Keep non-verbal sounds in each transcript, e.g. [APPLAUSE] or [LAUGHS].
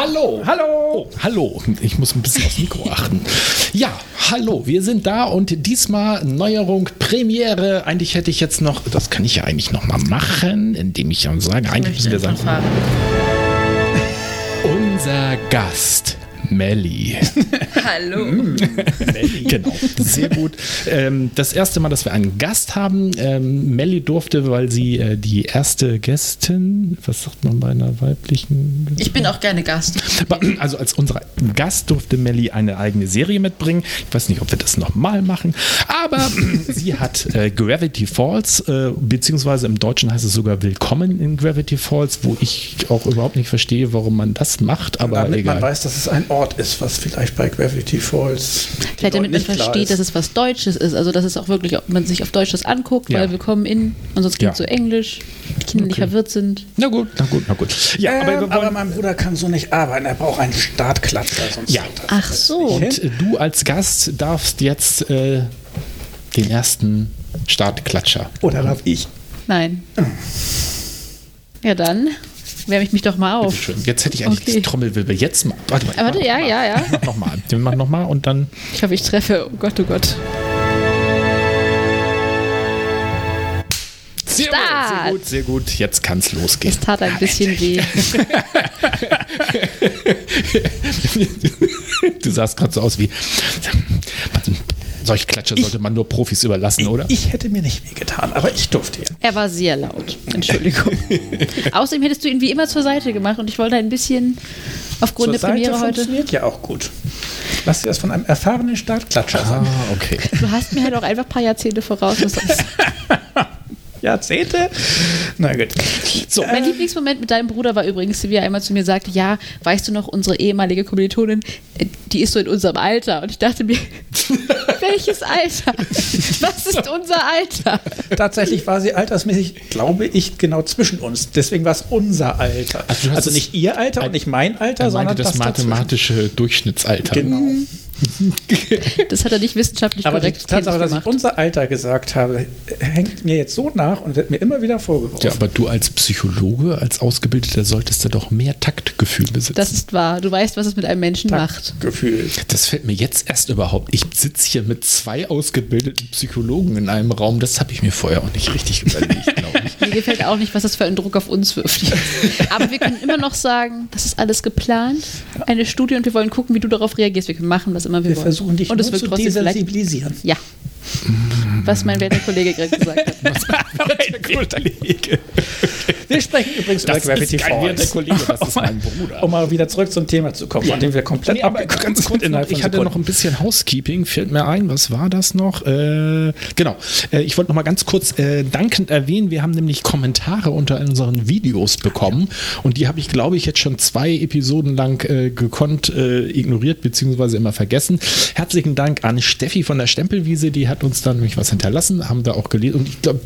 Hallo. Hallo. Oh, hallo. Ich muss ein bisschen aufs Mikro achten. Ja, hallo. Wir sind da und diesmal Neuerung, Premiere. Eigentlich hätte ich jetzt noch, das kann ich ja eigentlich noch mal machen, indem ich ja sage, eigentlich müssen wir sagen, unser Gast Melli. [LAUGHS] Hallo. Melli, [LAUGHS] genau. Sehr gut. Ähm, das erste Mal, dass wir einen Gast haben. Ähm, Melli durfte, weil sie äh, die erste Gästin, was sagt man bei einer weiblichen? Ich bin auch gerne Gast. Also als unser Gast durfte Melli eine eigene Serie mitbringen. Ich weiß nicht, ob wir das nochmal machen, aber [LAUGHS] sie hat äh, Gravity Falls, äh, beziehungsweise im Deutschen heißt es sogar Willkommen in Gravity Falls, wo ich auch überhaupt nicht verstehe, warum man das macht, aber damit egal. man weiß, dass es ein Ort ist, was vielleicht bei Gravity Falls. Vielleicht damit man nicht klar versteht, ist. dass es was Deutsches ist. Also, dass es auch wirklich, ob man sich auf Deutsch das anguckt, Ja. weil willkommen in, und sonst klingt Ja. so Englisch, die Kinder nicht Okay. verwirrt sind. Na gut, na gut, na gut. Ja, Ähm, aber wir aber, mein Bruder kann so nicht arbeiten. Er braucht einen Startklatscher. Sonst Ja. das Ach so. Und du als Gast darfst jetzt äh, den ersten Startklatscher. Oder darf ich? Nein. Ja, dann wärme ich mich doch mal auf. Schön. Jetzt hätte ich eigentlich Okay. die Trommelwirbel jetzt mal. Warte mal. Ah, warte, ja, ja, ja. Mach nochmal. Wir machen nochmal und dann. Ich hoffe, ich treffe. Oh Gott, oh Gott. Sehr Start. sehr gut, sehr gut. Jetzt kann es losgehen. Es tat ein bisschen weh. [LAUGHS] du sahst gerade so aus wie. Solche Klatscher sollte man nur Profis überlassen, oder? Ich hätte mir nicht wehgetan, aber ich durfte ja. Er war sehr laut. Entschuldigung. [LAUGHS] Außerdem hättest du ihn wie immer zur Seite gemacht und ich wollte ein bisschen aufgrund Zur der Premiere Seite heute. funktioniert ja auch gut. Lass dir das von einem erfahrenen Startklatscher sagen. Ah, okay. Du hast mir halt auch einfach ein paar Jahrzehnte voraus. [LAUGHS] Jahrzehnte? Na gut. So, Mein Lieblingsmoment mit deinem Bruder war übrigens, wie er einmal zu mir sagte, ja, weißt du noch, unsere ehemalige Kommilitonin, die ist so in unserem Alter. Und ich dachte mir, [LAUGHS] welches Alter? Was ist unser Alter? Tatsächlich war sie altersmäßig, glaube ich, genau zwischen uns. Deswegen war es unser Alter. Also Also, nicht ihr Alter und nicht mein Alter, er sondern das dazwischen. mathematische Durchschnittsalter. Genau. [LAUGHS] Das hat er nicht wissenschaftlich Aber die korrekt Tatsache, dass ich gemacht. unser Alter gesagt habe, hängt mir jetzt so nach und wird mir immer wieder vorgeworfen. Ja, aber du als Psychologe, als Ausgebildeter, solltest du doch mehr Taktgefühl besitzen. Das ist wahr. Du weißt, was es mit einem Menschen macht. Gefühl. Das fällt mir jetzt erst überhaupt. Ich sitze hier mit zwei ausgebildeten Psychologen in einem Raum. Das habe ich mir vorher auch nicht richtig überlegt, glaube ich. [LAUGHS] Mir gefällt auch nicht, was das für einen Druck auf uns wirft. [LAUGHS] Aber wir können immer noch sagen, das ist alles geplant, eine Studie und wir wollen gucken, wie du darauf reagierst. Wir können machen, was immer wir, Wir wollen. versuchen dich und nur zu desensibilisieren. Ja. Was mein werter Kollege gerade gesagt hat. [LAUGHS] Kollege. Wir sprechen übrigens über Das Gravity ist kein werter Falls. Kollege, das ist [LAUGHS] mein Bruder. Um mal wieder zurück zum Thema zu kommen, von dem wir komplett Nee, abgekommen sind ich hatte noch ein bisschen Housekeeping, fällt mir ein, was war das noch? Äh, genau, äh, ich wollte noch mal ganz kurz äh, dankend erwähnen, wir haben nämlich Kommentare unter unseren Videos bekommen und die habe ich, glaube ich, jetzt schon zwei Episoden lang äh, gekonnt äh, ignoriert beziehungsweise immer vergessen. Herzlichen Dank an Steffi von der Stempelwiese, die hat uns da nämlich was hinterlassen, haben wir auch gelesen und ich glaube,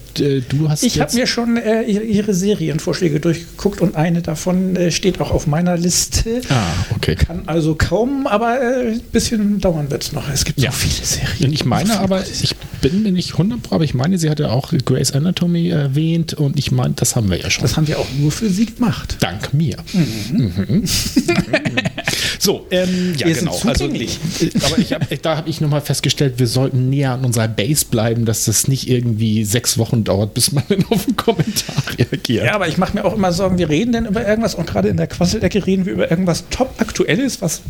du hast Ich habe mir schon äh, ihre- Serienvorschläge durchgeguckt und eine davon äh, steht auch auf meiner Liste. Ah, okay. Kann also kaum, aber äh, ein bisschen dauern wird es noch. Es gibt Ja. so viele Serien. Und ich meine aber, ich bin mir nicht 100, aber ich meine, sie hatte auch Grace Anatomy erwähnt und ich meine, das haben wir ja schon. Das haben wir auch nur für sie gemacht. Dank mir. Mhm. [LAUGHS] so, ähm, ja, Wir sind genau. Also, aber ich hab, da habe ich nochmal festgestellt, wir sollten näher an unserer Base bleiben, dass das nicht irgendwie sechs Wochen dauert, bis man dann auf einen Kommentar [LAUGHS] reagiert. Ja, aber ich mache mir auch immer Sorgen, wir reden denn über irgendwas und gerade in der Quasselecke reden wir über irgendwas top aktuelles, was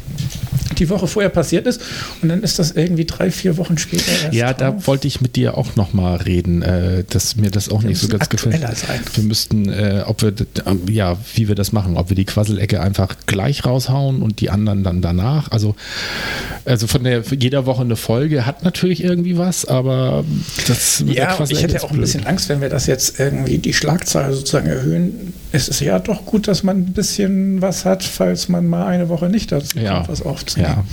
die Woche vorher passiert ist und dann ist das irgendwie drei, vier Wochen später Ja, da drauf. wollte ich mit dir auch nochmal reden, äh, dass mir das auch nicht so ganz gefällt. sein. Wir müssten, äh, ob wir, ähm, ja, wie wir das machen, ob wir die Quasselecke einfach gleich raushauen und die anderen dann danach. Also, also von der jeder Woche eine Folge hat natürlich irgendwie was, aber das mit der Ja, ich hätte auch ein bisschen Angst, wenn wir das jetzt irgendwie die Schlagzahl sozusagen erhöhen, es ist ja doch gut, dass man ein bisschen was hat, falls man mal eine Woche nicht dazu Ja. kommt, was aufzunehmen. Ja.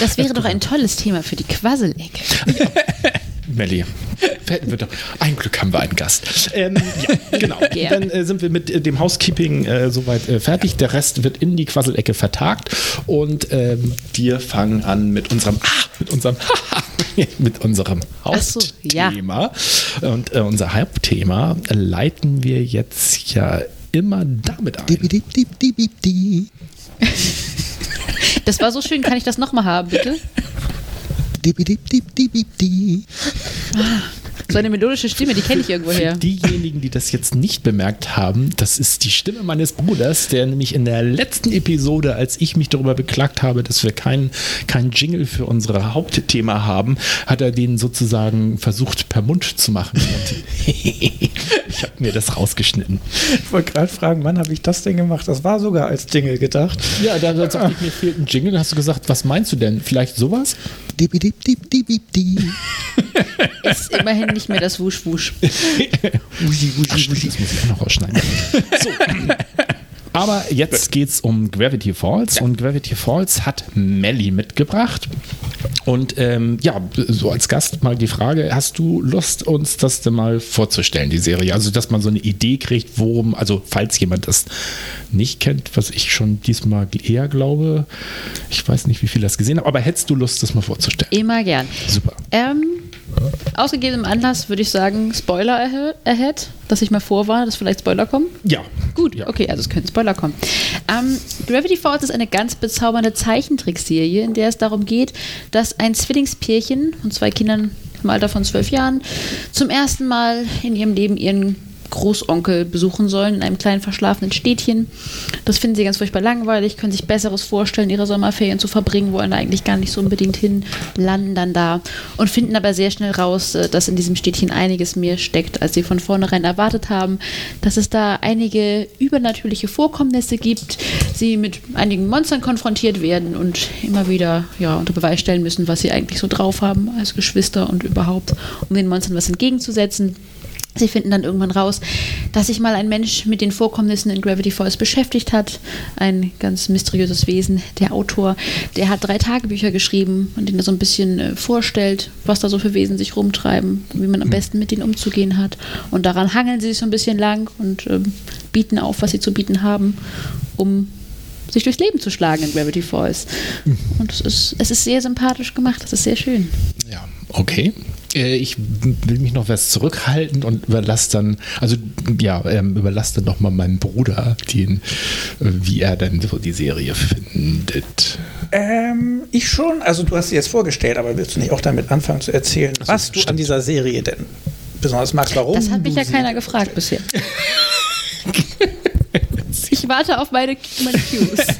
Das wäre doch ein tolles Thema für die Quasselecke. [LAUGHS] Melli. Hätten wir doch. Ein Glück haben wir einen Gast. Ähm, ja, genau. [LAUGHS] Gerne. Dann äh, sind wir mit äh, dem Housekeeping äh, soweit äh, fertig. Der Rest wird in die Quasselecke vertagt und ähm, wir fangen an mit unserem ah, mit unserem [LAUGHS] mit unserem Ach so, ja. Hauptthema. Und äh, unser Hauptthema leiten wir jetzt ja immer damit ein. Das war so schön, kann ich das nochmal haben, bitte? So eine melodische Stimme, die kenne ich irgendwoher. Diejenigen, die das jetzt nicht bemerkt haben, das ist die Stimme meines Bruders, der nämlich in der letzten Episode, als ich mich darüber beklagt habe, dass wir keinen kein Jingle für unser Hauptthema haben, hat er den sozusagen versucht per Mund zu machen. Und [LAUGHS] ich habe mir das rausgeschnitten. Ich wollte gerade fragen, wann habe ich das denn gemacht? Das war sogar als Jingle gedacht. Ja, dann sagte ich, mir fehlt ein Jingle. Dann hast du gesagt, was meinst du denn? Vielleicht sowas? [LAUGHS] Ist immerhin nicht mehr das Wusch-Wusch. [LAUGHS] Das muss ich auch noch rausschneiden. So. [LAUGHS] Aber jetzt geht es um Gravity Falls und Gravity Falls hat Melly mitgebracht. Und ähm, ja, so als Gast mal die Frage, hast du Lust, uns das denn mal vorzustellen, die Serie? Also, dass man so eine Idee kriegt, worum, also falls jemand das nicht kennt, was ich schon diesmal eher glaube, ich weiß nicht, wie viel das gesehen haben, aber hättest du Lust, das mal vorzustellen? Immer gern. Super. Ähm, aus gegebenem Anlass würde ich sagen, Spoiler ahe- ahead, dass ich mal vorwarne, dass vielleicht Spoiler kommen. Ja. Gut, Ja. okay, also es können Spoiler kommen. Ähm, Gravity Falls ist eine ganz bezaubernde Zeichentrickserie, in der es darum geht, dass ein Zwillingspärchen von zwei Kindern im Alter von zwölf Jahren zum ersten Mal in ihrem Leben ihren Großonkel besuchen sollen in einem kleinen verschlafenen Städtchen. Das finden sie ganz furchtbar langweilig, können sich Besseres vorstellen, ihre Sommerferien zu verbringen, wollen da eigentlich gar nicht so unbedingt hin, landen dann da und finden aber sehr schnell raus, äh, dass in diesem Städtchen einiges mehr steckt, als sie von vornherein erwartet haben, dass es da einige übernatürliche Vorkommnisse gibt, sie mit einigen Monstern konfrontiert werden und immer wieder ja, unter Beweis stellen müssen, was sie eigentlich so drauf haben als Geschwister und überhaupt, um den Monstern was entgegenzusetzen. Sie finden dann irgendwann raus, dass sich mal ein Mensch mit den Vorkommnissen in Gravity Falls beschäftigt hat. Ein ganz mysteriöses Wesen. Der Autor, der hat drei Tagebücher geschrieben, in denen er so ein bisschen äh, vorstellt, was da so für Wesen sich rumtreiben, wie man am besten mit denen umzugehen hat. Und daran hangeln sie sich so ein bisschen lang und ähm, bieten auf, was sie zu bieten haben, um sich durchs Leben zu schlagen in Gravity Falls. Und es ist, es ist sehr sympathisch gemacht, es ist sehr schön. Ja, okay. Äh, Ich will mich noch was zurückhalten und überlasse dann, also ja, ähm, überlasse dann nochmal meinem Bruder, den, äh, wie er dann so die Serie findet. Ähm, ich schon. Also du hast sie jetzt vorgestellt, aber willst du nicht auch damit anfangen zu erzählen, was du an dieser Serie denn besonders magst? Warum? Das hat mich ja keiner gefragt bisher. [LAUGHS] Ich warte auf meine, meine Cues. [LAUGHS]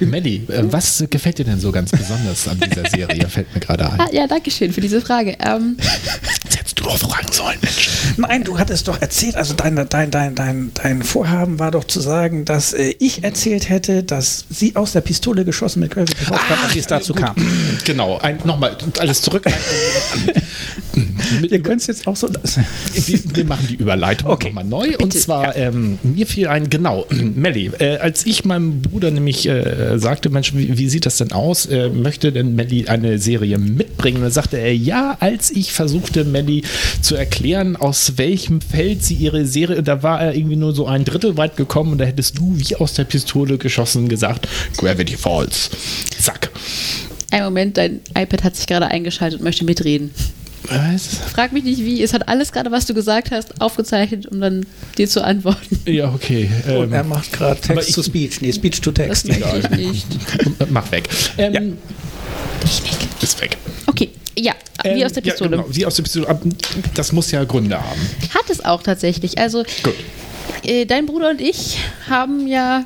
Äh, Melli, äh, was gefällt dir denn so ganz besonders an dieser Serie? Fällt mir gerade ein. Ah, ja, danke schön für diese Frage. Ähm, [LAUGHS] doch fragen sollen, Mensch. Nein, du hattest doch erzählt, also dein, dein, dein, dein, dein Vorhaben war doch zu sagen, dass äh, ich erzählt hätte, dass sie aus der Pistole geschossen mit Gravity Falls kam, als es dazu gut. kam. Genau, nochmal, alles zurück. Ihr könnt es jetzt auch so. Wir, wir machen die Überleitung Okay. nochmal neu. Und zwar, ähm, mir fiel ein, genau, [CLEARS THROAT] Melli, äh, als ich meinem Bruder nämlich äh, sagte, Mensch, wie, wie sieht das denn aus? Äh, möchte denn Melli eine Serie mitbringen? Und dann sagte er, ja, als ich versuchte, Melli zu erklären, aus welchem Feld sie ihre Serie, da war er irgendwie nur so ein Drittel weit gekommen und da hättest du wie aus der Pistole geschossen gesagt, Gravity Falls. Zack. ein Moment, dein iPad hat sich gerade eingeschaltet und möchte mitreden. Was? Frag mich nicht wie. Es hat alles gerade, was du gesagt hast, aufgezeichnet, um dann dir zu antworten. Ja, okay. Und er Ähm, macht gerade Text ich- to Speech. Nee, Speech to Das Text. möchte ich nicht. [LAUGHS] mach weg. Ähm, Ja. Technik. Ist weg. Okay, ja, wie Ähm, aus der Pistole. Ja, genau, wie aus der Pistole. Ab- Das muss ja Gründe haben. Hat es auch tatsächlich. Also, Gut. äh, dein Bruder und ich haben ja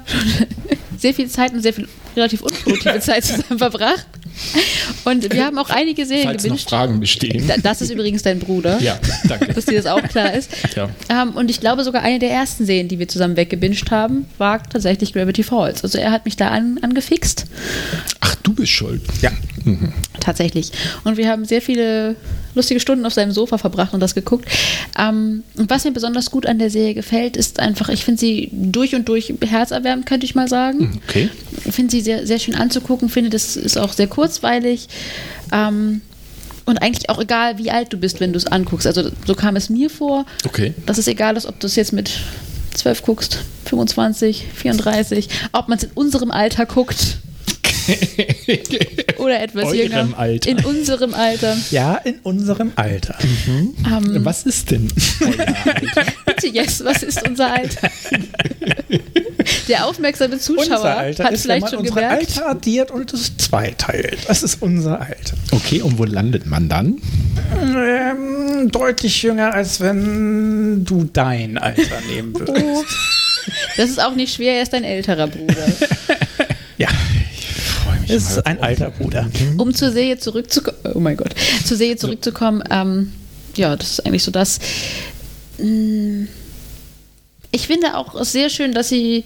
[LAUGHS] sehr viel Zeit und sehr viel relativ unproduktive [LAUGHS] Zeit zusammen verbracht. [LAUGHS] Und wir haben auch einige Serien Falls noch gewünscht. Fragen bestehen. Da- Das ist übrigens dein Bruder. Ja, danke. Dass dir das auch klar ist. [LAUGHS] Ja. Ähm, und ich glaube sogar eine der ersten Serien, die wir zusammen weggebinged haben, war tatsächlich Gravity Falls. Also er hat mich da an, angefixt. Ach, du bist schuld. Ja. Tatsächlich. Und wir haben sehr viele lustige Stunden auf seinem Sofa verbracht und das geguckt. Ähm, und was mir besonders gut an der Serie gefällt, ist einfach, ich finde sie durch und durch herzerwärmend, könnte ich mal sagen. Okay. Ich finde sie sehr, sehr schön anzugucken, finde, das ist auch sehr kurzweilig. Ähm, und eigentlich auch egal, wie alt du bist, wenn du es anguckst. Also so kam es mir vor, Okay. dass es egal ist, ob du es jetzt mit 12 guckst, 25, 34, ob man es in unserem Alter guckt [LAUGHS] oder etwas Eurem jünger. Alter. In unserem Alter. Ja, in unserem Alter. Ähm, Was ist denn? [LAUGHS] bitte, yes, was ist unser Alter? [LAUGHS] Der aufmerksame Zuschauer hat ist, wenn vielleicht man schon gemerkt. Alter addiert und es zweiteilt. Das ist unser Alter. Okay, und wo landet man dann? Ähm, deutlich jünger, als wenn du dein Alter nehmen würdest. Oh, das ist auch nicht schwer, er ist ein älterer Bruder. Ja. Es ist ein alter Bruder. Um zur Serie zurückzukommen, oh mein Gott, zur Serie zurückzukommen, ähm, ja, das ist eigentlich so das. Mm, Ich finde auch sehr schön, dass sie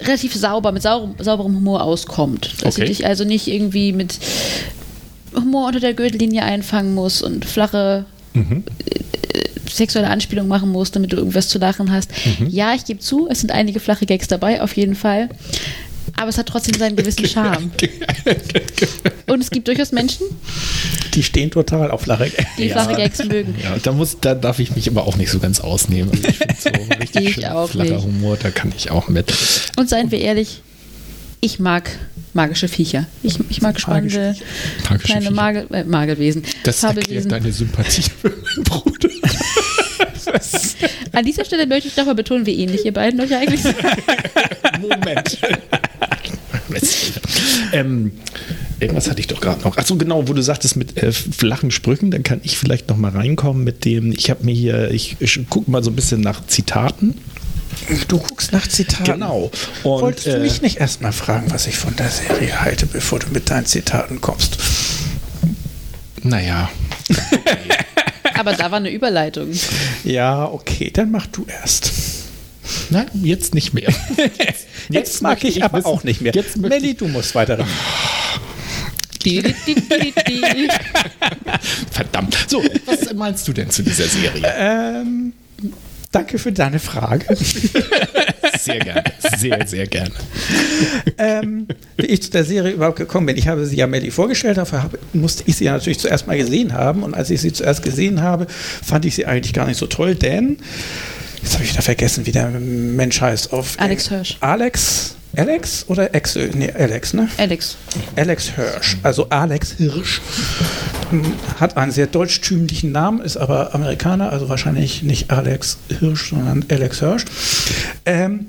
relativ sauber, mit sauberem, sauberem Humor auskommt. Dass Okay. sie dich also nicht irgendwie mit Humor unter der Gürtellinie einfangen muss und flache Mhm. sexuelle Anspielung machen musst, damit du irgendwas zu lachen hast. Mhm. Ja, ich gebe zu, es sind einige flache Gags dabei, auf jeden Fall. Aber es hat trotzdem seinen gewissen [LAUGHS] Charme. [LAUGHS] Und es gibt durchaus Menschen, Die stehen total auf flache die Ja. flache Gags mögen. Ja, da, muss, da darf ich mich aber auch nicht so ganz ausnehmen. Also ich finde so [LAUGHS] richtig Ich auch flacher nicht. Humor, da kann ich auch mit. Und seien wir ehrlich, ich mag magische Viecher. Ich, ich mag spannende Magische kleine. Magel, äh, Magelwesen. Das erklärt Fabelwesen. deine Sympathie für meinen Bruder. An dieser Stelle möchte ich nochmal betonen, wie ähnlich ihr beiden euch eigentlich seid. Moment. Ähm, irgendwas hatte ich doch gerade noch. Achso, genau, wo du sagtest mit äh, flachen Sprüchen, dann kann ich vielleicht noch mal reinkommen mit dem, ich habe mir hier, ich, ich gucke mal so ein bisschen nach Zitaten. Du guckst nach Zitaten. Genau. Und, Wolltest du äh, mich nicht erstmal fragen, was ich von der Serie halte, bevor du mit deinen Zitaten kommst? Naja, [LAUGHS] Aber da war eine Überleitung. Ja, okay, dann mach du erst. Nein, jetzt nicht mehr. [LAUGHS] Jetzt, mag möchte ich, aber wissen- auch nicht mehr. Jetzt Melli, du musst weiter. [LAUGHS] Verdammt. So, was meinst du denn zu dieser Serie? Ähm, danke für deine Frage. [LAUGHS] Sehr gerne. Sehr, sehr gerne. ähm, wie ich zu der Serie überhaupt gekommen bin. Ich habe sie ja Melli vorgestellt, dafür habe, musste ich sie ja natürlich zuerst mal gesehen haben. Und als ich sie zuerst gesehen habe, fand ich sie eigentlich gar nicht so toll, denn jetzt habe ich wieder vergessen, wie der Mensch heißt. Auf Alex Hirsch. Alex? Alex oder Ex? Nee, Alex, ne? Alex. Alex Hirsch, also Alex Hirsch, m, hat einen sehr deutschtümlichen Namen, ist aber Amerikaner, also wahrscheinlich nicht Alex Hirsch, sondern Alex Hirsch. Ähm,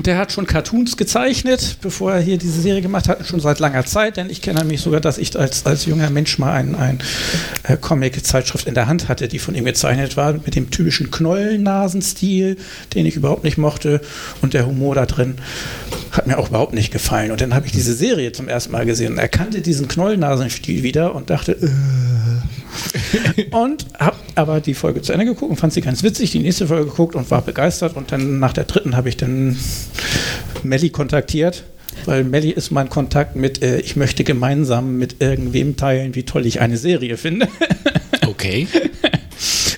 der hat schon Cartoons gezeichnet, bevor er hier diese Serie gemacht hat, schon seit langer Zeit, denn ich kenne mich sogar, dass ich als, als junger Mensch mal ein, ein äh, Comic-Zeitschrift in der Hand hatte, die von ihm gezeichnet war, mit dem typischen Knollennasenstil, den ich überhaupt nicht mochte und der Humor da drin hat mir auch überhaupt nicht gefallen. Und dann habe ich diese Serie zum ersten Mal gesehen und erkannte diesen Knollennasenstil wieder und dachte, äh. [LAUGHS] und habe aber die Folge zu Ende geguckt und fand sie ganz witzig, die nächste Folge geguckt und war begeistert und dann nach der dritten habe ich dann Melli kontaktiert. Weil Melli ist mein Kontakt mit, äh, ich möchte gemeinsam mit irgendwem teilen, wie toll ich eine Serie finde. [LAUGHS] Okay.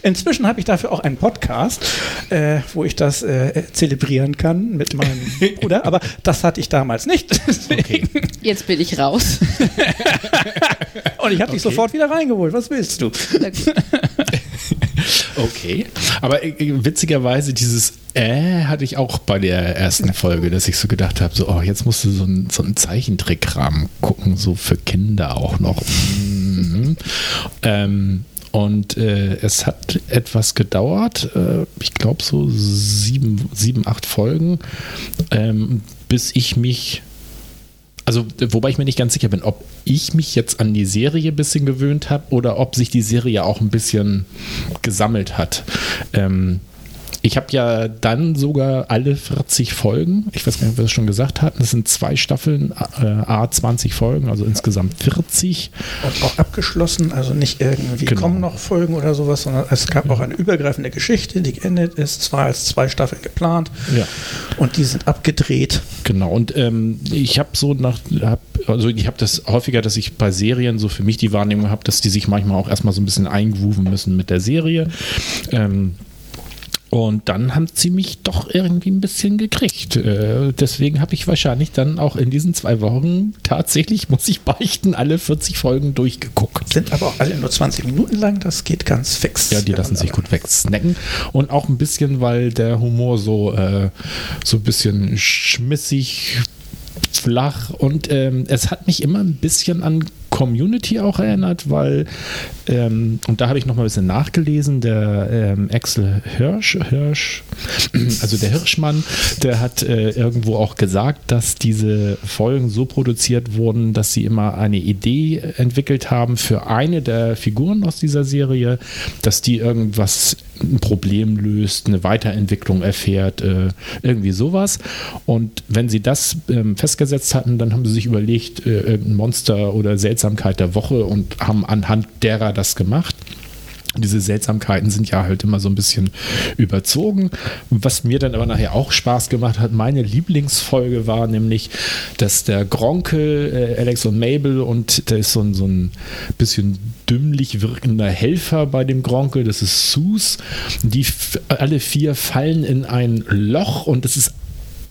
Inzwischen habe ich dafür auch einen Podcast, äh, wo ich das äh, zelebrieren kann mit meinem [LAUGHS] Bruder, aber das hatte ich damals nicht. [LAUGHS] Deswegen. Jetzt bin ich raus. Und ich habe dich Okay. sofort wieder reingeholt. Was willst du? [LAUGHS] Okay. Aber äh, witzigerweise, dieses äh hatte ich auch bei der ersten Folge, dass ich so gedacht habe: so, oh, jetzt musst du so einen so Zeichentrickkram gucken, so für Kinder auch noch. Mhm. ähm, und äh, es hat etwas gedauert, äh, ich glaube so sieben, sieben, acht Folgen, ähm, bis ich mich also, wobei ich mir nicht ganz sicher bin, ob ich mich jetzt an die Serie ein bisschen gewöhnt habe oder ob sich die Serie auch ein bisschen gesammelt hat. Ähm, ich habe ja dann sogar alle 40 Folgen, ich weiß gar nicht, ob wir das schon gesagt hatten, das sind zwei Staffeln, äh, A 20 Folgen, also insgesamt 40. Und auch abgeschlossen, also nicht irgendwie Genau. kommen noch Folgen oder sowas, sondern es gab auch eine übergreifende Geschichte, die geendet ist, zwar als zwei Staffeln geplant Ja. und die sind abgedreht. Genau, und ähm, ich habe so nach, hab, also ich habe das häufiger, dass ich bei Serien so für mich die Wahrnehmung habe, dass die sich manchmal auch erstmal so ein bisschen eingrooven müssen mit der Serie. Ähm, und dann haben sie mich doch irgendwie ein bisschen gekriegt. Äh, deswegen habe ich wahrscheinlich dann auch in diesen zwei Wochen tatsächlich, [LAUGHS] muss ich beichten, alle 40 Folgen durchgeguckt. Sind aber auch alle nur 20 Minuten lang, das geht ganz fix. Ja, die lassen sich gut wegsnacken. Und auch ein bisschen, weil der Humor so, äh, so ein bisschen schmissig, flach und ähm, es hat mich immer ein bisschen an Community auch erinnert, weil, ähm, und da habe ich noch mal ein bisschen nachgelesen, der ähm, Axel Hirsch, Hirsch, [CLEARS THROAT] also der Hirschmann, der hat äh, irgendwo auch gesagt, dass diese Folgen so produziert wurden, dass sie immer eine Idee entwickelt haben für eine der Figuren aus dieser Serie, dass die irgendwas, ein Problem löst, eine Weiterentwicklung erfährt, äh, irgendwie sowas. Und wenn sie das ähm, festgesetzt hatten, dann haben sie sich überlegt, äh, irgendein Monster oder Seltsamkeit der Woche und haben anhand derer das gemacht. Diese Seltsamkeiten sind ja halt immer so ein bisschen überzogen. Was mir dann aber nachher auch Spaß gemacht hat, meine Lieblingsfolge war nämlich, dass der Gronkel, äh, Alex und Mabel und da ist so ein, so ein bisschen dümmlich wirkender Helfer bei dem Gronkel, das ist Sus. Die alle vier fallen in ein Loch und das ist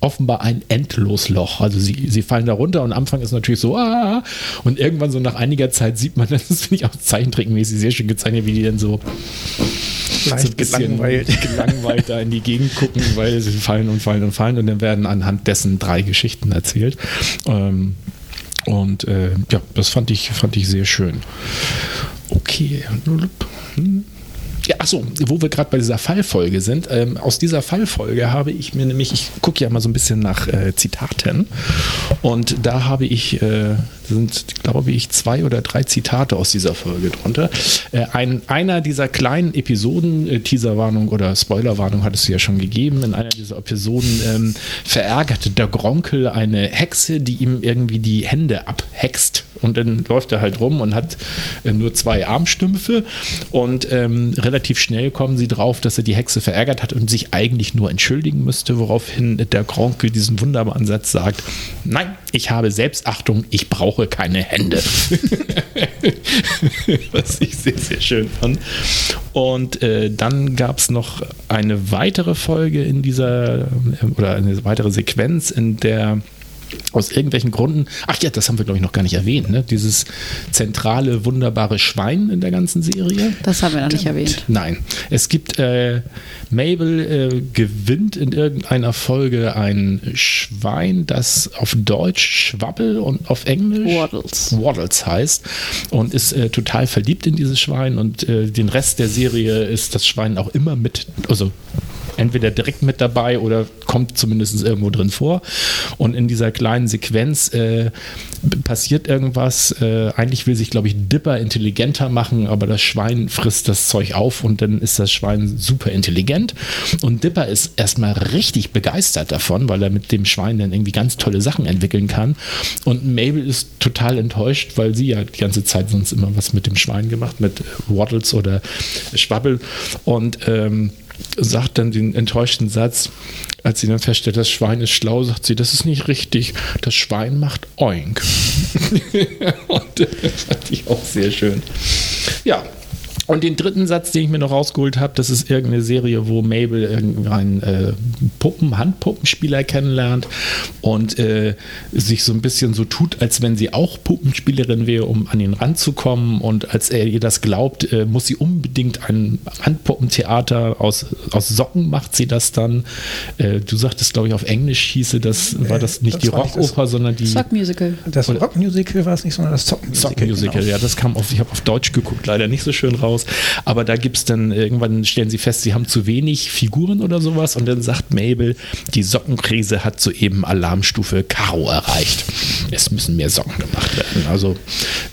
offenbar ein Endlosloch. Also sie, sie fallen da runter und am Anfang ist natürlich so, ah, und irgendwann so nach einiger Zeit sieht man, [LAUGHS] das finde ich auch zeichentrickmäßig sehr schön gezeichnet, wie die dann so Leicht so ein bisschen gelangweilt. [LAUGHS] gelangweilt da in die Gegend gucken, weil sie fallen und fallen und fallen und dann werden anhand dessen drei Geschichten erzählt. Ähm, und äh, ja, das fand ich, fand ich sehr schön. Okay. Hm. Ja, achso, wo wir gerade bei dieser Fallfolge sind. Ähm, aus dieser Fallfolge habe ich mir nämlich, ich gucke ja mal so ein bisschen nach äh, Zitaten und da habe ich, äh, sind glaube ich zwei oder drei Zitate aus dieser Folge drunter. Äh, ein, einer dieser kleinen Episoden, äh, Teaserwarnung oder Spoilerwarnung hat es ja schon gegeben, in einer dieser Episoden ähm, verärgerte der Gronkel eine Hexe, die ihm irgendwie die Hände abhext und dann läuft er halt rum und hat äh, nur zwei Armstümpfe und ähm, relativ schnell kommen sie drauf, dass er die Hexe verärgert hat und sich eigentlich nur entschuldigen müsste, woraufhin der Gronkel diesen wunderbaren Satz sagt, nein, ich habe Selbstachtung, ich brauche keine Hände. [LAUGHS] Was ich sehr, sehr schön fand. Und äh, dann gab es noch eine weitere Folge in dieser, äh, oder eine weitere Sequenz, in der aus irgendwelchen Gründen, ach ja, das haben wir glaube ich noch gar nicht erwähnt, ne? dieses zentrale, wunderbare Schwein in der ganzen Serie. Das haben wir noch nicht erwähnt. Nein, es gibt, äh, Mabel äh, gewinnt in irgendeiner Folge ein Schwein, das auf Deutsch Schwabbel und auf Englisch Waddles. Waddles heißt und ist äh, total verliebt in dieses Schwein und äh, den Rest der Serie ist das Schwein auch immer mit, also entweder direkt mit dabei oder kommt zumindest irgendwo drin vor. Und in dieser kleinen Sequenz äh, passiert irgendwas. Äh, eigentlich will sich, glaube ich, Dipper intelligenter machen, aber das Schwein frisst das Zeug auf und dann ist das Schwein super intelligent. Und Dipper ist erstmal richtig begeistert davon, weil er mit dem Schwein dann irgendwie ganz tolle Sachen entwickeln kann. Und Mabel ist total enttäuscht, weil sie ja die ganze Zeit sonst immer was mit dem Schwein gemacht, mit Waddles oder Schwabbel. Und ähm, sagt dann den enttäuschten Satz, als sie dann feststellt, das Schwein ist schlau, sagt sie, das ist nicht richtig, das Schwein macht Oink. [LAUGHS] Und das fand ich auch sehr schön. Ja. Und den dritten Satz, den ich mir noch rausgeholt habe, das ist irgendeine Serie, wo Mabel irgendeinen äh, Puppen, Handpuppenspieler kennenlernt und äh, sich so ein bisschen so tut, als wenn sie auch Puppenspielerin wäre, um an ihn ranzukommen. Und als er ihr das glaubt, äh, muss sie unbedingt ein Handpuppentheater aus, aus Socken macht sie das dann. Äh, du sagtest, glaube ich, auf Englisch hieße das, war das nicht das die Rockoper, sondern die Sock Musical. Das Rockmusical war es nicht, sondern das Zockmusical. Sockmusical, genau. ja, das kam auf, ich habe auf Deutsch geguckt, leider nicht so schön raus. Aber da gibt es dann, irgendwann stellen sie fest, sie haben zu wenig Figuren oder sowas und dann sagt Mabel, die Sockenkrise hat soeben Alarmstufe Karo erreicht. Es müssen mehr Socken gemacht werden. Also,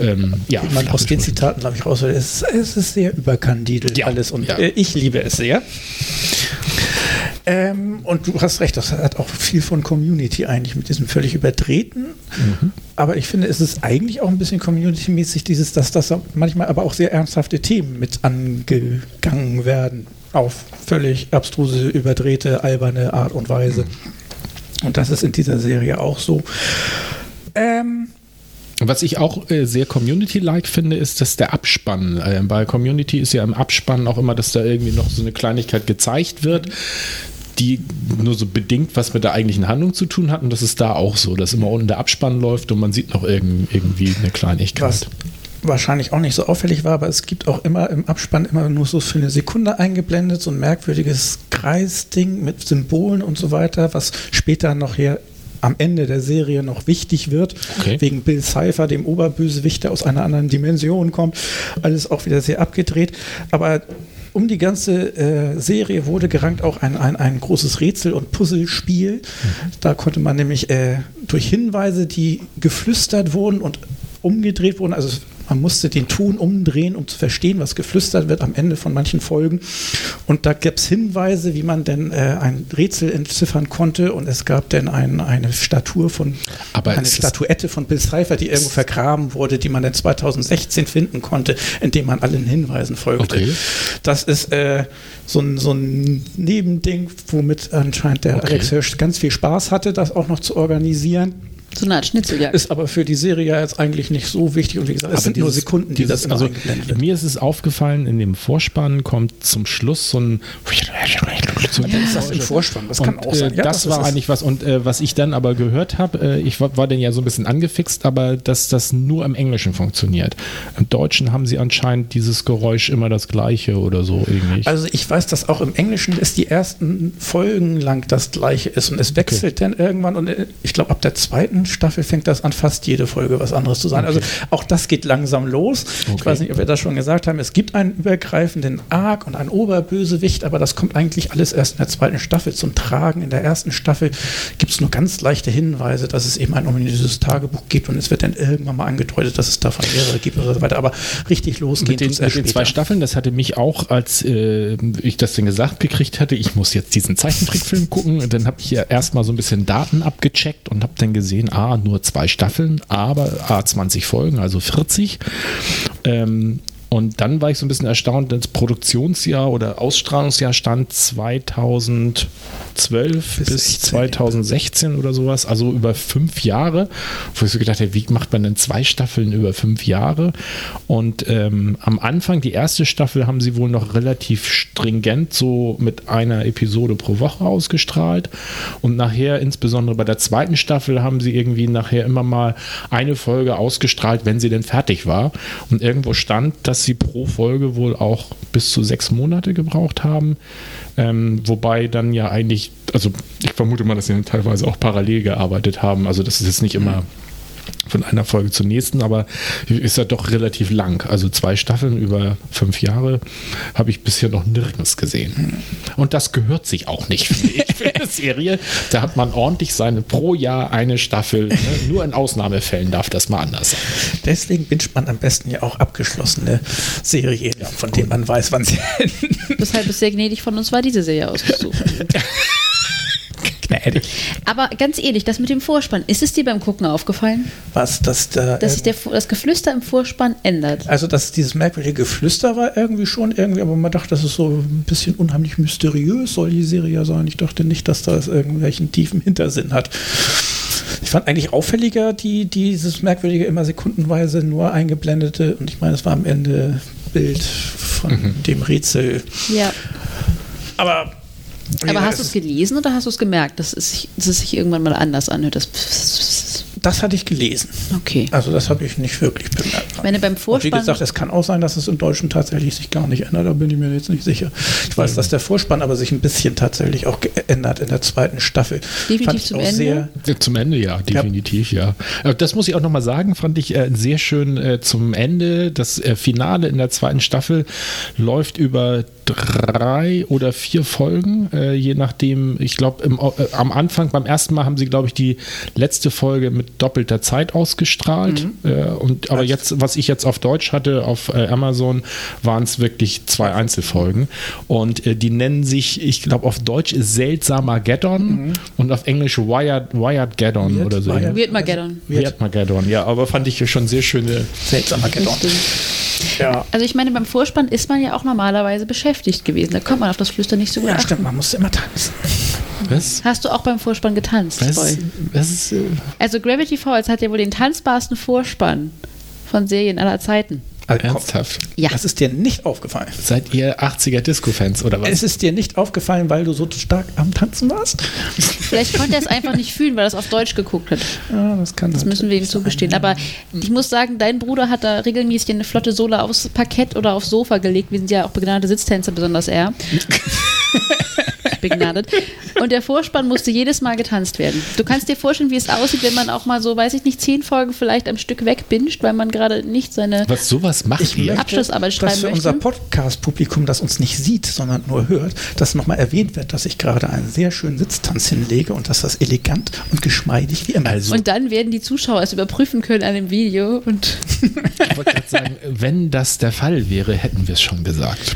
ähm, ja. Man aus den Zitaten, glaube ich, raushört, es, ist- es ist sehr überkandidelt Ja, alles und ja. äh, ich liebe es sehr. Ähm, und du hast recht, das hat auch viel von Community eigentlich mit diesem völlig überdrehten. Mhm. Aber ich finde, es ist eigentlich auch ein bisschen community-mäßig, dieses, dass das manchmal aber auch sehr ernsthafte Themen mit angegangen werden. Auf völlig abstruse, überdrehte, alberne Art und Weise. Mhm. Und das ist in dieser Serie auch so. Ähm, was ich auch äh, sehr Community-like finde, ist, dass der Abspann, äh, bei Community ist ja im Abspann auch immer, dass da irgendwie noch so eine Kleinigkeit gezeigt wird, die nur so bedingt was mit der eigentlichen Handlung zu tun hat. Und das ist da auch so, dass immer unten der Abspann läuft und man sieht noch irgendwie eine Kleinigkeit. Was wahrscheinlich auch nicht so auffällig war, aber es gibt auch immer im Abspann immer nur so für eine Sekunde eingeblendet, so ein merkwürdiges Kreisding mit Symbolen und so weiter, was später noch hier am Ende der Serie noch wichtig wird, okay. wegen Bill Cipher, dem Oberbösewicht, der aus einer anderen Dimension kommt. Alles auch wieder sehr abgedreht. Aber um die ganze äh, Serie wurde gerankt auch ein, ein, ein großes Rätsel- und Puzzlespiel. Mhm. Da konnte man nämlich äh, durch Hinweise, die geflüstert wurden und umgedreht wurden, also man musste den Ton umdrehen, um zu verstehen, was geflüstert wird am Ende von manchen Folgen. Und da gab es Hinweise, wie man denn äh, ein Rätsel entziffern konnte. Und es gab dann ein, eine Statue von, Aber eine Statuette von Bill Cipher, die irgendwo vergraben wurde, die man dann 2016 finden konnte, indem man allen Hinweisen folgte. Okay. Das ist äh, so, ein, so ein Nebending, womit anscheinend der okay. Alex Hirsch ganz viel Spaß hatte, das auch noch zu organisieren. So eine Art Schnitzeljagd. Ist aber für die Serie ja jetzt eigentlich nicht so wichtig. Und wie gesagt, es aber sind dieses, nur Sekunden, die dieses, das also Mir ist es aufgefallen, in dem Vorspann kommt zum Schluss so ein. So ja. ist das im Vorspann? Das kann auch sein. Äh, ja, das, das war eigentlich was. Und äh, was ich dann aber gehört habe, äh, ich war, war dann ja so ein bisschen angefixt, aber dass das nur im Englischen funktioniert. Im Deutschen haben sie anscheinend dieses Geräusch immer das gleiche oder so irgendwie. Also ich weiß, dass auch im Englischen ist die ersten Folgen lang das gleiche ist und es wechselt okay. dann irgendwann und äh, ich glaube ab der zweiten Staffel fängt das an, fast jede Folge was anderes zu sein. Also okay. Also auch das geht langsam los. Okay. Ich weiß nicht, ob wir das schon gesagt haben. Es gibt einen übergreifenden Arc und einen Oberbösewicht, aber das kommt eigentlich alles erst in der zweiten Staffel zum Tragen. In der ersten Staffel gibt es nur ganz leichte Hinweise, dass es eben ein ominöses Tagebuch gibt und es wird dann irgendwann mal angedeutet, dass es davon mehrere gibt und so weiter. Aber richtig losgehen. Mit den, mit den zwei Staffeln, das hatte mich auch, als äh, ich das denn gesagt gekriegt hatte, ich muss jetzt diesen Zeichentrickfilm gucken. Dann habe ich ja erstmal so ein bisschen Daten abgecheckt und habe dann gesehen, A, nur zwei Staffeln, aber A, 20 Folgen, also 40. Ähm, und dann war ich so ein bisschen erstaunt, das Produktionsjahr oder Ausstrahlungsjahr stand 2012 bis, bis 2016 oder sowas, also über fünf Jahre. Wo ich so gedacht habe, wie macht man denn zwei Staffeln über fünf Jahre? Und ähm, am Anfang, die erste Staffel, haben sie wohl noch relativ stringent so mit einer Episode pro Woche ausgestrahlt. Und nachher, insbesondere bei der zweiten Staffel, haben sie irgendwie nachher immer mal eine Folge ausgestrahlt, wenn sie denn fertig war. Und irgendwo stand, dass sie pro Folge wohl auch bis zu sechs Monate gebraucht haben. Ähm, wobei dann ja eigentlich, also ich vermute mal, dass sie teilweise auch parallel gearbeitet haben. Also das ist jetzt nicht immer von einer Folge zur nächsten, aber ist ja doch relativ lang. Also zwei Staffeln über fünf Jahre habe ich bisher noch nirgends gesehen. Und das gehört sich auch nicht, für eine [LAUGHS] Serie. Da hat man ordentlich seine pro Jahr eine Staffel. Ne? Nur in Ausnahmefällen darf das mal anders sein. Deswegen wünscht man am besten ja auch abgeschlossene Serien, ja, von denen man weiß, wann sie enden. Deshalb ist sehr gnädig von uns war diese Serie ausgesucht. [LAUGHS] gnädig. Aber ganz ehrlich, das mit dem Vorspann, ist es dir beim Gucken aufgefallen? Was, dass, da, dass sich der, das Geflüster im Vorspann ändert? Also, dass dieses merkwürdige Geflüster war irgendwie schon irgendwie, aber man dachte, das ist so ein bisschen unheimlich mysteriös, soll die Serie ja sein. Ich dachte nicht, dass das irgendwelchen tiefen Hintersinn hat. Ich fand eigentlich auffälliger die, dieses merkwürdige, immer sekundenweise nur eingeblendete, und ich meine, es war am Ende Bild von mhm. dem Rätsel. Ja. Aber aber ja, hast du es gelesen oder hast du es gemerkt, dass es, dass es sich irgendwann mal anders anhört? Das, das hatte ich gelesen. Okay. Also das habe ich nicht wirklich bemerkt. Ich meine, beim Vorspann. Und wie gesagt, es kann auch sein, dass es im Deutschen tatsächlich sich gar nicht ändert, da bin ich mir jetzt nicht sicher. Ich weiß, dass der Vorspann aber sich ein bisschen tatsächlich auch geändert in der zweiten Staffel. Definitiv zum Ende? Sehr, zum Ende, ja, definitiv, ja. ja. Das muss ich auch nochmal sagen, fand ich äh, sehr schön äh, zum Ende. Das äh, Finale in der zweiten Staffel läuft über drei oder vier Folgen, äh, je nachdem. Ich glaube, äh, am Anfang, beim ersten Mal haben sie, glaube ich, die letzte Folge mit doppelter Zeit ausgestrahlt. Äh, und, aber jetzt, was ich jetzt auf Deutsch hatte, auf äh, Amazon, waren es wirklich zwei Einzelfolgen. Und äh, die nennen sich, ich glaube, auf Deutsch ist Seltsamer Geddon und auf Englisch Wired, Wired Geddon Weird, oder so. Wired. Weird Mageddon, ja, aber fand ich schon sehr schöne. Seltsamer Geddon. Ja. Also ich meine, beim Vorspann ist man ja auch normalerweise beschäftigt gewesen. Da kommt man auf das Flüstern nicht so gut ja, achten. stimmt, man muss immer tanzen. Was? Hast du auch beim Vorspann getanzt? Was? Boy? was ist, äh, Also Gravity Falls hat ja wohl den tanzbarsten Vorspann von Serien aller Zeiten. Also, ernsthaft? Ja. Das ist dir nicht aufgefallen. Seid ihr 80er Disco-Fans oder was? Es ist dir nicht aufgefallen, weil du so stark am Tanzen warst? Vielleicht konnte er es einfach nicht fühlen, weil er es auf Deutsch geguckt hat. Ja, das kann Das müssen wir ihm zugestehen. Aber ich muss sagen, dein Bruder hat da regelmäßig eine flotte Sohle aufs Parkett oder aufs Sofa gelegt. Wir sind ja auch begnadete Sitztänzer, besonders er. [LAUGHS] Begnadet. Und der Vorspann musste jedes Mal getanzt werden. Du kannst dir vorstellen, wie es aussieht, wenn man auch mal so, weiß ich nicht, zehn Folgen vielleicht am Stück wegbinscht, weil man gerade nicht seine. was sowas macht Ich möchte, Abschlussarbeit dass schreiben für möchte. unser Podcast-Publikum, das uns nicht sieht, sondern nur hört, dass nochmal erwähnt wird, dass ich gerade einen sehr schönen Sitztanz hinlege und dass das elegant und geschmeidig wie immer Also- Und dann werden die Zuschauer es überprüfen können an dem Video und Ich wollte gerade sagen, wenn das der Fall wäre, hätten wir es schon gesagt.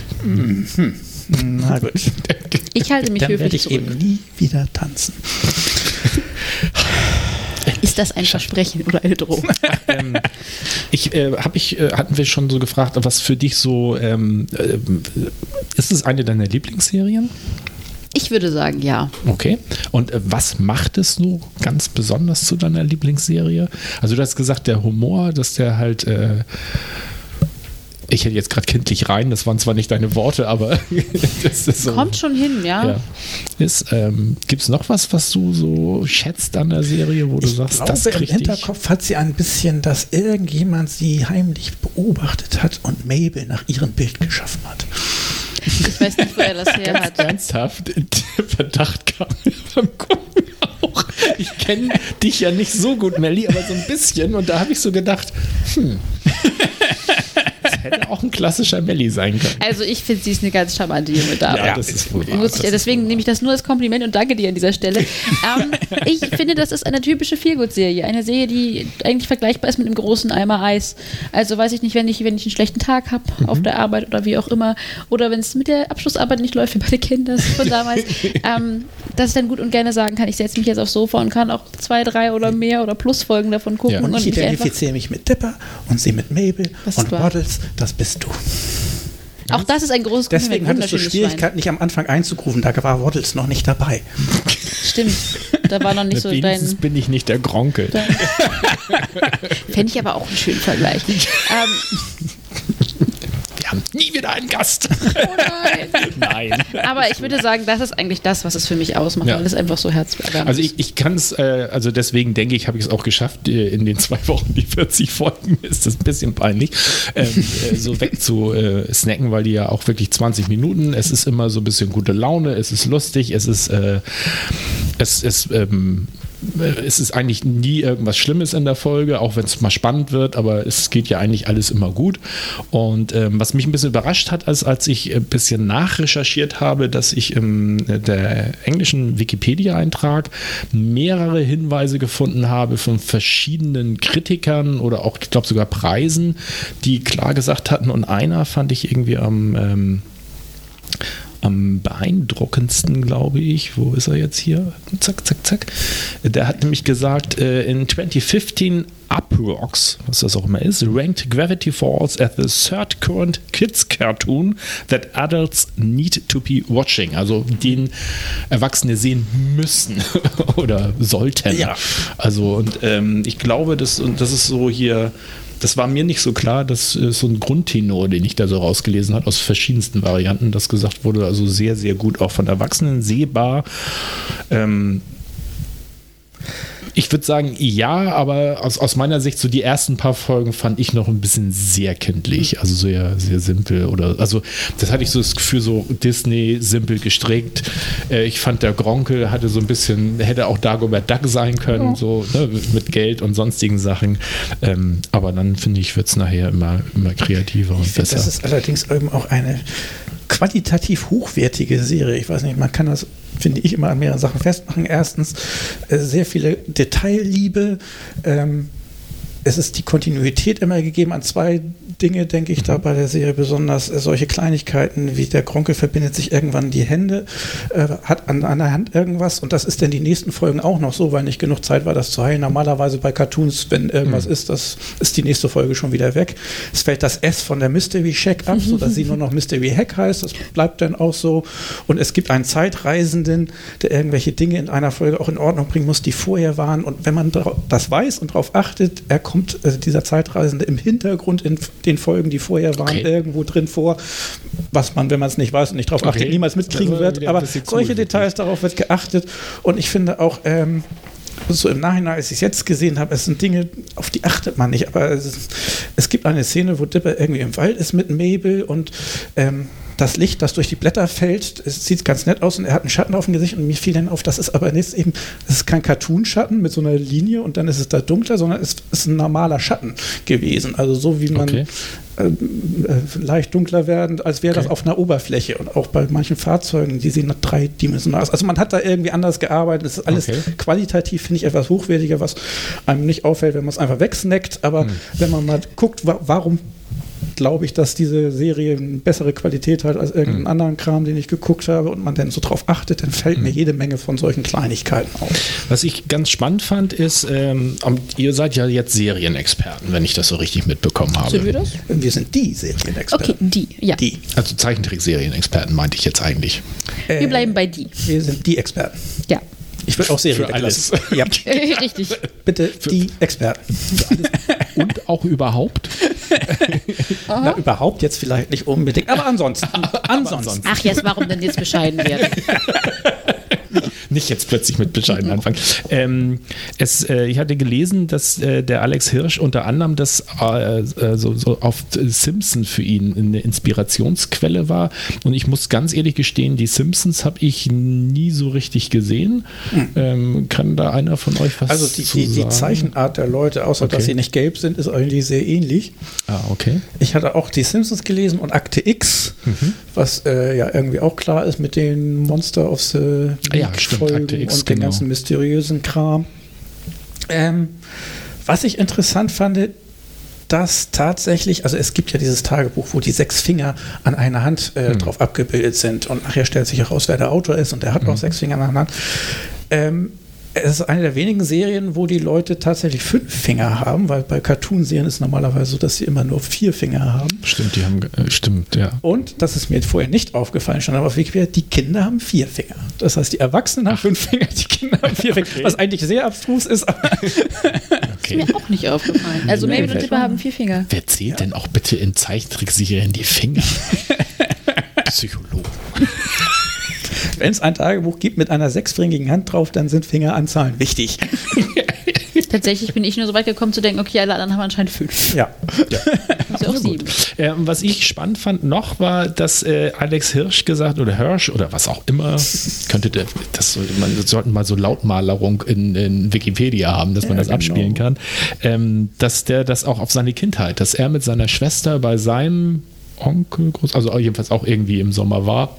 Na gut. ich halte mich Dann werde höflich ich zurück. eben nie wieder tanzen. [LAUGHS] Ist das ein Versprechen oder eine Drohung? [LAUGHS] ähm, ich äh, habe ich äh, hatten wir schon so gefragt, was für dich so ähm, äh, ist es eine deiner Lieblingsserien? Ich würde sagen, ja. Okay. Und äh, was macht es so ganz besonders zu deiner Lieblingsserie? Also du hast gesagt, der Humor, dass der halt äh, ich hätte jetzt gerade kindlich rein, das waren zwar nicht deine Worte, aber [LAUGHS] das ist so. Kommt schon hin, ja. Ja. Ist, ähm, Gibt es noch was, was du so schätzt an der Serie, wo du Ich sagst, glaube, das im kriegt dich? Hinterkopf hat sie ein bisschen, dass irgendjemand sie heimlich beobachtet hat und Mabel nach ihrem Bild geschaffen hat. Ich weiß nicht, wo er das [LAUGHS] her hat. Ernsthaft, der Verdacht kam mir beim Gucken auch. Ich kenne dich ja nicht so gut, Melli, aber so ein bisschen. Und da habe ich so gedacht, hm, hätte auch ein klassischer Melli sein können. Also ich finde, sie ist eine ganz charmante junge Dame. Ja, das ist wohl wahr. Ich, deswegen nehme ich das nur als Kompliment und danke dir an dieser Stelle. [LAUGHS] ähm, ich finde, das ist eine typische Feelgood-Serie. Eine Serie, die eigentlich vergleichbar ist mit einem großen Eimer Eis. Also weiß ich nicht, wenn ich, wenn ich einen schlechten Tag habe Mhm. auf der Arbeit oder wie auch immer. Oder wenn es mit der Abschlussarbeit nicht läuft, wie bei den Kindern von damals. [LAUGHS] ähm, dass ich dann gut und gerne sagen kann, ich setze mich jetzt aufs Sofa und kann auch zwei, drei oder mehr oder Plusfolgen davon gucken. Ja. Und ich mich einfach, identifiziere mich mit Dipper und sie mit Mabel und war- Waddles, das bist du. auch das ist ein großes Deswegen hattest du Schwierigkeiten, dich am Anfang einzugrufen, da war Waddles noch nicht dabei. Stimmt. Da war noch nicht so Wenigstens dein. bin ich nicht der Gronkel. [LAUGHS] Fände ich aber auch einen schönen Vergleich. [LAUGHS] ähm, Wir haben nie wieder einen Gast. oh nein. [LAUGHS] Nein. Aber ich würde sagen, das ist eigentlich das, was es für mich ausmacht, Ja. weil es einfach so herzerwärmend Also ich, ich kann es, äh, also deswegen denke ich, habe ich es auch geschafft, äh, in den zwei Wochen, die 40 Folgen, [LAUGHS] ist das ein bisschen peinlich, ähm, äh, so wegzusnacken, äh, snacken, weil die ja auch wirklich 20 Minuten, es ist immer so ein bisschen gute Laune, es ist lustig, es ist, äh, es ist, ähm, äh, es ist eigentlich nie irgendwas Schlimmes in der Folge, auch wenn es mal spannend wird, aber es geht ja eigentlich alles immer gut. Und ähm, was mich ein bisschen überrascht hat, als, als ich ein bisschen nachrecherchiert habe, dass ich im der englischen Wikipedia-Eintrag mehrere Hinweise gefunden habe von verschiedenen Kritikern oder auch, ich glaube, sogar Preisen, die klar gesagt hatten. Und einer fand ich irgendwie am ähm, am beeindruckendsten, glaube ich. Wo ist er jetzt hier? Zack, zack, zack. Der hat nämlich gesagt, äh, in 2015 Uprocks, was das auch immer ist, ranked Gravity Falls as the third current kids cartoon that adults need to be watching. Also den Erwachsene sehen müssen [LAUGHS] oder sollten. Ja. Also und ähm, ich glaube, das, und das ist so hier das war mir nicht so klar, das ist so ein Grundtenor, den ich da so rausgelesen habe, aus verschiedensten Varianten, das gesagt wurde, also sehr, sehr gut auch von Erwachsenen sehbar. Ähm, ich würde sagen, ja, aber aus, aus meiner Sicht, so die ersten paar Folgen fand ich noch ein bisschen sehr kindlich, also sehr, sehr simpel oder, also das hatte ich so das Gefühl, so Disney, simpel gestrickt. Äh, ich fand der Gronkel hatte so ein bisschen, hätte auch Dagobert Duck sein können, so ne, mit Geld und sonstigen Sachen. Ähm, aber dann finde ich, wird es nachher immer, immer kreativer und Ich finde, besser. das ist allerdings eben auch eine qualitativ hochwertige Serie. Ich weiß nicht, man kann das finde ich, immer an mehreren Sachen festmachen. Erstens, äh, sehr viele Detailliebe. Ähm, es ist die Kontinuität immer gegeben an zwei Dinge, denke ich, da bei der Serie besonders. Äh, solche Kleinigkeiten wie der Kronkel verbindet sich irgendwann die Hände, äh, hat an, an der Hand irgendwas und das ist dann die nächsten Folgen auch noch so, weil nicht genug Zeit war, das zu heilen. Normalerweise bei Cartoons, wenn irgendwas mhm. ist, das ist die nächste Folge schon wieder weg. Es fällt das S von der Mystery Shack ab, sodass sie nur noch Mystery Hack heißt. Das bleibt dann auch so. Und es gibt einen Zeitreisenden, der irgendwelche Dinge in einer Folge auch in Ordnung bringen muss, die vorher waren. Und wenn man das weiß und darauf achtet, er kommt, also dieser Zeitreisende im Hintergrund in den Folgen, die vorher waren, okay. irgendwo drin vor, was man, wenn man es nicht weiß und nicht darauf achtet, niemals mitkriegen also wird. Aber solche Details, darauf wird geachtet. Und ich finde auch, ähm, so im Nachhinein, als ich es jetzt gesehen habe, es sind Dinge, auf die achtet man nicht. Aber es, es gibt eine Szene, wo Dipper irgendwie im Wald ist mit Mabel und ähm, das Licht, das durch die Blätter fällt, es sieht ganz nett aus und er hat einen Schatten auf dem Gesicht und mir fiel dann auf, das ist aber nicht eben, es ist kein Cartoon-Schatten mit so einer Linie und dann ist es da dunkler, sondern es ist ein normaler Schatten gewesen. Also so wie man okay. äh, äh, leicht dunkler werden, als wäre okay. das auf einer Oberfläche und auch bei manchen Fahrzeugen, die sehen dreidimensional aus. Also man hat da irgendwie anders gearbeitet. Es ist alles okay. qualitativ, finde ich, etwas hochwertiger, was einem nicht auffällt, wenn man es einfach wegsnackt. Aber hm. wenn man mal guckt, wa warum glaube ich, dass diese Serie eine bessere Qualität hat als irgendeinen mhm. anderen Kram, den ich geguckt habe und man dann so drauf achtet, dann fällt mhm. mir jede Menge von solchen Kleinigkeiten auf. Was ich ganz spannend fand, ist, ähm, ihr seid ja jetzt Serienexperten, wenn ich das so richtig mitbekommen habe. Sind wir das? Wir sind die Serienexperten. Okay, die, ja. Die. Also Zeichentrick-Serienexperten meinte ich jetzt eigentlich. Äh, wir bleiben bei die. Wir sind die Experten. Ja. Ich will auch Serien alles. Ja. [LAUGHS] Richtig. Bitte Für die Experten. [LAUGHS] Und auch überhaupt? [LAUGHS] Na, überhaupt jetzt vielleicht nicht unbedingt, aber ansonsten. [LAUGHS] ansonsten. Ach, jetzt, warum denn jetzt bescheiden werden? [LAUGHS] nicht jetzt plötzlich mit bescheiden anfangen. Ähm, es, äh, ich hatte gelesen, dass äh, der Alex Hirsch unter anderem das äh, äh so, so, auf Simpson für ihn eine Inspirationsquelle war. Und ich muss ganz ehrlich gestehen, die Simpsons habe ich nie so richtig gesehen. Hm. Ähm, kann da einer von euch was Also die, die, die Zeichenart der Leute, außer okay. dass sie nicht gelb sind, ist eigentlich sehr ähnlich. Ah, okay. Ich hatte auch die Simpsons gelesen und Akte X, mhm. was äh, ja irgendwie auch klar ist mit den Monster of the ah, ja, stimmt. Folgen X, und den genau. ganzen mysteriösen Kram. Ähm, was ich interessant fand, dass tatsächlich, also es gibt ja dieses Tagebuch, wo die sechs Finger an einer Hand äh, hm. drauf abgebildet sind und nachher stellt sich heraus, wer der Autor ist und der hat hm. auch sechs Finger an der Hand. Ähm, es ist eine der wenigen Serien, wo die Leute tatsächlich fünf Finger haben, weil bei Cartoon-Serien ist normalerweise so, dass sie immer nur vier Finger haben. Stimmt, die haben, äh, stimmt, ja. Und, das ist mir vorher nicht aufgefallen, stand aber auf Wikipedia, die Kinder haben vier Finger. Das heißt, die Erwachsenen haben fünf Finger, die Kinder haben vier Finger, was eigentlich sehr abstrus ist. okay. [LAUGHS] Ist mir auch nicht aufgefallen. Also Mabel und Tipper haben vier Finger. Wer zählt ja. denn auch bitte in Zeichentrickserien die Finger? [LAUGHS] Psychologe. Wenn es ein Tagebuch gibt mit einer sechsfingigen Hand drauf, dann sind Fingeranzahlen wichtig. [LAUGHS] Tatsächlich bin ich nur so weit gekommen zu denken, okay, alle anderen haben anscheinend fünf. Ja. ja. [LAUGHS] Also auch sieben. Äh, was ich spannend fand noch war, dass äh, Alex Hirsch gesagt oder Hirsch oder was auch immer, könnte der, das sollte man sollten mal so Lautmalerung in, in Wikipedia haben, dass man ja, das genau. abspielen kann, ähm, dass der das auch auf seine Kindheit, dass er mit seiner Schwester bei seinem Onkel, groß, also jedenfalls auch irgendwie im Sommer war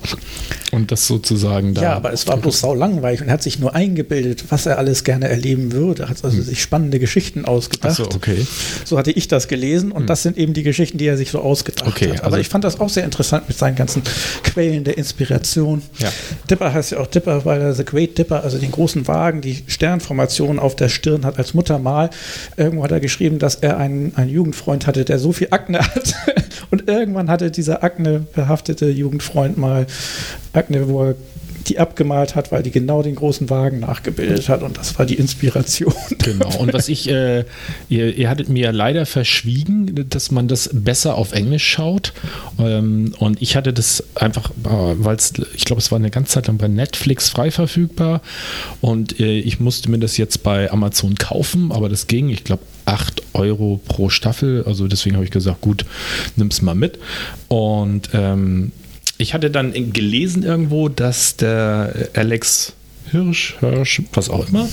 und das sozusagen da. Ja, aber es war bloß sau langweilig und er hat sich nur eingebildet, was er alles gerne erleben würde. Hat also hm. sich spannende Geschichten ausgedacht. Ach so, okay. So hatte ich das gelesen und hm. das sind eben die Geschichten, die er sich so ausgedacht okay, hat. Aber also ich fand das auch sehr interessant mit seinen ganzen Quellen der Inspiration. Ja. Dipper heißt ja auch Dipper, weil er The Great Dipper, also den großen Wagen, die Sternformation auf der Stirn hat als Muttermal. Irgendwo hat er geschrieben, dass er einen, einen Jugendfreund hatte, der so viel Akne [LAUGHS] hat und irgendwann hatte dieser Akne behaftete Jugendfreund mal Akne, wo er die abgemalt hat, weil die genau den großen Wagen nachgebildet hat und das war die Inspiration. Genau, und was ich, äh, ihr, ihr, hattet mir leider verschwiegen, dass man das besser auf Englisch schaut ähm, und ich hatte das einfach, äh, weil es, ich glaube, es war eine ganze Zeit lang bei Netflix frei verfügbar und äh, ich musste mir das jetzt bei Amazon kaufen, aber das ging, ich glaube, 8 Euro pro Staffel. Also deswegen habe ich gesagt, gut, nimm es mal mit. Und ähm, ich hatte dann gelesen irgendwo, dass der Alex Hirsch, Hirsch, was auch immer.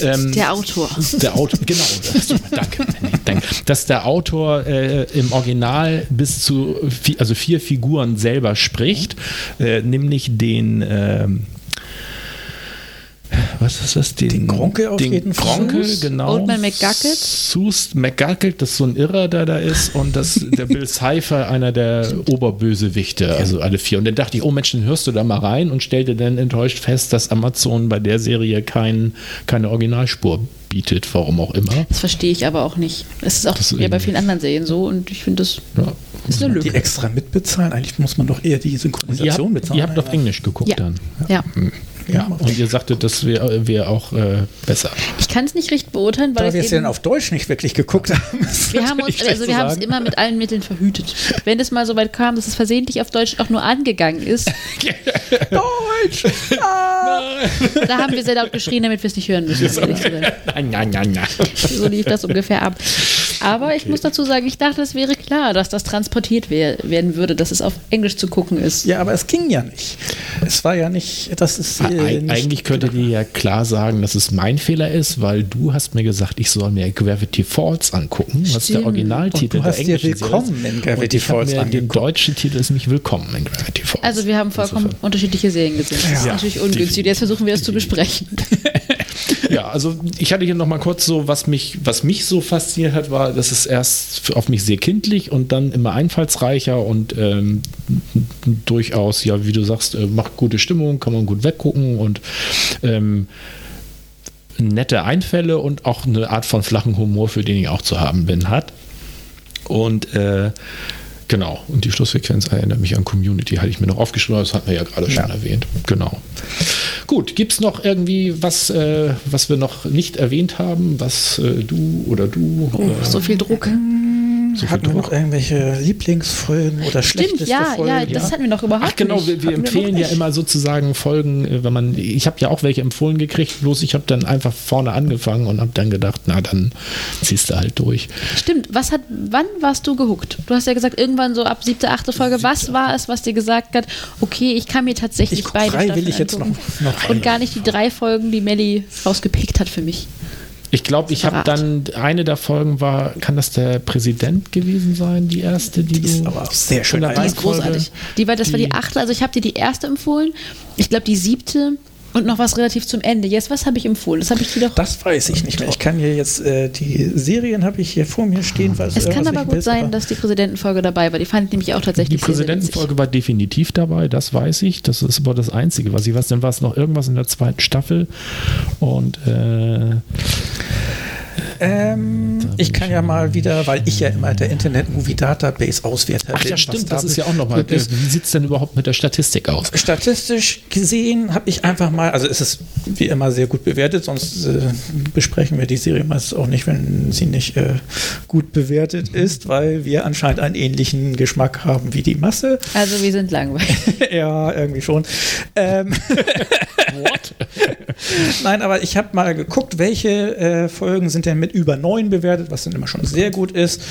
Ähm, der Autor. Der Autor, genau. [LAUGHS] danke, danke. Dass der Autor äh, im Original bis zu vier, also vier Figuren selber spricht, äh, nämlich den. Ähm, was ist das? Den, Den Gronke auf den jeden Fall. Gronke, genau. Oldman McGucket. Sus McGucket, das ist so ein Irrer, der da ist. Und das, der Bill [LAUGHS] Cipher, einer der Oberbösewichte, also alle vier. Und dann dachte ich, oh Mensch, dann hörst du da mal rein und stellte dann enttäuscht fest, dass Amazon bei der Serie kein, keine Originalspur bietet, warum auch immer. Das verstehe ich aber auch nicht. Das ist auch Das ist ja bei vielen anderen Serien so und ich finde, das Ja. ist eine Die Lücke. extra mitbezahlen? Eigentlich muss man doch eher die Und ihr Synchronisation habt, bezahlen. ihr habt auf Englisch geguckt Ja. dann. Ja. Ja. Und ihr sagtet, das wäre wär auch äh, besser. Ich kann es nicht richtig beurteilen, weil Da wir es ja auf Deutsch nicht wirklich geguckt haben. wir haben uns, also wir haben es immer mit allen Mitteln verhütet. Wenn es mal so weit kam, dass es versehentlich auf Deutsch auch nur angegangen ist, [LAUGHS] Deutsch! Ah. [LAUGHS] da haben wir sehr laut geschrien, damit wir es nicht hören müssen. um ehrlich zu sein. Na, na, na. So lief das ungefähr ab. Aber ich muss dazu sagen, ich dachte, es wäre klar, dass das transportiert wer werden würde, dass es auf Englisch zu gucken ist. Ja, aber es ging ja nicht. Es war ja nicht, das ist äh, nicht eigentlich könntet ihr ja klar sagen, dass es mein Fehler ist, weil du hast mir gesagt, ich soll mir Gravity Falls angucken, was der Stimmt. Originaltitel Und du hast der dir englischen Serie Willkommen ist. in Gravity Und Falls mir den deutschen Titel ist nicht Willkommen in Gravity Falls. Also wir haben vollkommen Insofern. unterschiedliche Serien gesehen. Das ist Ja, natürlich ungünstig. Jetzt versuchen wir das zu besprechen. [LAUGHS] Ja, also ich hatte hier noch mal kurz so, was mich, was mich so fasziniert hat, war, dass es erst auf mich sehr kindlich und dann immer einfallsreicher und ähm, durchaus, ja, wie du sagst, äh, macht gute Stimmung, kann man gut weggucken und ähm, nette Einfälle und auch eine Art von flachen Humor, für den ich auch zu haben bin, hat. Und äh, genau, und die Schlusssequenz erinnert mich an Community, hatte ich mir noch aufgeschrieben, aber das hatten wir ja gerade schon Ja. erwähnt. Genau. Gut, gibt es noch irgendwie was, äh, was wir noch nicht erwähnt haben, was äh, du oder du Oh, äh, so viel Druck. So Hatten wir noch irgendwelche Lieblingsfolgen oder Stimmt, schlechteste ja, ja, Folgen? das hatten wir noch überhaupt Ach genau, nicht. wir, wir Hatten empfehlen noch ja immer sozusagen Folgen, äh, wenn man, ich habe ja auch welche empfohlen gekriegt, bloß ich habe dann einfach vorne angefangen und habe dann gedacht, na dann ziehst du halt durch. Stimmt, was hat, wann warst du gehuckt? Du hast ja gesagt, irgendwann so ab siebte, achte Folge. Was war es, was dir gesagt hat, okay, ich kann mir tatsächlich Ich beide freiwillig Staffeln jetzt noch- noch Und gar nicht die drei Folgen, die Melly rausgepickt hat für mich. Ich glaube, ich habe dann, eine der Folgen war, kann das der Präsident gewesen sein, die erste, die, Die ist du aber auch sehr schön. Die ist großartig. Die war, das war die die- achte, also ich habe dir die erste empfohlen. Ich glaube, die siebte und noch was relativ zum Ende. Jetzt, was habe ich empfohlen? Das habe ich dir doch. Das weiß ich nicht mehr. Ich kann hier jetzt, äh, die Serien habe ich hier vor mir stehen. Weil es kann aber gut weiß, sein, aber- dass die Präsidentenfolge dabei war. Die fand ich nämlich auch Die tatsächlich witzig. Präsidentenfolge war definitiv dabei, das weiß ich. Das ist aber das Einzige, was ich weiß. Dann war es noch irgendwas in der zweiten Staffel. Und äh, Ähm, ich kann ja mal wieder, weil ich ja immer der Internet Movie Database Auswerter ach bin. ja, stimmt, da das ist ja auch nochmal. ist. Wie sieht es denn überhaupt mit der Statistik aus? Statistisch gesehen habe ich einfach mal, also es ist wie immer sehr gut bewertet, sonst äh, besprechen wir die Serie meist auch nicht, wenn sie nicht äh, gut bewertet ist, weil wir anscheinend einen ähnlichen Geschmack haben wie die Masse. Also wir sind langweilig. [LAUGHS] ja, irgendwie schon. Ähm, [LAUGHS] [LAUGHS] Nein, aber ich habe mal geguckt, welche äh, Folgen sind denn mit über 9 bewertet, was dann immer schon sehr gut ist.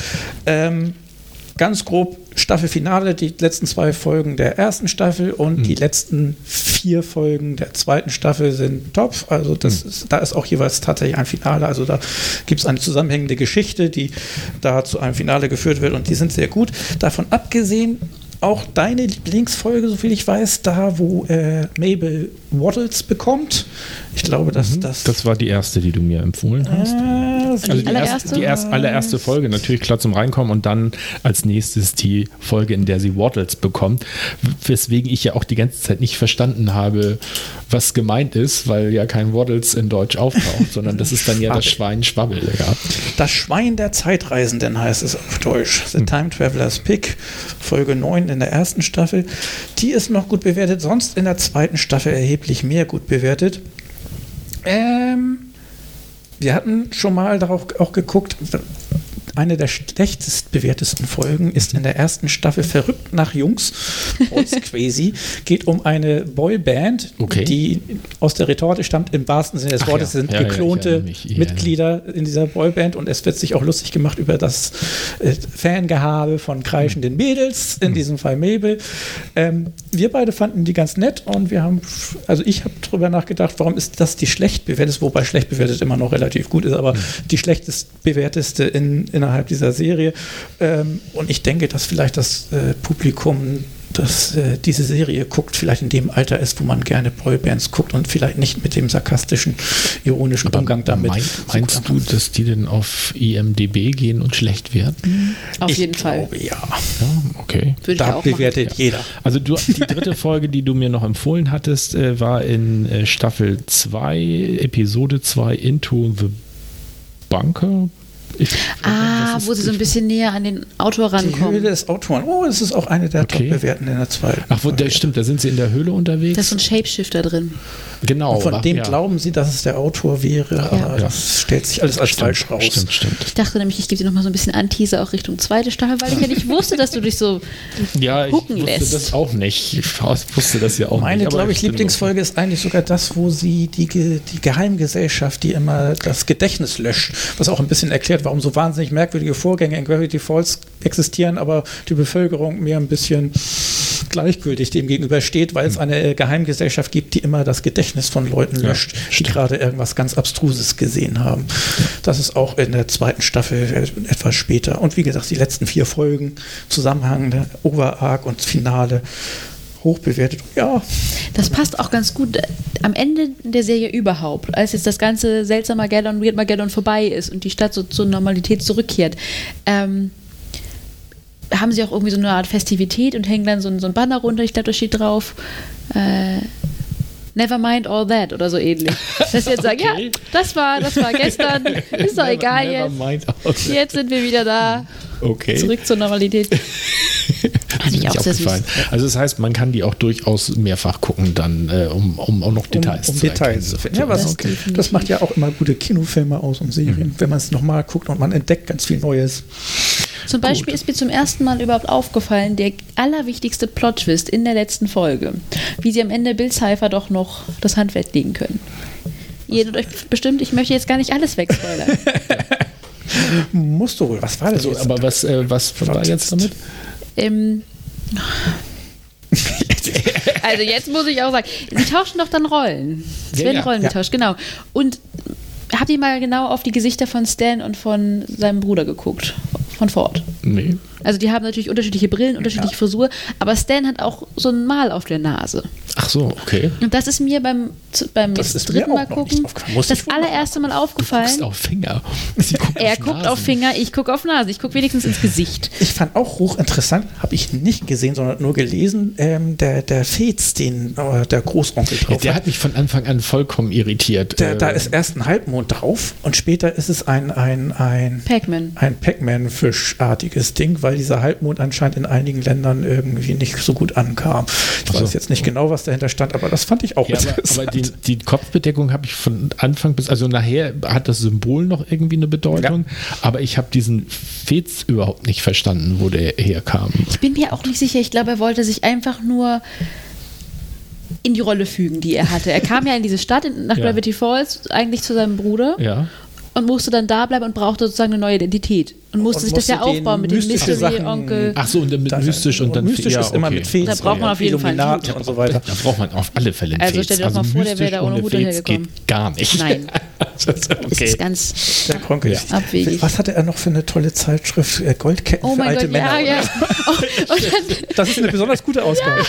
Ähm, ganz grob Staffelfinale, die letzten zwei Folgen der ersten Staffel und die letzten vier Folgen der zweiten Staffel sind top. Also das ist, da ist auch jeweils tatsächlich ein Finale. Also da gibt es eine zusammenhängende Geschichte, die da zu einem Finale geführt wird und die sind sehr gut. Davon abgesehen, auch deine Lieblingsfolge, soviel ich weiß, da wo äh, Mabel Waddles bekommt. Ich glaube, dass das. Das war die erste, die du mir empfohlen hast. äh, Also die, allererste? erste, die erst, allererste Folge, natürlich klar zum Reinkommen und dann als nächstes die Folge, in der sie Waddles bekommt, weswegen ich ja auch die ganze Zeit nicht verstanden habe, was gemeint ist, weil ja kein Waddles in Deutsch auftaucht, [LAUGHS] sondern das ist dann ja das Schwein Schwabbel. Ja. Das Schwein der Zeitreisenden heißt es auf Deutsch. The Time Traveler's Pick, Folge 9 in der ersten Staffel. Die ist noch gut bewertet, sonst in der zweiten Staffel erheblich mehr gut bewertet. Ähm, wir hatten schon mal darauf auch geguckt. Eine der schlechtest bewertesten Folgen ist in der ersten Staffel Verrückt nach Jungs. Boys [LAUGHS] Crazy. Geht um eine Boyband, Okay. die aus der Retorte stammt, im wahrsten Sinne des Wortes ja. sind Ja, geklonte. Ja, Mitglieder in dieser Boyband und es wird sich auch lustig gemacht über das äh, Fangehabe von kreischenden Mädels, Hm. in diesem Fall Mabel. Ähm, wir beide fanden die ganz nett und wir haben, also ich habe drüber nachgedacht, warum ist das die schlecht bewertet, wobei schlecht bewertet immer noch relativ gut ist, aber Hm. die schlechtest bewerteste in, innerhalb dieser Serie. Ähm, und ich denke, dass vielleicht das äh, Publikum dass äh, diese Serie guckt, vielleicht in dem Alter ist, wo man gerne Boybands guckt und vielleicht nicht mit dem sarkastischen, ironischen Aber Umgang damit. Mein, meinst du, dass die denn auf IMDB gehen und schlecht werden? Auf ich jeden Fall. glaube, ja. Ja, okay. Würde ich Da auch machen. bewertet jeder. Also du, die dritte Folge, die du mir noch empfohlen hattest, äh, war in äh, Staffel 2, Episode 2, Into the Bunker. Ich, Ah, wo sie so ein bisschen näher an den Autor Die Höhle rankommen. des Autoren. Oh, das ist auch eine der Okay. Top-Bewerten in der zweiten. Ach, wo, der, stimmt, da sind sie in der Höhle unterwegs. Da ist so ein Shapeshifter drin. Genau. Und von dem ja. glauben sie, dass es der Autor wäre, aber Ja. das stellt sich alles als Stimmt, falsch raus. Stimmt, stimmt. Ich dachte nämlich, ich gebe dir nochmal so ein bisschen Anteaser auch Richtung zweite Staffel, weil ich ja nicht wusste, dass du dich so Ja, ich gucken wusste lässt. das auch nicht. Ich wusste das ja auch Meine, nicht. aber glaube ich. Lieblingsfolge ist eigentlich sogar das, wo sie die, die Geheimgesellschaft, die immer das Gedächtnis löscht, was auch ein bisschen erklärt, warum so wahnsinnig merkwürdige Vorgänge in Gravity Falls existieren, aber die Bevölkerung mehr ein bisschen gleichgültig dem gegenüber steht, weil es Hm. eine Geheimgesellschaft gibt, die immer das Gedächtnis von Leuten löscht, die stimmt. gerade irgendwas ganz Abstruses gesehen haben. Das ist auch in der zweiten Staffel äh, etwas später. Und wie gesagt, die letzten vier Folgen, Zusammenhang, Overarc und Finale, hochbewertet. Ja, Das passt auch ganz gut äh, am Ende der Serie überhaupt, als jetzt das ganze seltsame Magellan, Weird Magellan vorbei ist und die Stadt so zur Normalität zurückkehrt. Ähm, haben sie auch irgendwie so eine Art Festivität und hängen dann so, ein- so ein Banner runter, ich glaube, da steht drauf, äh, Never mind all that oder so ähnlich. [LAUGHS] Dass sie jetzt sagen, Okay. ja, das war, das war gestern, [LAUGHS] ist doch egal Never jetzt. mind all that. Jetzt sind wir wieder da, Okay. zurück zur Normalität. Das ich ist auch sehr süß. Also das heißt, man kann die auch durchaus mehrfach gucken, dann, äh, um, um auch noch Details um, um zu Details erkennen. finden. Ja, was, Das das, definitiv. macht ja auch immer gute Kinofilme aus und Serien, wenn man es nochmal guckt und man entdeckt ganz viel Neues. Zum Beispiel ist mir zum ersten Mal überhaupt aufgefallen, der allerwichtigste Plot-Twist in der letzten Folge, wie sie am Ende Bill Cipher doch noch das Handwerk legen können. Ihr erinnert euch bestimmt, ich möchte jetzt gar nicht alles wegspoilern. [LAUGHS] Musst du wohl, was war das? So, jetzt? aber was, äh, was war jetzt damit? ähm, also jetzt muss ich auch sagen, sie tauschen doch dann Rollen. Es Ja, werden ja, Rollen ja. getauscht, genau. Und habt ihr mal genau auf die Gesichter von Stan und von seinem Bruder geguckt? Von Ford. Nee. Also die haben natürlich unterschiedliche Brillen, unterschiedliche Frisur, aber Stan hat auch so ein Mal auf der Nase. Ach so, okay. Und das ist mir beim, beim Das jetzt dritten auch Mal gucken das allererste Mal Guckst aufgefallen. auf Finger. Sie guckt [LAUGHS] Er auf guckt Nasen. auf Finger, ich gucke auf Nase. Ich gucke wenigstens ins Gesicht. Ich fand auch hochinteressant, habe ich nicht gesehen, sondern nur gelesen, ähm, der, der Fez, den äh, der Großonkel Ja, drauf der hat. hat mich von Anfang an vollkommen irritiert. Der, Äh, da ist erst ein Halbmond drauf und später ist es ein, ein, ein, Pac-Man. ein Pac-Man-Fischartiges Ding, weil dieser Halbmond anscheinend in einigen Ländern irgendwie nicht so gut ankam. Ich Ach so. weiß jetzt nicht genau, was dahinter stand, aber das fand ich auch Ja, aber, interessant. aber die, die Kopfbedeckung habe ich von Anfang bis, also nachher hat das Symbol noch irgendwie eine Bedeutung, aber ich habe diesen Fez überhaupt nicht verstanden, wo der herkam. Ich bin mir auch nicht sicher. Ich glaube, er wollte sich einfach nur in die Rolle fügen, die er hatte. Er kam ja in diese Stadt, in, nach Ja. Gravity Falls, eigentlich zu seinem Bruder Ja. und musste dann da bleiben und brauchte sozusagen eine neue Identität. Und musste Und sich das ja musste aufbauen mit dem mystische Mystery Sachen- Onkel. Ach so, und dann mit Dann- mystisch und dann mystisch ja, ist immer okay. mit Feen. Da braucht man auf jeden Fall einen Illuminaten Hut. und so weiter. Da braucht man auf alle Fälle einen Also Fez. stell dir doch mal vor, der wäre da ohne Hut Fez dahergekommen. geht gar nicht. Nein. [LAUGHS] Das ist Das ganz Der Kronkel. Ja. abwegig. Was hatte er noch für eine tolle Zeitschrift? Äh, Goldketten Oh für mein alte Gott, Männer. ja, ja. [LAUGHS] Oh, und [LAUGHS] dann, Das ist eine besonders gute Ausgabe.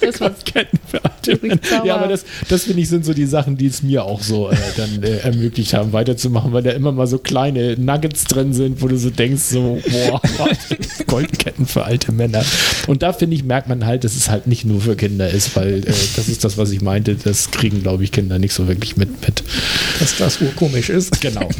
das war Ketten für alte Männer. Ja, aber das, das finde ich sind so die Sachen, die es mir auch so äh, dann äh, ermöglicht haben, weiterzumachen, weil da immer mal so kleine Nuggets drin sind, wo du so denkst, so, boah, [LAUGHS] Goldketten für alte Männer. Und da finde ich, merkt man halt, dass es halt nicht nur für Kinder ist, weil äh, das ist das, was ich meinte, das kriegen, glaube ich, Kinder nicht so wirklich mit. mit. Dass das urkomisch ist. Genau. [LAUGHS]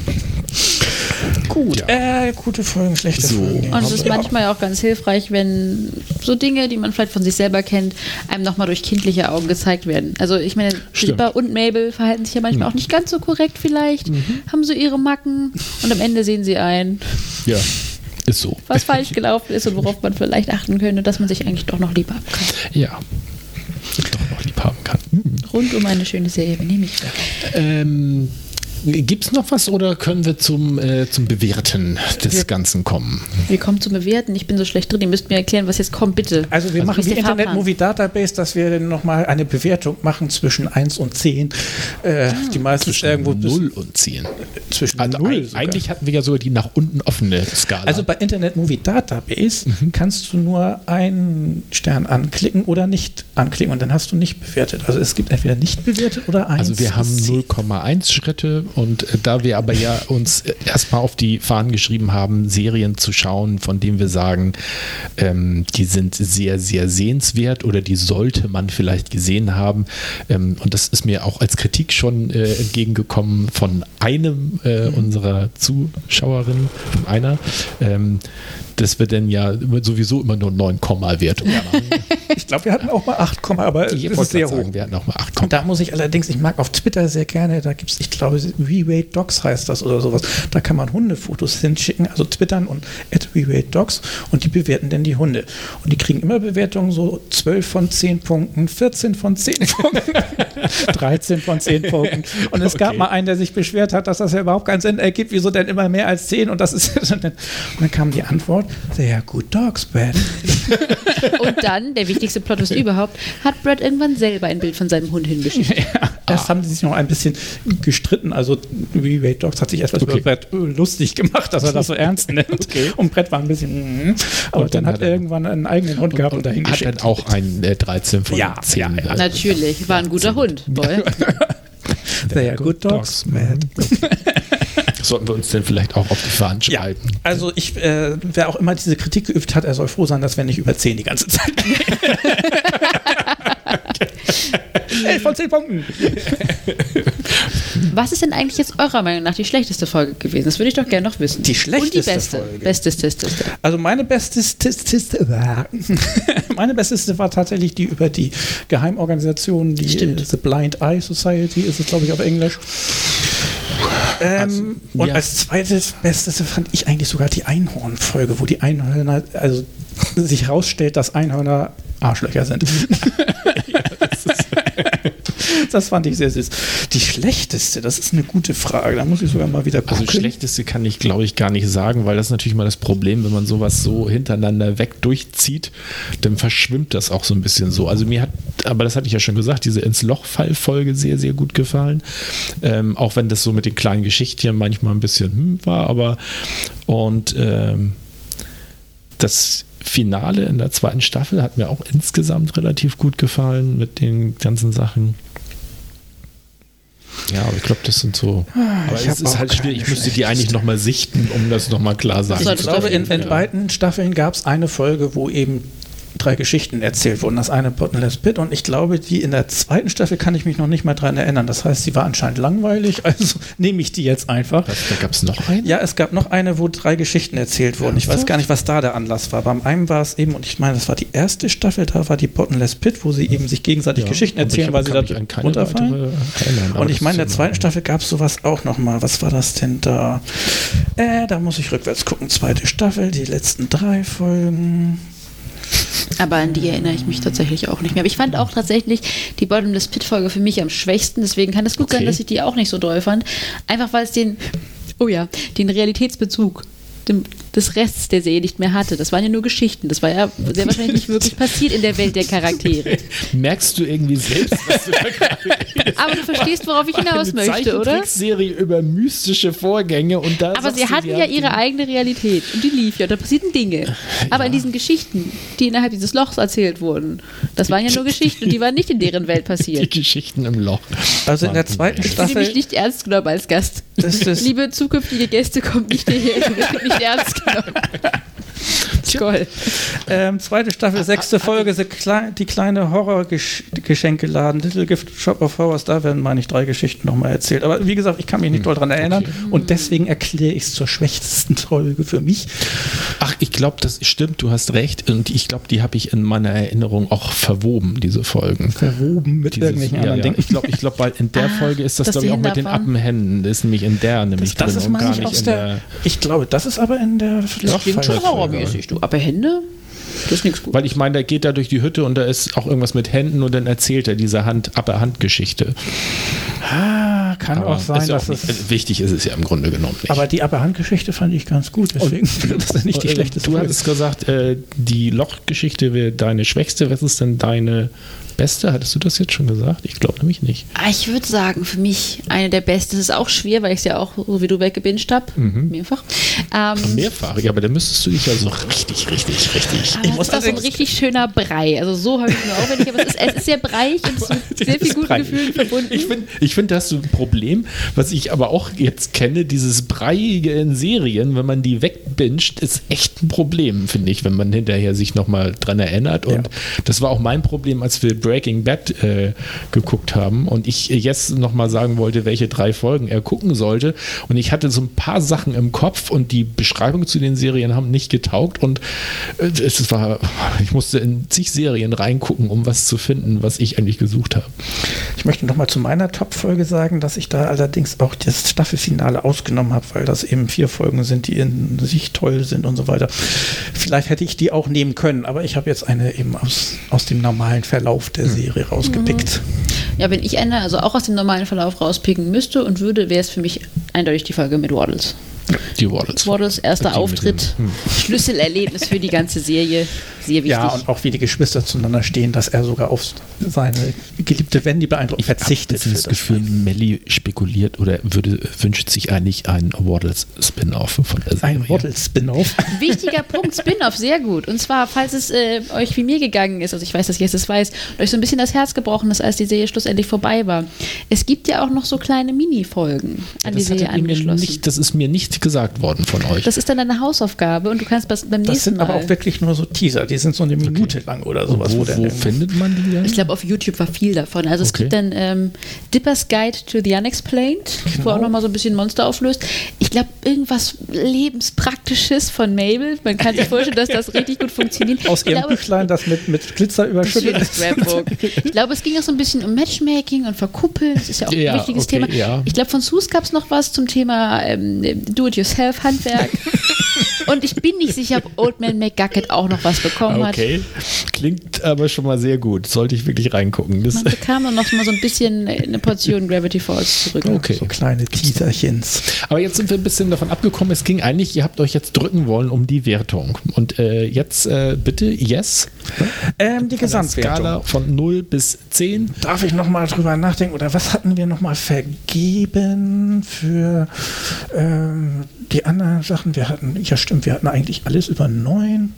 Gut. Ja. Äh, gute Folgen, schlechte So. Folgen. Und es ist manchmal auch ganz hilfreich, wenn so Dinge, die man vielleicht von sich selber kennt, einem nochmal durch kindliche Augen gezeigt werden. Also ich meine. Pippa und Mabel verhalten sich ja manchmal auch nicht ganz so korrekt vielleicht, haben so ihre Macken und am Ende sehen sie ein, Ja, ist so. was falsch [LAUGHS] gelaufen ist und worauf man vielleicht achten könnte, dass man sich eigentlich doch noch lieb haben kann. Ja. Doch noch lieb haben kann. Hm. Rund um eine schöne Serie, nehme ich. Ähm, Gibt es noch was oder können wir zum, äh, zum Bewerten des Wir- Ganzen kommen? Wir kommen zum Bewerten. Ich bin so schlecht drin. Ihr müsst mir erklären, was jetzt kommt, bitte. Also wir wie machen wie der Internet Fahrplan? Movie Database, dass wir dann nochmal eine Bewertung machen zwischen 1 und 10. Äh, die meistens irgendwo bis 0 und 10. zwischen Also 0 eig- eigentlich hatten wir ja sogar die nach unten offene Skala. Also bei Internet Movie Database Mhm. kannst du nur einen Stern anklicken oder nicht anklicken und dann hast du nicht bewertet. Also es gibt entweder nicht bewertet oder 1. Also wir haben bis 10. 0,1 Schritte und äh, da wir aber ja uns äh, erstmal auf die Fahnen geschrieben haben, Serien zu schauen, von denen wir sagen, ähm, die sind sehr, sehr sehenswert oder die sollte man vielleicht gesehen haben. Ähm, und das ist mir auch als Kritik schon äh, entgegengekommen von einem äh, unserer Zuschauerinnen, von einer, ähm, dass wir denn ja sowieso immer nur 9 Wertungen machen. Ich glaube, wir hatten auch mal 8, aber Ich das ist sehr hoch. sagen, wir hatten auch mal 8 Und da muss ich allerdings, ich mag auf Twitter sehr gerne, da gibt es, ich glaube, WeWade Dogs heißt das oder sowas. Da kann man Hundefotos hinschicken, also twittern und at WeWade Dogs und die bewerten dann die Hunde. Und die kriegen immer Bewertungen so 12 von 10 Punkten, 14 von 10 Punkten, [LAUGHS] 13 von 10 Punkten. Und es gab Okay. mal einen, der sich beschwert hat, dass das ja überhaupt keinen Sinn ergibt, wieso denn immer mehr als 10 und das ist und [LAUGHS] dann, und dann kam die Antwort, sehr gut Dogs, Brad. [LAUGHS] Und dann, der wichtigste Plot ist überhaupt, hat Brad irgendwann selber ein Bild von seinem Hund hingeschickt. Ja, erst haben sie sich noch ein bisschen gestritten. Also wie Wade Dogs hat sich etwas Okay. über Brett äh, lustig gemacht, dass er das so ernst nimmt. Okay. Und Brett war ein bisschen. mm, Aber Und dann, dann hat hat er irgendwann einen eigenen Hund gehabt und, dahin hat geschickt. dann auch ein äh, 13 von Ja, 10. ja, ja. Natürlich, war ein guter Hund. Boy. Sehr gut [LAUGHS] Dogs, Matt. [LAUGHS] Sollten wir uns denn vielleicht auch auf die Fahnen Ja, schreiben? also ich, äh, wer auch immer diese Kritik geübt hat, er soll froh sein, dass wir nicht über 10 die ganze Zeit [LAUGHS] gehen. 11 von 10 Punkten. Was ist denn eigentlich jetzt eurer Meinung nach die schlechteste Folge gewesen? Das würde ich doch gerne noch wissen. Die schlechteste Und die beste. Folge. Bestesteste. Also meine besteste, [LAUGHS] meine besteste war tatsächlich die über die Geheimorganisation, die Stimmt. äh, The Blind Eye Society ist es, glaube ich, auf Englisch. Ähm, und ja. als zweites Besteste fand ich eigentlich sogar die Einhorn-Folge, wo die Einhörner, also sich herausstellt, dass Einhörner Arschlöcher sind. [LAUGHS] [LAUGHS] [LAUGHS] das fand ich sehr süß. Die schlechteste, das ist eine gute Frage. Da muss ich sogar mal wieder gucken. Also schlechteste kann ich, glaube ich, gar nicht sagen, weil das ist natürlich mal das Problem, wenn man sowas so hintereinander weg durchzieht, dann verschwimmt das auch so ein bisschen so. Also mir hat, aber das hatte ich ja schon gesagt, diese ins Loch-Fall-Folge sehr, sehr gut gefallen. Ähm, auch wenn das so mit den kleinen Geschichtchen manchmal ein bisschen hm, war, aber und ähm, das Finale in der zweiten Staffel hat mir auch insgesamt relativ gut gefallen mit den ganzen Sachen. Ja, aber ich glaube, das sind so. Aber ich es ist halt schwierig. Ich müsste die eigentlich nochmal sichten, um das nochmal klar sagen Ich zu du glaube, auf jeden in, in Ja. beiden Staffeln gab es eine Folge, wo eben drei Geschichten erzählt wurden. Das eine Bottomless Pit und ich glaube, die in der zweiten Staffel kann ich mich noch nicht mal dran erinnern. Das heißt, sie war anscheinend langweilig, [LAUGHS] also nehme ich die jetzt einfach. Was, da gab es noch einen? Ja, es gab noch eine, wo drei Geschichten erzählt wurden. Ich weiß gar nicht, was da der Anlass war. Beim einen war es eben, und ich meine, das war die erste Staffel, da war die Bottomless Pit, wo sie eben sich gegenseitig Geschichten aber ich erzählen, weil sie da runterfallen. erinnern, Und ich meine, in der zweiten Staffel gab es sowas auch noch mal. Was war das denn da? Äh, da muss ich rückwärts gucken. Zweite Staffel, die letzten drei Folgen. Aber an die erinnere ich mich tatsächlich auch nicht mehr. Aber ich fand auch tatsächlich die Bottomless Pit-Folge für mich am schwächsten. Deswegen kann es gut sein, Okay. dass ich die auch nicht so doll fand. Einfach weil es den, oh ja, den Realitätsbezug dem, des Rests der Serie nicht mehr hatte. Das waren ja nur Geschichten. Das war ja sehr wahrscheinlich nicht wirklich passiert in der Welt der Charaktere. [LAUGHS] Merkst du irgendwie selbst, was du da gerade [LAUGHS] Aber du verstehst, worauf ich hinaus Eine möchte, oder? Zeichentrickserie über mystische Vorgänge und da Aber sie hatten ja ihre eigene Realität und die lief ja, und da passierten Dinge. Aber in diesen Geschichten, die innerhalb dieses Lochs erzählt wurden, das waren ja nur Geschichten und die waren nicht in deren Welt die passiert. Geschichten im Loch. Also in der zweiten Ich fühle mich Staffel. nicht ernst genommen als Gast. Das ist- Liebe zukünftige Gäste, kommt nicht hierher, [LAUGHS] nicht ernst genommen. Toll. Ähm, zweite Staffel, sechste Folge, die, klei die kleine Horrorgeschenkeladen, Little Gift Shop of Horrors, da werden, meine ich, drei Geschichten nochmal erzählt. Aber wie gesagt, ich kann mich nicht doll dran erinnern und deswegen erkläre ich es zur schwächsten Folge für mich. Ach, ich glaube, das stimmt, du hast recht. Und ich glaube, die habe ich in meiner Erinnerung auch verwoben, diese Folgen. Verwoben mit Dieses, irgendwelchen ja, anderen ja. Dingen. Ich glaube, ich glaub, weil in der Ah, Folge ist das, glaube ich, auch mit den? Appenhänden. Das ist nämlich in der nämlich Das, das ist meine gar ich nicht aus in der, Ich glaube, das ist aber in der Das klingt schon horrormäßig, du. Aber Hände? Das ist nichts gut. Weil ich meine, da geht er durch die Hütte und da ist auch irgendwas mit Händen und dann erzählt er diese Hand, Upper-Hand-Geschichte. Ah, kann Aber auch sein, dass auch nicht, es. also wichtig ist es ja im Grunde genommen nicht. Aber die Aberhand-Geschichte fand ich ganz gut, deswegen [LAUGHS] das ist nicht die Äh, schlechteste Du Folge. hattest gesagt, äh, die Lochgeschichte wäre deine schwächste. Was ist denn deine beste? Hattest du das jetzt schon gesagt? Ich glaube nämlich nicht. Ah, Ich würde sagen, für mich eine der besten. Das ist auch schwer, weil ich es ja auch so wie du weggebinged habe. Mhm. Mehrfach. Ähm, Mehrfach, ja, aber da müsstest du dich ja so richtig, richtig, richtig. aber muss es war so ein richtig schöner Brei. Also so habe ich mir auch, wenn ich, aber es ist, es ist sehr breiig und es [LAUGHS] ist mit sehr viel guten Brei. Gefühlen verbunden. Ich finde, ich find, da hast du ein Problem, was ich aber auch jetzt kenne, dieses Breiige in Serien, wenn man die wegbinscht, ist echt ein Problem, finde ich, wenn man hinterher sich nochmal dran erinnert. Und das war auch mein Problem, als wir Breaking Bad äh, geguckt haben und ich jetzt nochmal sagen wollte, welche drei Folgen er gucken sollte. Und ich hatte so ein paar Sachen im Kopf und die Beschreibungen zu den Serien haben nicht getaugt und äh, es war, ich musste in zig Serien reingucken, um was zu finden, was ich eigentlich gesucht habe. Ich möchte noch mal zu meiner Top-Folge sagen, dass ich da allerdings auch das Staffelfinale ausgenommen habe, weil das eben vier Folgen sind, die in sich toll sind und so weiter. Vielleicht hätte ich die auch nehmen können, aber ich habe jetzt eine eben aus, aus dem normalen Verlauf der Serie rausgepickt. Ja, wenn ich eine, also auch aus dem normalen Verlauf rauspicken müsste und würde, wäre es für mich eindeutig die Folge mit Waddles. Die Waddles. Waddles erster Die Auftritt, hm. Schlüsselerlebnis für die ganze Serie. Sehr wichtig. Ja, und auch wie die Geschwister zueinander stehen, dass er sogar auf seine geliebte Wendy beeindruckt verzichtet. Ich habe das für Gefühl, Melly spekuliert oder würde, wünscht sich eigentlich einen Waddles-Spin-Off von der Serie. Ein Waddle-Spin-Off. [LAUGHS] Wichtiger Punkt, Spin-off, sehr gut. Und zwar, falls es äh, euch wie mir gegangen ist, also ich weiß, dass Jess es weiß, und euch so ein bisschen das Herz gebrochen ist, als die Serie schlussendlich vorbei war. Es gibt ja auch noch so kleine Mini-Folgen an die Das, Serie ihr mir angeschlossen. nicht, das ist mir nicht gesagt worden von euch. das ist dann eine Hausaufgabe und du kannst das beim Das nächsten sind Mal. aber auch wirklich nur so Teaser. Die sind so eine Minute lang oder sowas. wo der wo dann- findet man die denn? ich glaube, auf YouTube war viel davon. Also es Okay. gibt dann ähm, Dippers Guide to the Unexplained, wo Genau. auch nochmal so ein bisschen Monster auflöst. Ich glaube, irgendwas Lebenspraktisches von Mabel. Man kann sich [LAUGHS] vorstellen, dass das richtig gut funktioniert. aus Ich ihrem glaube, Büchlein, das mit, mit Glitzer überschüttet ist. Scrapbook. [LAUGHS] Ich glaube, es ging auch so ein bisschen um Matchmaking und Verkuppeln. Das ist ja auch Ja, ein wichtiges okay, Thema. ja. Ich glaube, von Sus gab es noch was zum Thema ähm, Do-it-yourself-Handwerk. [LAUGHS] und ich bin nicht sicher, ob Old Man McGucket auch noch was bekommen hat. Okay, klingt aber schon mal sehr gut. Sollte ich wirklich reingucken. Das, Man bekam dann noch mal so ein bisschen eine Portion Gravity Falls zurück. okay. So kleine Teaserchens. Aber jetzt sind wir ein bisschen davon abgekommen. Es ging eigentlich, ihr habt euch jetzt drücken wollen um die Wertung. Und äh, jetzt äh, bitte, yes. Ähm, die Gesamtwertung. Skala von 0 bis 10. Darf ich noch mal drüber nachdenken? Oder was hatten wir noch mal vergeben für ähm, die anderen Sachen? Wir hatten, ja stimmt, wir hatten eigentlich alles über neun.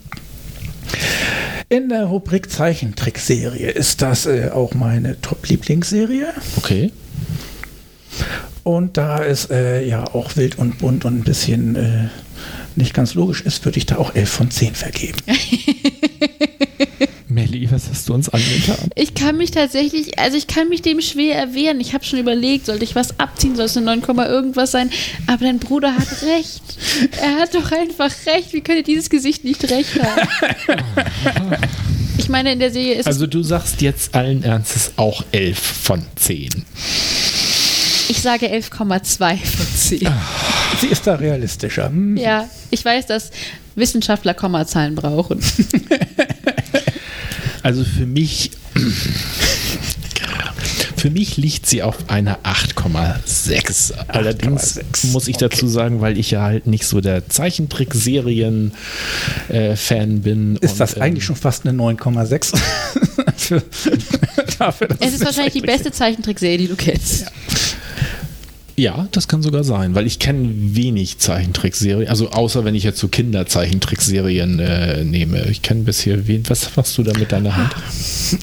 In der Rubrik Zeichentrickserie ist das äh, auch meine Top-Lieblingsserie. Okay. Und da es äh, ja auch wild und bunt und ein bisschen äh, nicht ganz logisch ist, würde ich da auch 11 von 10 vergeben. [LAUGHS] Melli, was hast du uns angetan? Ich kann mich tatsächlich, also ich kann mich dem schwer erwehren. Ich habe schon überlegt, sollte ich was abziehen, soll es eine 9, Komma irgendwas sein? Aber dein Bruder hat [LAUGHS] recht. Er hat doch einfach recht. Wie könnte dieses Gesicht nicht recht haben? Ich meine, in der Serie ist Also du sagst jetzt allen Ernstes auch 11 von 10. Ich sage 11,2 von 10. Sie ist da realistischer. Hm. Ja, ich weiß, dass Wissenschaftler Kommazahlen brauchen. [LAUGHS] Also für mich, [CLEARS THROAT] für mich liegt sie auf einer 8,6. Allerdings 8,6, muss ich dazu sagen, weil ich ja halt nicht so der Zeichentrickserien-Fan bin. Ist und, das ähm, eigentlich schon fast eine 9,6? [LAUGHS] Für- [LAUGHS] dafür, dass Es ist wahrscheinlich die beste Zeichentrickserie, die du kennst. Ja, das kann sogar sein, weil ich kenne wenig Zeichentrickserien, also außer wenn ich jetzt so Kinderzeichentrickserien äh, nehme. Ich kenne bisher wen. Was machst du da mit deiner Hand? [LAUGHS]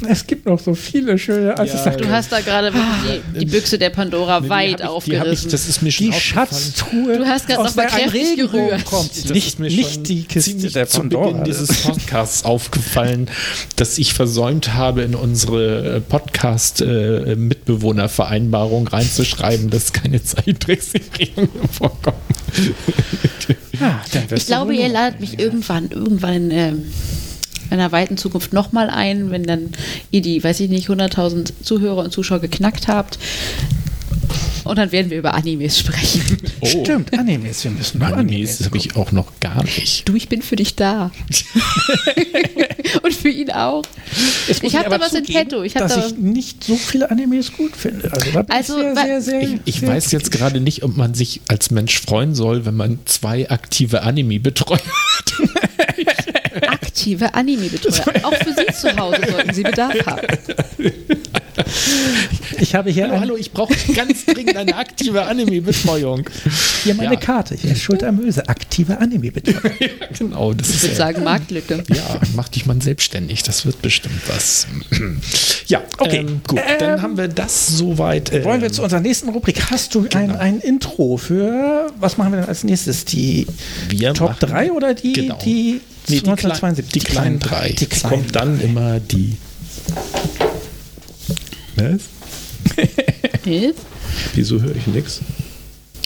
Es gibt noch so viele schöne. Also Ja, Du hast da gerade wirklich die, die Büchse der Pandora Die weit ich, die hab ich, aufgerissen. das ist mir schon die. Schatztruhe. Du hast grad aus noch mal der ein kräftig gerührt. Kommt. Das Nicht, ist mir schon nicht die Kiste der zu Pandora. Beginn dieses Podcasts aufgefallen, dass ich versäumt habe, in unsere Podcast-Mitbewohnervereinbarung reinzuschreiben, dass keine Zeichentrickserien [LAUGHS] vorkommen. Ah, wirst Ich glaube, ihr ladet mich irgendwann, irgendwann in, ähm, in einer weiten Zukunft nochmal ein, wenn dann ihr die, weiß ich nicht, 100.000 Zuhörer und Zuschauer geknackt habt. Und dann werden wir über Animes sprechen. [LAUGHS] Oh, Stimmt, Animes, wir müssen noch Animes Animes. habe ich auch noch gar nicht. Du, ich bin für dich da. [LAUGHS] Und für ihn auch. Ich hab aber da was in petto. Ich hab dass da- ich nicht so viele Animes gut finde. Also, da bin Also, ich sehr, sehr, sehr, Ich, ich sehr weiß jetzt gerade nicht, ob man sich als Mensch freuen soll, wenn man zwei aktive Anime-Betreuer hat. [LAUGHS] Aktive Anime-Betreuer. Auch für Sie zu Hause sollten Sie Bedarf haben. Ich habe hier, Hallo, ein, hallo, ich brauche ganz dringend eine aktive Anime-Betreuung. hier meine Ja. Karte. Hier ist Schulter Möse. Aktive Anime-Betreuung. [LAUGHS] genau, das Ich ist würde ja, sagen, Marktlücke. ja, mach dich mal selbstständig, das wird bestimmt was. ja, Okay. ähm, gut, Ähm, dann haben wir das soweit. ähm, Wollen wir zu unserer nächsten Rubrik? Hast du ein, ein Intro für, was machen wir denn als nächstes? Die Wir Top machen- 3 oder die, Genau. die Nee, die, kleinen, 1972? die kleinen drei. Die Es kleinen kommt dann drei. immer die. Was? Hilf? Wieso höre ich nichts?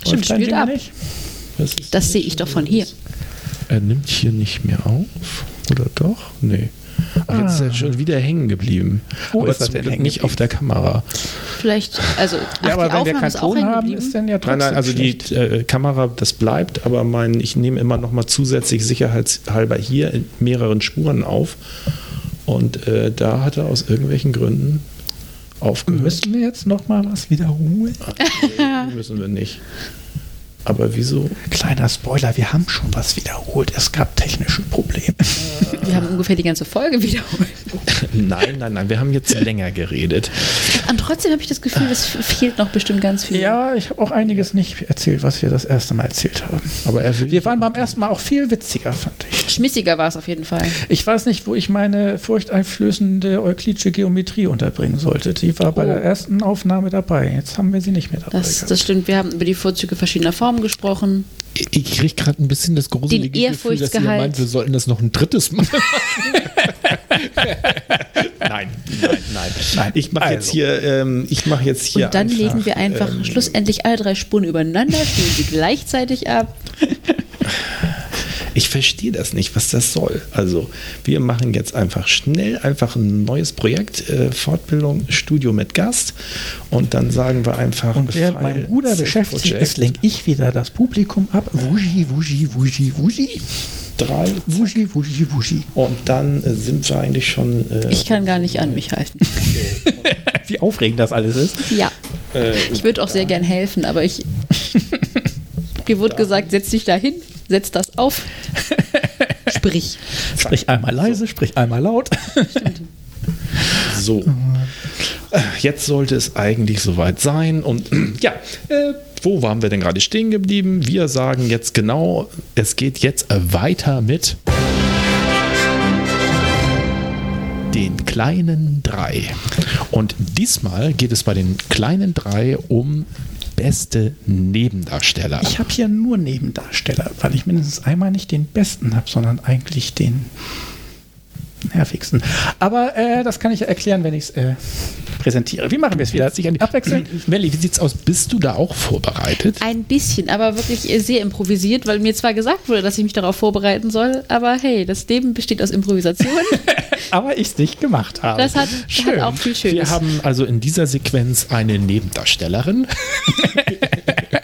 Stimmt, spielt ab. nicht? Das sehe ich doch von hier. Er nimmt hier nicht mehr auf. Oder doch? Nee. Ach, jetzt ist er schon wieder hängen geblieben. Wo aber ist er denn hängen nicht auf der Kamera. Vielleicht, also, ach, Ja, aber die wenn wir keinen Ton haben, ist dann ja trotzdem Nein, nein, also die schlecht. äh, Kamera, das bleibt, aber mein, ich nehme immer noch mal zusätzlich sicherheitshalber hier in mehreren Spuren auf. Und äh, da hat er aus irgendwelchen Gründen aufgehört. Müssen wir jetzt noch mal was wiederholen? Nee, müssen wir nicht. Aber wieso? Kleiner Spoiler, wir haben schon was wiederholt. Es gab technische Probleme. Wir haben ungefähr die ganze Folge wiederholt. [LAUGHS] Nein, nein, nein, wir haben jetzt länger geredet. Und trotzdem habe ich das Gefühl, es fehlt noch bestimmt ganz viel. Ja, ich habe auch einiges nicht erzählt, was wir das erste Mal erzählt haben. Aber er. Wir waren beim ersten Mal auch viel witziger, fand ich. Schmissiger war es auf jeden Fall. Ich weiß nicht, wo ich meine furchteinflößende euklidische Geometrie unterbringen sollte. Die war bei Oh. der ersten Aufnahme dabei. Jetzt haben wir sie nicht mehr dabei. Das, das stimmt. Wir haben über die Vorzüge verschiedener Formen gesprochen. Ich kriege gerade ein bisschen das gruselige Den Gefühl, dass ihr meint, wir sollten das noch ein drittes Mal machen. [LAUGHS] nein, nein, nein, Nein. Ich mache jetzt Also. hier, ähm, ich mache jetzt hier Und dann einfach, legen wir einfach ähm, schlussendlich alle drei Spuren übereinander, spielen sie gleichzeitig ab. [LAUGHS] Ich verstehe das nicht, was das soll. Also, wir machen jetzt einfach schnell einfach ein neues Projekt, äh, Fortbildung, Studio mit Gast. Und dann sagen wir einfach. Und während mein Bruder beschäftigt ist, lenke ich wieder das Publikum ab. Wuji, wuji, wuji, wuji. drei. Wuji, wuji, wuji. Und dann äh, sind wir eigentlich schon. Äh, Ich kann gar nicht an mich halten. [LAUGHS] Wie aufregend das alles ist. Ja, äh, ich würde auch sehr gern helfen, aber ich. [LAUGHS] Mir wurde gesagt, setz dich da hin, setz das auf. [LAUGHS] Sprich. Sprich einmal leise, sprich einmal laut. [LAUGHS] So. Jetzt sollte es eigentlich soweit sein. Und [CLEARS THROAT] ja, äh, wo waren wir denn gerade stehen geblieben? Wir sagen jetzt genau, es geht jetzt weiter mit den kleinen drei. Und diesmal geht es bei den kleinen drei um beste Nebendarsteller. Ich habe hier nur Nebendarsteller, weil ich mindestens einmal nicht den besten habe, sondern eigentlich den nervigsten. Aber äh, das kann ich erklären, wenn ich es äh, präsentiere. Wie machen wir es wieder? Abwechselnd? [CLEARS THROAT] Melli, wie sieht's aus? Bist du da auch vorbereitet? Ein bisschen, aber wirklich sehr improvisiert, weil mir zwar gesagt wurde, dass ich mich darauf vorbereiten soll, aber hey, das Leben besteht aus Improvisation. [LAUGHS] Aber ich es nicht gemacht habe. Das hat, hat auch viel Schönes. Wir haben also in dieser Sequenz eine Nebendarstellerin. [LAUGHS]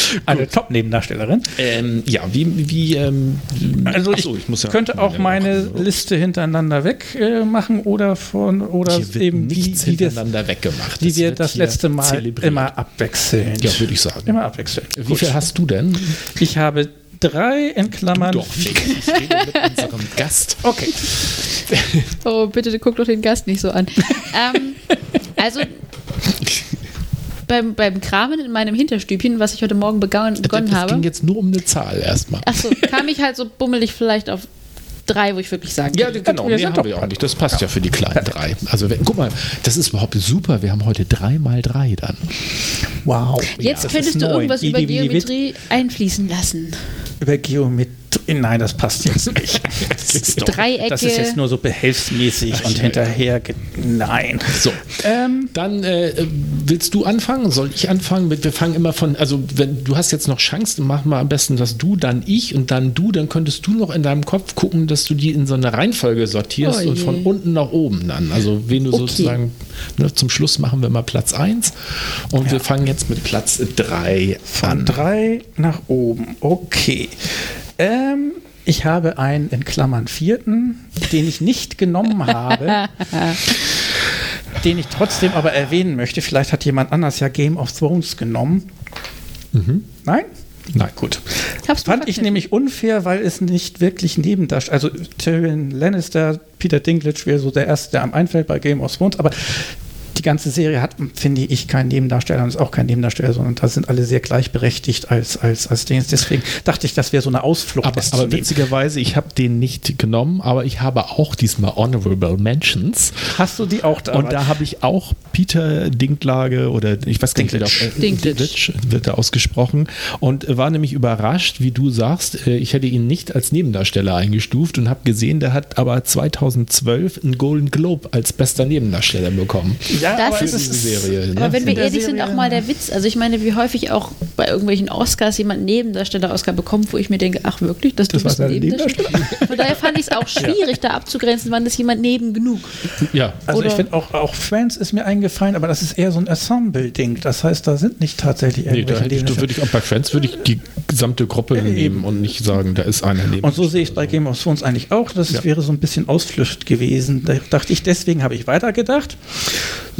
[LAUGHS] eine Top-Nebendarstellerin. Ähm, ja, wie, wie ähm, Also ach ich, muss ja- könnte auch meine Liste hintereinander weg äh, machen oder von oder Hier wird eben wie, nichts wie wir hintereinander weggemacht. wie wir das letzte Mal zelebriert. immer abwechseln. Ja, würde ich sagen. Immer abwechseln. Wie viel hast du denn? Ich habe drei in Klammern. Doch, ich rede mit unserem Gast. [LAUGHS] Okay. Oh, bitte guck doch den Gast nicht so an. [LAUGHS] ähm, also beim, beim Kramen in meinem Hinterstübchen, was ich heute Morgen begonnen, begonnen das habe, ging jetzt nur um eine Zahl erstmal. achso, kam ich halt so bummelig vielleicht auf drei, wo ich wirklich sagen Ja, kann. genau, mehr sind haben doch wir auch nicht. Das passt ja, für die kleinen drei. Also, wenn, guck mal, das ist überhaupt super. Wir haben heute drei mal drei dann. Wow. Jetzt Das könntest du irgendwas Die, über die, die, die, Geometrie einfließen lassen. Über Geometrie. Nein, das passt jetzt nicht. [LAUGHS] Das ist, doch, Dreiecke. das ist jetzt nur so behelfsmäßig und hinterher. Nein. So. Ähm, Dann äh, willst du anfangen? Soll ich anfangen? Wir fangen immer von, also wenn du hast jetzt noch Chance, dann mach mal am besten, dass du, dann ich und dann du, dann könntest du noch in deinem Kopf gucken, dass du die in so eine Reihenfolge sortierst Oh und von unten nach oben dann. Also wen du Okay. sozusagen, ne, zum Schluss machen wir mal Platz 1 und wir fangen jetzt mit Platz 3 Von an. drei nach oben. Okay. Ähm, ich habe einen in Klammern vierten, den ich nicht genommen habe, [LAUGHS] den ich trotzdem aber erwähnen möchte. Vielleicht hat jemand anders ja Game of Thrones genommen. Nein? Na gut. Hab's Fand ich nämlich unfair, weil es nicht wirklich Nebendarsteller, also Tyrion Lannister, Peter Dinklage wäre so der erste, der am einfällt bei Game of Thrones, aber die ganze Serie hat, finde ich, keinen Nebendarsteller und ist auch kein Nebendarsteller, sondern da sind alle sehr gleichberechtigt als, als, als Dings. Deswegen dachte ich, das wäre so eine Ausflucht. Aber, aber witzigerweise, ich habe den nicht genommen, aber ich habe auch diesmal Honorable Mentions. Hast du die auch da? Und da habe ich auch Peter Dinklage oder ich weiß gar nicht, wie. Dinklage wird da ausgesprochen und war nämlich überrascht, wie du sagst, äh, ich hätte ihn nicht als Nebendarsteller eingestuft und habe gesehen, der hat aber 2012 einen Golden Globe als bester Nebendarsteller bekommen. ja, Das aber ist- es Serie. Ne? Aber wenn wir der ehrlich sind, Serie- auch mal der Witz. Also ich meine, wie häufig auch bei irgendwelchen Oscars jemand Nebendarsteller-Oscar bekommt, wo ich mir denke, ach wirklich, dass du Das war bist ein dein Nebendarsteller? Von daher fand ich es auch [LAUGHS] schwierig, da abzugrenzen, wann ist jemand neben genug. ja. Also ich Oder- finde auch, auch Friends ist mir eingefallen, aber das ist eher so ein Ensemble-Ding. Das heißt, da sind nicht tatsächlich Nee, irgendwelche ich, da würde ich auch bei Friends würde ich die gesamte Gruppe nehmen und nicht sagen, da ist einer neben. Und so sehe ich es bei Game of Thrones eigentlich auch. Das Ja. wäre so ein bisschen Ausflucht gewesen. Da dachte ich, deswegen habe ich weitergedacht.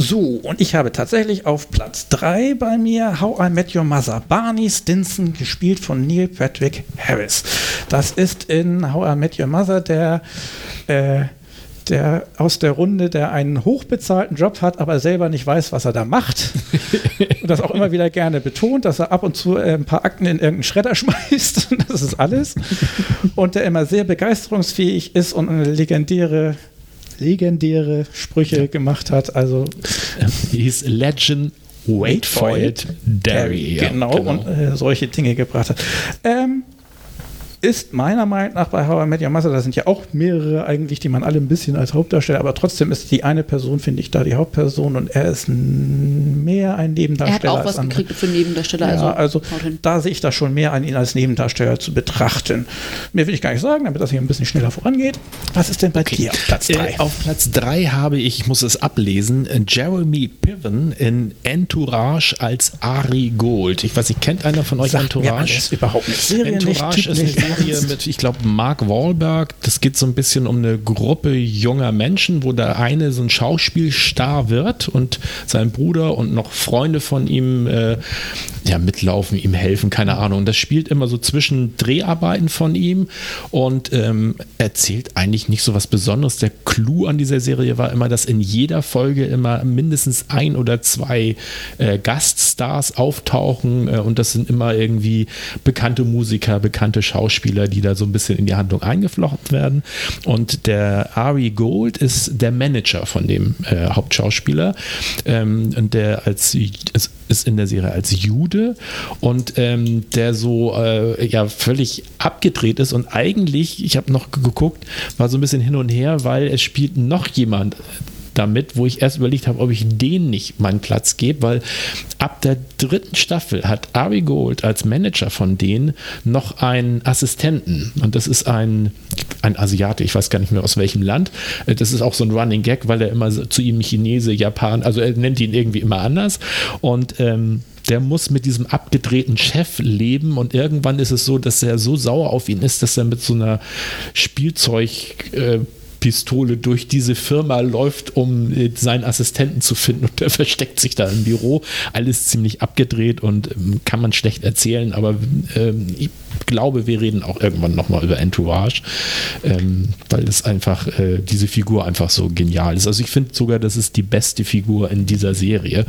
So, und ich habe tatsächlich auf Platz 3 bei mir How I Met Your Mother. Barney Stinson, gespielt von Neil Patrick Harris. Das ist in How I Met Your Mother der, äh, der aus der Runde, der einen hochbezahlten Job hat, aber selber nicht weiß, was er da macht. [LAUGHS] und das auch immer wieder gerne betont, dass er ab und zu äh, ein paar Akten in irgendeinen Schredder [LAUGHS] schmeißt. das ist alles. Und der immer sehr begeisterungsfähig ist und eine legendäre, legendäre Sprüche gemacht hat. Also hieß Legend Wait for it, Derry. Ja, genau, und äh, solche Dinge gebracht hat. Ähm, ist meiner Meinung nach bei How I Met Your Mother, da sind ja auch mehrere eigentlich, die man alle ein bisschen als Hauptdarsteller, aber trotzdem ist die eine Person, finde ich, da die Hauptperson und er ist mehr ein Er hat Nebendarsteller auch als was andere. gekriegt für Nebendarsteller. Ja, also, hin. da sehe ich da schon mehr an ihn als Nebendarsteller zu betrachten. Mehr will ich gar nicht sagen, damit das hier ein bisschen schneller vorangeht. Was ist denn bei dir auf Platz 3? Äh, auf Platz 3 habe ich, ich muss es ablesen, äh, Jeremy Piven in Entourage als Ari Gold. Ich weiß nicht, kennt einer von euch Sagt mir Entourage? alles überhaupt nicht. Serie nicht, Entourage Typ ist nicht. Serie mit, ich glaube, Mark Wahlberg. Das geht so ein bisschen um eine Gruppe junger Menschen, wo der eine so ein Schauspielstar wird und sein Bruder und noch Freunde von ihm äh, ja, mitlaufen, ihm helfen, keine Ahnung. Und das spielt immer so zwischen Dreharbeiten von ihm und ähm, erzählt eigentlich nicht so was Besonderes. Der Clou an dieser Serie war immer, dass in jeder Folge immer mindestens ein oder zwei äh, Gaststars auftauchen äh, und das sind immer irgendwie bekannte Musiker, bekannte Schauspieler, die da so ein bisschen in die Handlung eingeflochten werden. Und der Ari Gold ist der Manager von dem äh, Hauptschauspieler. Ähm, und der als ist, ist in der Serie als Jude. Und ähm, der so äh, ja völlig abgedreht ist. Und eigentlich, ich habe noch geguckt, war so ein bisschen hin und her, weil es spielt noch jemand damit, wo ich erst überlegt habe, ob ich den nicht meinen Platz gebe, weil ab der dritten Staffel hat Ari Gold als Manager von denen noch einen Assistenten und das ist ein, ein Asiate, ich weiß gar nicht mehr aus welchem Land. Äh, Das ist auch so ein Running Gag, weil er immer zu ihm Chinese, Japan, also er nennt ihn irgendwie immer anders und ähm, der muss mit diesem abgedrehten Chef leben und irgendwann ist es so, dass er so sauer auf ihn ist, dass er mit so einer Spielzeug äh, Pistole durch diese Firma läuft, um äh, seinen Assistenten zu finden und der [LAUGHS] versteckt sich da im Büro. Alles ziemlich abgedreht und ähm, kann man schlecht erzählen, aber ähm, ich glaube, wir reden auch irgendwann nochmal über Entourage, ähm, weil das einfach, äh, diese Figur einfach so genial ist. Also ich finde sogar, das ist die beste Figur in dieser Serie,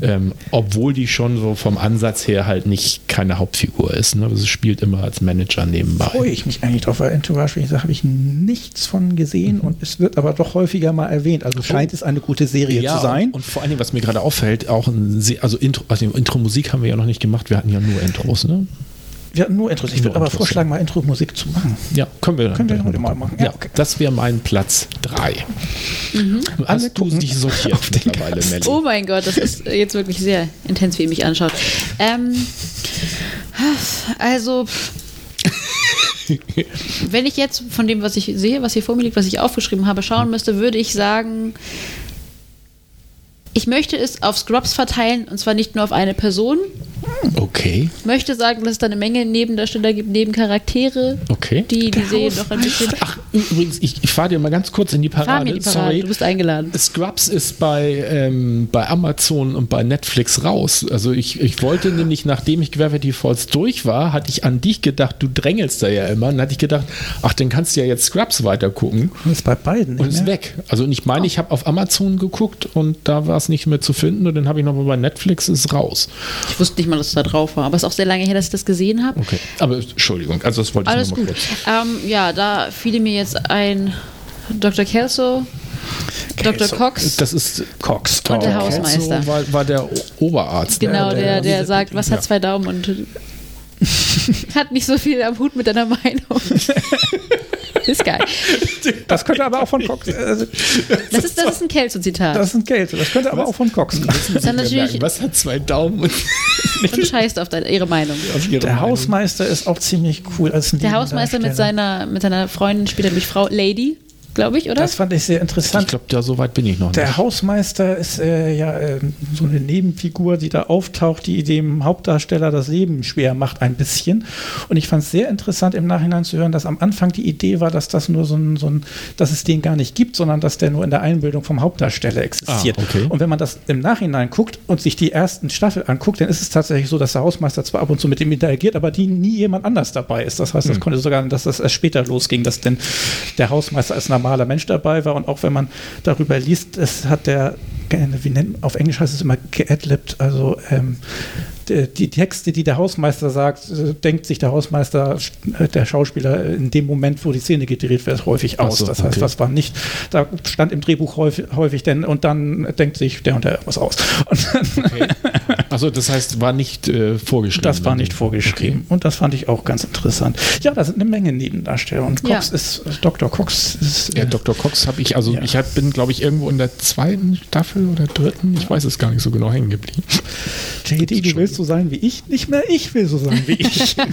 ähm, obwohl die schon so vom Ansatz her halt nicht keine Hauptfigur ist. Ne? Es spielt immer als Manager nebenbei. freue ich mich eigentlich drauf, weil Entourage, wie gesagt, habe ich nichts von gesehen und es wird aber doch häufiger mal erwähnt. Also scheint es eine gute Serie zu sein. Und, und vor allem, was mir gerade auffällt, auch ein, also Intro, also Intro-Musik haben wir ja noch nicht gemacht, wir hatten ja nur Intros, ne? wir hatten nur Intros. Ich würde aber Intros, vorschlagen, mal Intro-Musik zu machen. Ja, können wir, Können wir heute mal machen. Ja, Ja, okay. das wäre mein Platz 3. Alle Hast du dich sortiert [LAUGHS] auf den mittlerweile. Melli? Oh mein Gott, das ist jetzt wirklich sehr intens, wie ihr mich anschaut. Ähm, also, wenn ich jetzt von dem, was ich sehe, was hier vor mir liegt, was ich aufgeschrieben habe, schauen müsste, würde ich sagen, ich möchte es auf Scrubs verteilen und zwar nicht nur auf eine Person. Okay, Ich möchte sagen, dass es da eine Menge Nebendarsteller gibt, Nebencharaktere, okay. die die Serie noch ein bisschen. Ach, übrigens, ich, ich fahre dir mal ganz kurz in die Fahr Parade. mir die Parade, Sorry. du bist eingeladen. Scrubs ist bei, ähm, bei Amazon und bei Netflix raus. Also ich, ich wollte nämlich, nachdem ich Gravity Falls durch war, hatte ich an dich gedacht, du drängelst da ja immer. Und dann hatte ich gedacht, ach, dann kannst du ja jetzt Scrubs weitergucken. Und ist bei beiden Und ist mehr? weg. Also und ich meine, ich habe auf Amazon geguckt und da war es nicht mehr zu finden. Und dann habe ich nochmal bei Netflix, ist raus. Ich wusste nicht mal, dass es da drauf war, aber es ist auch sehr lange her, dass ich das gesehen habe. Okay. Aber Entschuldigung, also das wollte ich Alles nochmal gut. kurz. Ähm, ja, da fiel mir jetzt ein Dr. Kelso, Dr. Cox. Das ist Cox. Und der Hausmeister. So war, war der O- Oberarzt. genau, ne? der, der diese- sagt, was ja. hat zwei Daumen und [LAUGHS] hat nicht so viel am Hut mit deiner Meinung. [LAUGHS] ist geil. [LAUGHS] Das könnte aber auch von Cox. Also, Das ist, das ist ein Kelso-Zitat. das ist ein Geld. Das könnte aber auch von Cox kommen. Was hat zwei Daumen und [LAUGHS] und scheißt auf deine, ihre Meinung. auf ihre Der Meinung? Hausmeister ist auch ziemlich cool als Der Hausmeister mit seiner, mit seiner Freundin spielt nämlich Frau Lady, glaube ich, oder? Das fand ich sehr Ich interessant. glaube, ja, so weit bin ich noch Der nicht. Hausmeister ist äh, ja äh, so eine Nebenfigur, die da auftaucht, die dem Hauptdarsteller das Leben schwer macht ein bisschen. Und ich fand es sehr interessant im Nachhinein zu hören, dass am Anfang die Idee war, dass das nur so ein, so ein, dass es den gar nicht gibt, sondern dass der nur in der Einbildung vom Hauptdarsteller existiert. Ah, okay. Und wenn man das im Nachhinein guckt und sich die ersten Staffel anguckt, dann ist es tatsächlich so, dass der Hausmeister zwar ab und zu mit ihm interagiert, aber die nie jemand anders dabei ist. Das heißt, das konnte sogar, dass das erst später losging, dass denn der Hausmeister als normaler Mensch dabei war und auch wenn man darüber liest, es hat der, wie nennt, auf Englisch heißt es immer geadlibt, also ähm, die, Texte, die der Hausmeister sagt, äh, denkt sich der Hausmeister, äh, der Schauspieler in dem Moment, wo die Szene gedreht wird, häufig aus. so, das heißt, okay. was war nicht, da stand im Drehbuch häufig, häufig denn und dann denkt sich der und der was aus. Und dann, Okay. [LAUGHS] Also das heißt, war nicht äh, vorgeschrieben. das war nicht vorgeschrieben. Und das fand ich auch ganz interessant. Ja, da sind eine Menge Nebendarsteller. Und Ja. Cox ist, Dr. Cox ist. Okay. Ja, Dr. Cox habe ich, also Ja. ich hab, bin, glaube ich, irgendwo in der zweiten Staffel oder dritten, ich weiß es gar nicht so genau, hängen geblieben. JD, du willst so sein wie ich? Nicht mehr ich will so sein wie ich. [LAUGHS]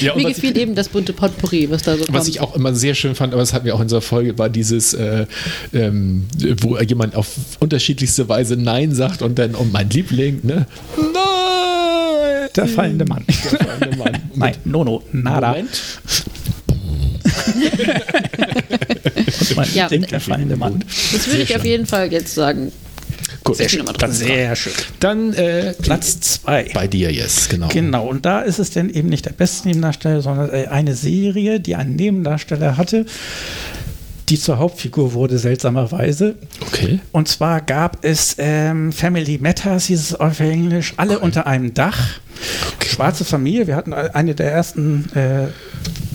Ja, Mir gefiel eben das bunte Potpourri, was da so kommt. Was ich auch immer sehr schön fand, aber das hatten wir auch in unserer Folge, war dieses, äh, ähm, wo jemand auf unterschiedlichste Weise Nein sagt und dann, oh mein Liebling, ne? Nein! Der fallende Mann. Der fallende Mann. [LAUGHS] Nein, no, no, nada. Moment. Mein Ja, Liebling, der fallende Mann. das würde ich auf jeden Fall jetzt sagen. Gut. Sehr schön. Dann sehr schön. Dann äh, Platz zwei. bei dir, yes, genau. Genau, und da ist es dann eben nicht der beste Nebendarsteller, sondern äh, eine Serie, die einen Nebendarsteller hatte, die zur Hauptfigur wurde, seltsamerweise. Okay. Und zwar gab es ähm, Family Matters, hieß es auf Englisch, alle unter einem Dach. Schwarze Familie, wir hatten eine der ersten, äh,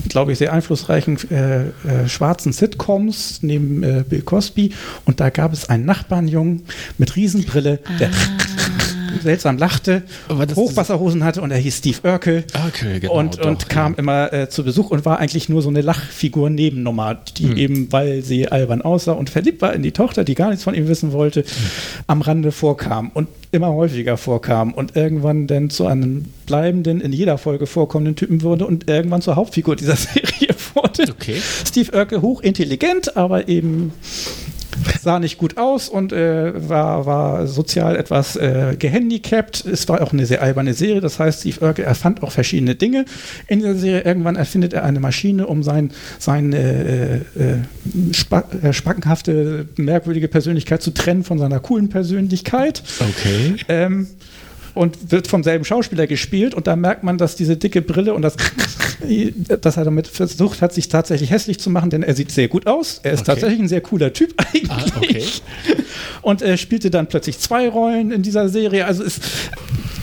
glaube ich, sehr einflussreichen äh, äh, schwarzen Sitcoms neben äh, Bill Cosby. Und da gab es einen Nachbarnjungen mit Riesenbrille, der seltsam lachte, Hochwasserhosen hatte und er hieß Steve Urkel. Okay, genau, und, doch, und kam ja. immer äh, zu Besuch und war eigentlich nur so eine Lachfigur Nebennummer, die Hm. eben, weil sie albern aussah und verliebt war in die Tochter, die gar nichts von ihm wissen wollte, am Rande vorkam und immer häufiger vorkam und irgendwann dann zu einem bleibenden, in jeder Folge vorkommenden Typen wurde und irgendwann zur Hauptfigur dieser [LAUGHS] Serie wurde. Okay. Steve Urkel hochintelligent, aber eben sah nicht gut aus und äh, war, war sozial etwas äh, gehandicapt. Es war auch eine sehr alberne Serie. Das heißt, Steve Urkel erfand auch verschiedene Dinge in der Serie. Irgendwann erfindet er eine Maschine, um sein, seine äh, äh, spa äh, spackenhafte, merkwürdige Persönlichkeit zu trennen von seiner coolen Persönlichkeit. Okay. Ähm, und wird vom selben Schauspieler gespielt und da merkt man, dass diese dicke Brille und das, [LAUGHS] dass er damit versucht hat, sich tatsächlich hässlich zu machen, denn er sieht sehr gut aus. Er ist Okay. tatsächlich ein sehr cooler Typ eigentlich. Ah, okay. Und er spielte dann plötzlich zwei Rollen in dieser Serie. Also es,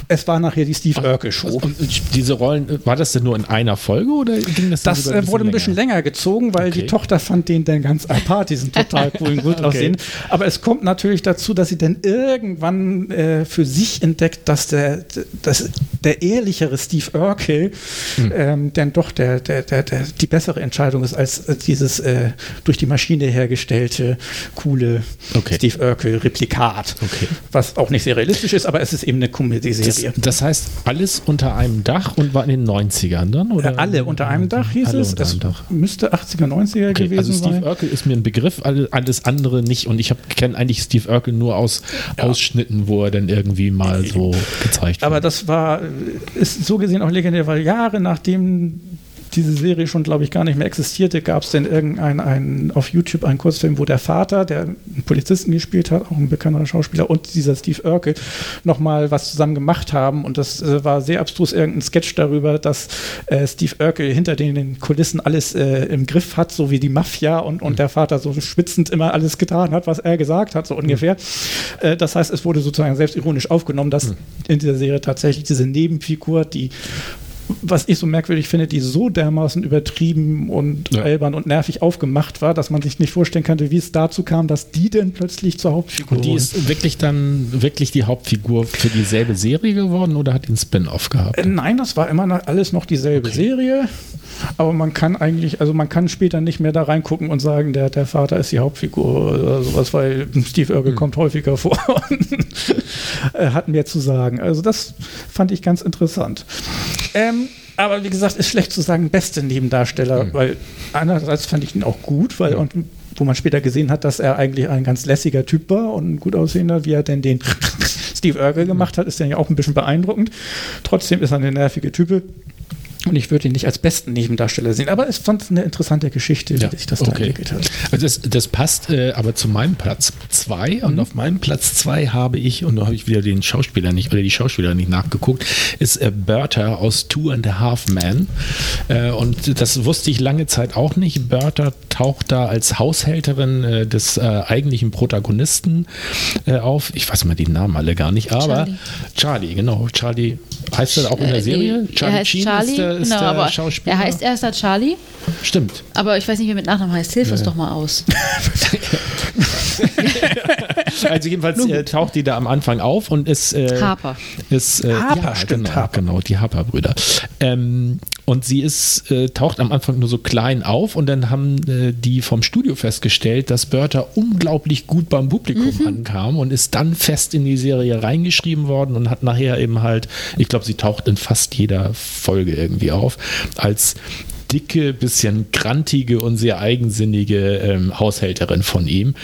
es war nachher die Steve Urkel Show. Und diese Rollen, war das denn nur in einer Folge oder ging das dann Das äh, wurde ein bisschen länger gezogen, weil Okay. die Tochter fand den dann ganz [LAUGHS] apart, diesen total coolen, gut Okay. aussehen. Aber es kommt natürlich dazu, dass sie dann irgendwann äh, für sich entdeckt, dass der, dass der ehrlichere Steve Urkel ähm, denn doch der, der, der, der, die bessere Entscheidung ist als äh, dieses äh, durch die Maschine hergestellte, coole Okay. Steve Urkel-Replikat. Okay. Was auch nicht sehr realistisch ist, aber es ist eben eine Das, Comedy-Serie. das heißt, alles unter einem Dach und war in den 90ern dann? Oder? Äh, Alle unter einem Dach hieß Alle es. Es Dach. müsste 80er, 90er Okay, gewesen also Steve sein. Urkel ist mir ein Begriff, alle- alles andere nicht. Und ich kenne eigentlich Steve Urkel nur aus Ausschnitten, wo er dann irgendwie mal so gezeigt Aber wird. das war, ist so gesehen auch legendär, weil Jahre nachdem diese Serie schon, glaube ich, gar nicht mehr existierte, gab es dann irgendein ein, auf YouTube einen Kurzfilm, wo der Vater, der einen Polizisten gespielt hat, auch ein bekannter Schauspieler, und dieser Steve Urkel nochmal was zusammen gemacht haben. Und das äh, war sehr abstrus, irgendein Sketch darüber, dass äh, Steve Urkel hinter den, den Kulissen alles äh, im Griff hat, so wie die Mafia, und, und der Vater so schwitzend immer alles getan hat, was er gesagt hat, so ungefähr. Äh, das heißt, es wurde sozusagen selbstironisch aufgenommen, dass in dieser Serie tatsächlich diese Nebenfigur, die was ich so merkwürdig finde, die so dermaßen übertrieben und Ja. albern und nervig aufgemacht war, dass man sich nicht vorstellen konnte, wie es dazu kam, dass die denn plötzlich zur Hauptfigur Und die wurde. ist wirklich dann wirklich die Hauptfigur für dieselbe Serie geworden oder hat die einen Spin-off gehabt? Äh, Nein, das war immer noch alles noch dieselbe Serie. Aber man kann eigentlich, also man kann später nicht mehr da reingucken und sagen, der, der Vater ist die Hauptfigur oder sowas, weil Steve Urkel kommt häufiger [LAUGHS] vor und äh, hat mehr zu sagen. Also das fand ich ganz interessant. Ähm, aber wie gesagt, ist schlecht zu sagen, beste Nebendarsteller, weil einerseits fand ich ihn auch gut, weil und wo man später gesehen hat, dass er eigentlich ein ganz lässiger Typ war und gut aussehender, wie er denn den [LAUGHS] Steve Urkel gemacht hat, ist dann ja auch ein bisschen beeindruckend. Trotzdem ist er eine nervige Type. Und ich würde ihn nicht als besten Nebendarsteller sehen, aber es fand eine interessante Geschichte, wie sich das da entwickelt hat. Also das, das passt äh, aber zu meinem Platz 2 Mhm. und auf meinem Platz 2 habe ich, und da habe ich wieder den Schauspieler nicht oder die Schauspieler nicht nachgeguckt, ist äh, Bertha aus Two and a Half Men. Äh, und das wusste ich lange Zeit auch nicht. Bertha taucht da als Haushälterin äh, des äh, eigentlichen Protagonisten äh, auf. Ich weiß mal die Namen alle gar nicht, aber Charlie. Charlie, genau. Charlie heißt er auch in der Serie? er Sheen Charlie, ist genau, der aber Schauspieler. er heißt erster Charlie, Stimmt. aber ich weiß nicht, wie er mit Nachnamen heißt. Hilf uns doch mal aus. [LAUGHS] Also jedenfalls äh, taucht die da am Anfang auf und ist äh, Harper. Ist, äh, Harper, ja, stimmt, genau, Harper. genau, die Harper-Brüder. Ähm, und sie ist, äh, taucht am Anfang nur so klein auf und dann haben äh, die vom Studio festgestellt, dass Bertha unglaublich gut beim Publikum Mhm. ankam und ist dann fest in die Serie reingeschrieben worden und hat nachher eben halt, ich glaube, sie taucht in fast jeder Folge irgendwie auf, als dicke, bisschen grantige und sehr eigensinnige ähm, Haushälterin von ihm.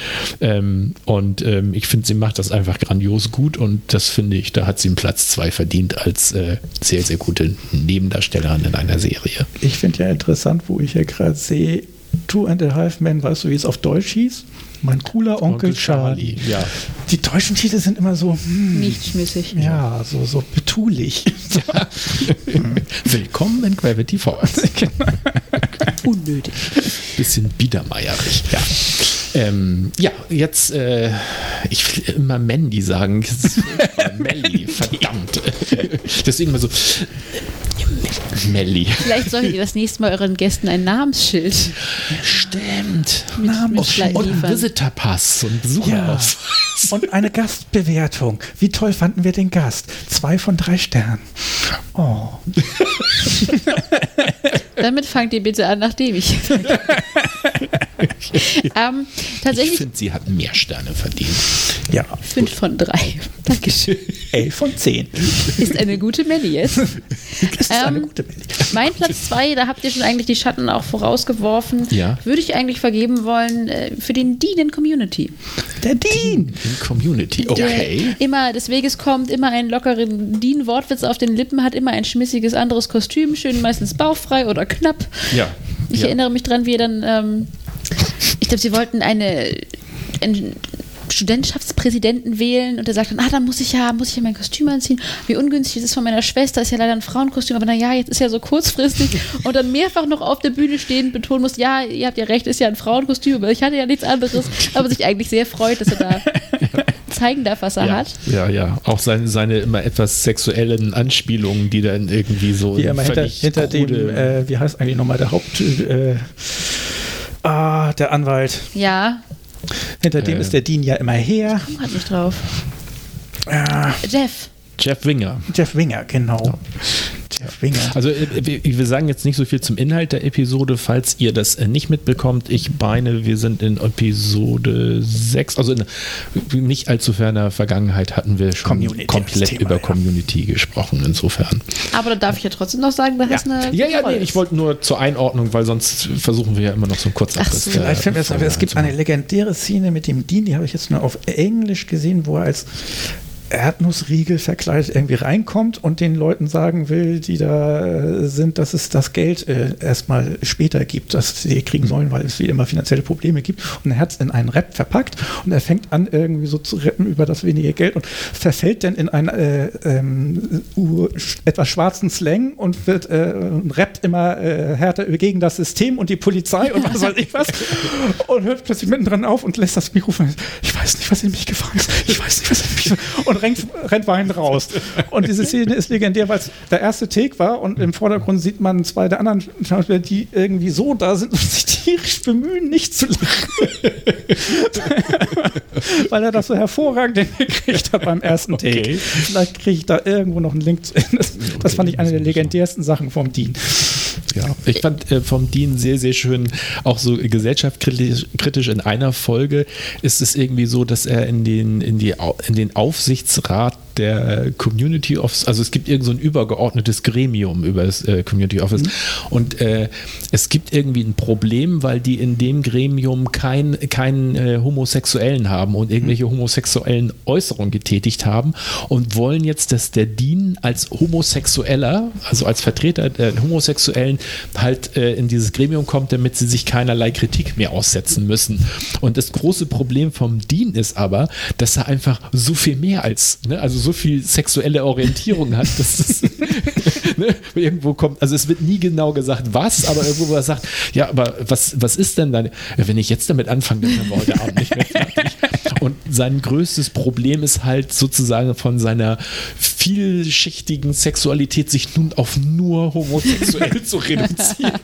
Ähm, und ähm, ich finde, sie macht das einfach grandios gut und das finde ich, da hat sie einen Platz zwei verdient als äh, sehr, sehr gute Nebendarstellerin in einer Serie. Ich finde ja interessant, wo ich ja gerade sehe, Two and a Half Men, weißt du, wie es auf Deutsch hieß? Mein cooler Onkel, Charlie. Ja. Die deutschen Titel sind immer so, hm, Nicht schmissig. ja, so, so betulich. [LAUGHS] Willkommen in Gravity Falls. [LAUGHS] Unnötig. bisschen biedermeierig. Ja, ähm, ja jetzt, äh, ich will immer Mandy sagen. Das ist [LAUGHS] Melly, verdammt. Deswegen mal so, Melly. Vielleicht solltet ihr das nächste Mal euren Gästen ein Namensschild Stimmt. Namensschild Und ein liefern. Visitorpass und Besucherausweis. Und eine Gastbewertung. Wie toll fanden wir den Gast? Zwei von drei Sternen. Oh. [LAUGHS] Damit fangt ihr bitte an, nachdem ich. [LAUGHS] [LAUGHS] ähm, Ich tatsächlich finde, sie hat mehr Sterne verdient. Ja, fünf von drei. Dankeschön. [LAUGHS] elf von zehn. Ist eine gute Melli jetzt. Das [LAUGHS] ist eine Ähm, gute Meldung. Mein Platz zwei, da habt ihr schon eigentlich die Schatten auch vorausgeworfen. Ja. Würde ich eigentlich vergeben wollen äh, für den Dean in Community. Der Dean. In Community. Okay. Der immer des Weges kommt, immer einen lockeren Dean-Wortwitz auf den Lippen hat, immer ein schmissiges anderes Kostüm, schön meistens bauchfrei oder knapp. Ja. Ich ja. erinnere mich dran, wie er dann, ähm, ich glaube, sie wollten eine, einen Studentschaftspräsidenten wählen und er sagt dann, ah, dann muss ich ja, muss ich ja mein Kostüm anziehen. Wie ungünstig ist es von meiner Schwester, ist ja leider ein Frauenkostüm, aber naja, jetzt ist ja so kurzfristig und dann mehrfach noch auf der Bühne stehend betonen muss, ja, ihr habt ja recht, ist ja ein Frauenkostüm, aber ich hatte ja nichts anderes, aber sich eigentlich sehr freut, dass er da [LAUGHS] zeigen darf, was er ja, hat. ja, ja. Auch seine, seine immer etwas sexuellen Anspielungen, die dann irgendwie so immer hinter, hinter dem, äh, wie heißt eigentlich nochmal der Haupt... Äh, ah, der Anwalt. Ja, Hinter dem Äh. ist der Dean ja immer her. komm grad nicht drauf. Ah, Jeff. Jeff Winger. Jeff Winger, genau. Jeff Winger. Also äh, wir sagen jetzt nicht so viel zum Inhalt der Episode, falls ihr das äh, nicht mitbekommt. Ich meine, wir sind in Episode 6, also in nicht allzu ferner Vergangenheit hatten wir schon Community komplett Thema, über ja. Community gesprochen, insofern. Aber da darf ich ja trotzdem noch sagen, dass es eine. Ja, ja, nee, ich wollte nur zur Einordnung, weil sonst versuchen wir ja immer noch so einen Kurzabriss. Ach so. das Folge auf. Es gibt eine legendäre Szene mit dem Dean, die habe ich jetzt nur auf Englisch gesehen, wo er als Erdnussriegel verkleidet irgendwie reinkommt und den Leuten sagen will, die da äh, sind, dass es das Geld äh, erstmal später gibt, dass sie kriegen sollen, weil es wie immer finanzielle Probleme gibt. Und er hat es in einen Rap verpackt und er fängt an, irgendwie so zu rappen über das wenige Geld und verfällt dann in einen äh, ähm, etwas schwarzen Slang und wird äh, rappt immer äh, härter gegen das System und die Polizei und was weiß ich was und hört plötzlich mittendrin auf und lässt das Mikrofon. Ich weiß nicht, was in mich gefahren ist. Ich weiß nicht, was in mich und rennt, rennt weinend raus. Und diese Szene ist legendär, weil es der erste Take war und im Vordergrund sieht man zwei der anderen Schauspieler, die irgendwie so da sind und sich tierisch bemühen, nicht zu lachen. [LAUGHS] weil er das so hervorragend hingekriegt hat beim ersten Take. Okay. Vielleicht kriege ich da irgendwo noch einen Link zu. Das, das fand ich eine der legendärsten Sachen vom Dean. Ja, ich fand äh, vom Dean sehr, sehr schön, auch so gesellschaftskritisch kritisch in einer Folge ist es irgendwie so, dass er in den, in die, in den Aufsichtsrat der Community Office, also es gibt irgend so ein übergeordnetes Gremium über das äh, Community Office. Und äh, es gibt irgendwie ein Problem, weil die in dem Gremium keinen kein, äh, Homosexuellen haben und irgendwelche homosexuellen Äußerungen getätigt haben und wollen jetzt, dass der Dean als Homosexueller, also als Vertreter der Homosexuellen halt äh, in dieses Gremium kommt, damit sie sich keinerlei Kritik mehr aussetzen müssen. Und das große Problem vom Dean ist aber, dass er einfach so viel mehr als, ne, also so viel sexuelle Orientierung hat, dass das [LAUGHS] ne, irgendwo kommt, also es wird nie genau gesagt, was, aber irgendwo wo er sagt, ja, aber was, was ist denn dann, wenn ich jetzt damit anfange, dann war heute Abend nicht mehr fertig. Und sein größtes Problem ist halt sozusagen von seiner vielschichtigen Sexualität sich nun auf nur homosexuell [LAUGHS] zu reduzieren.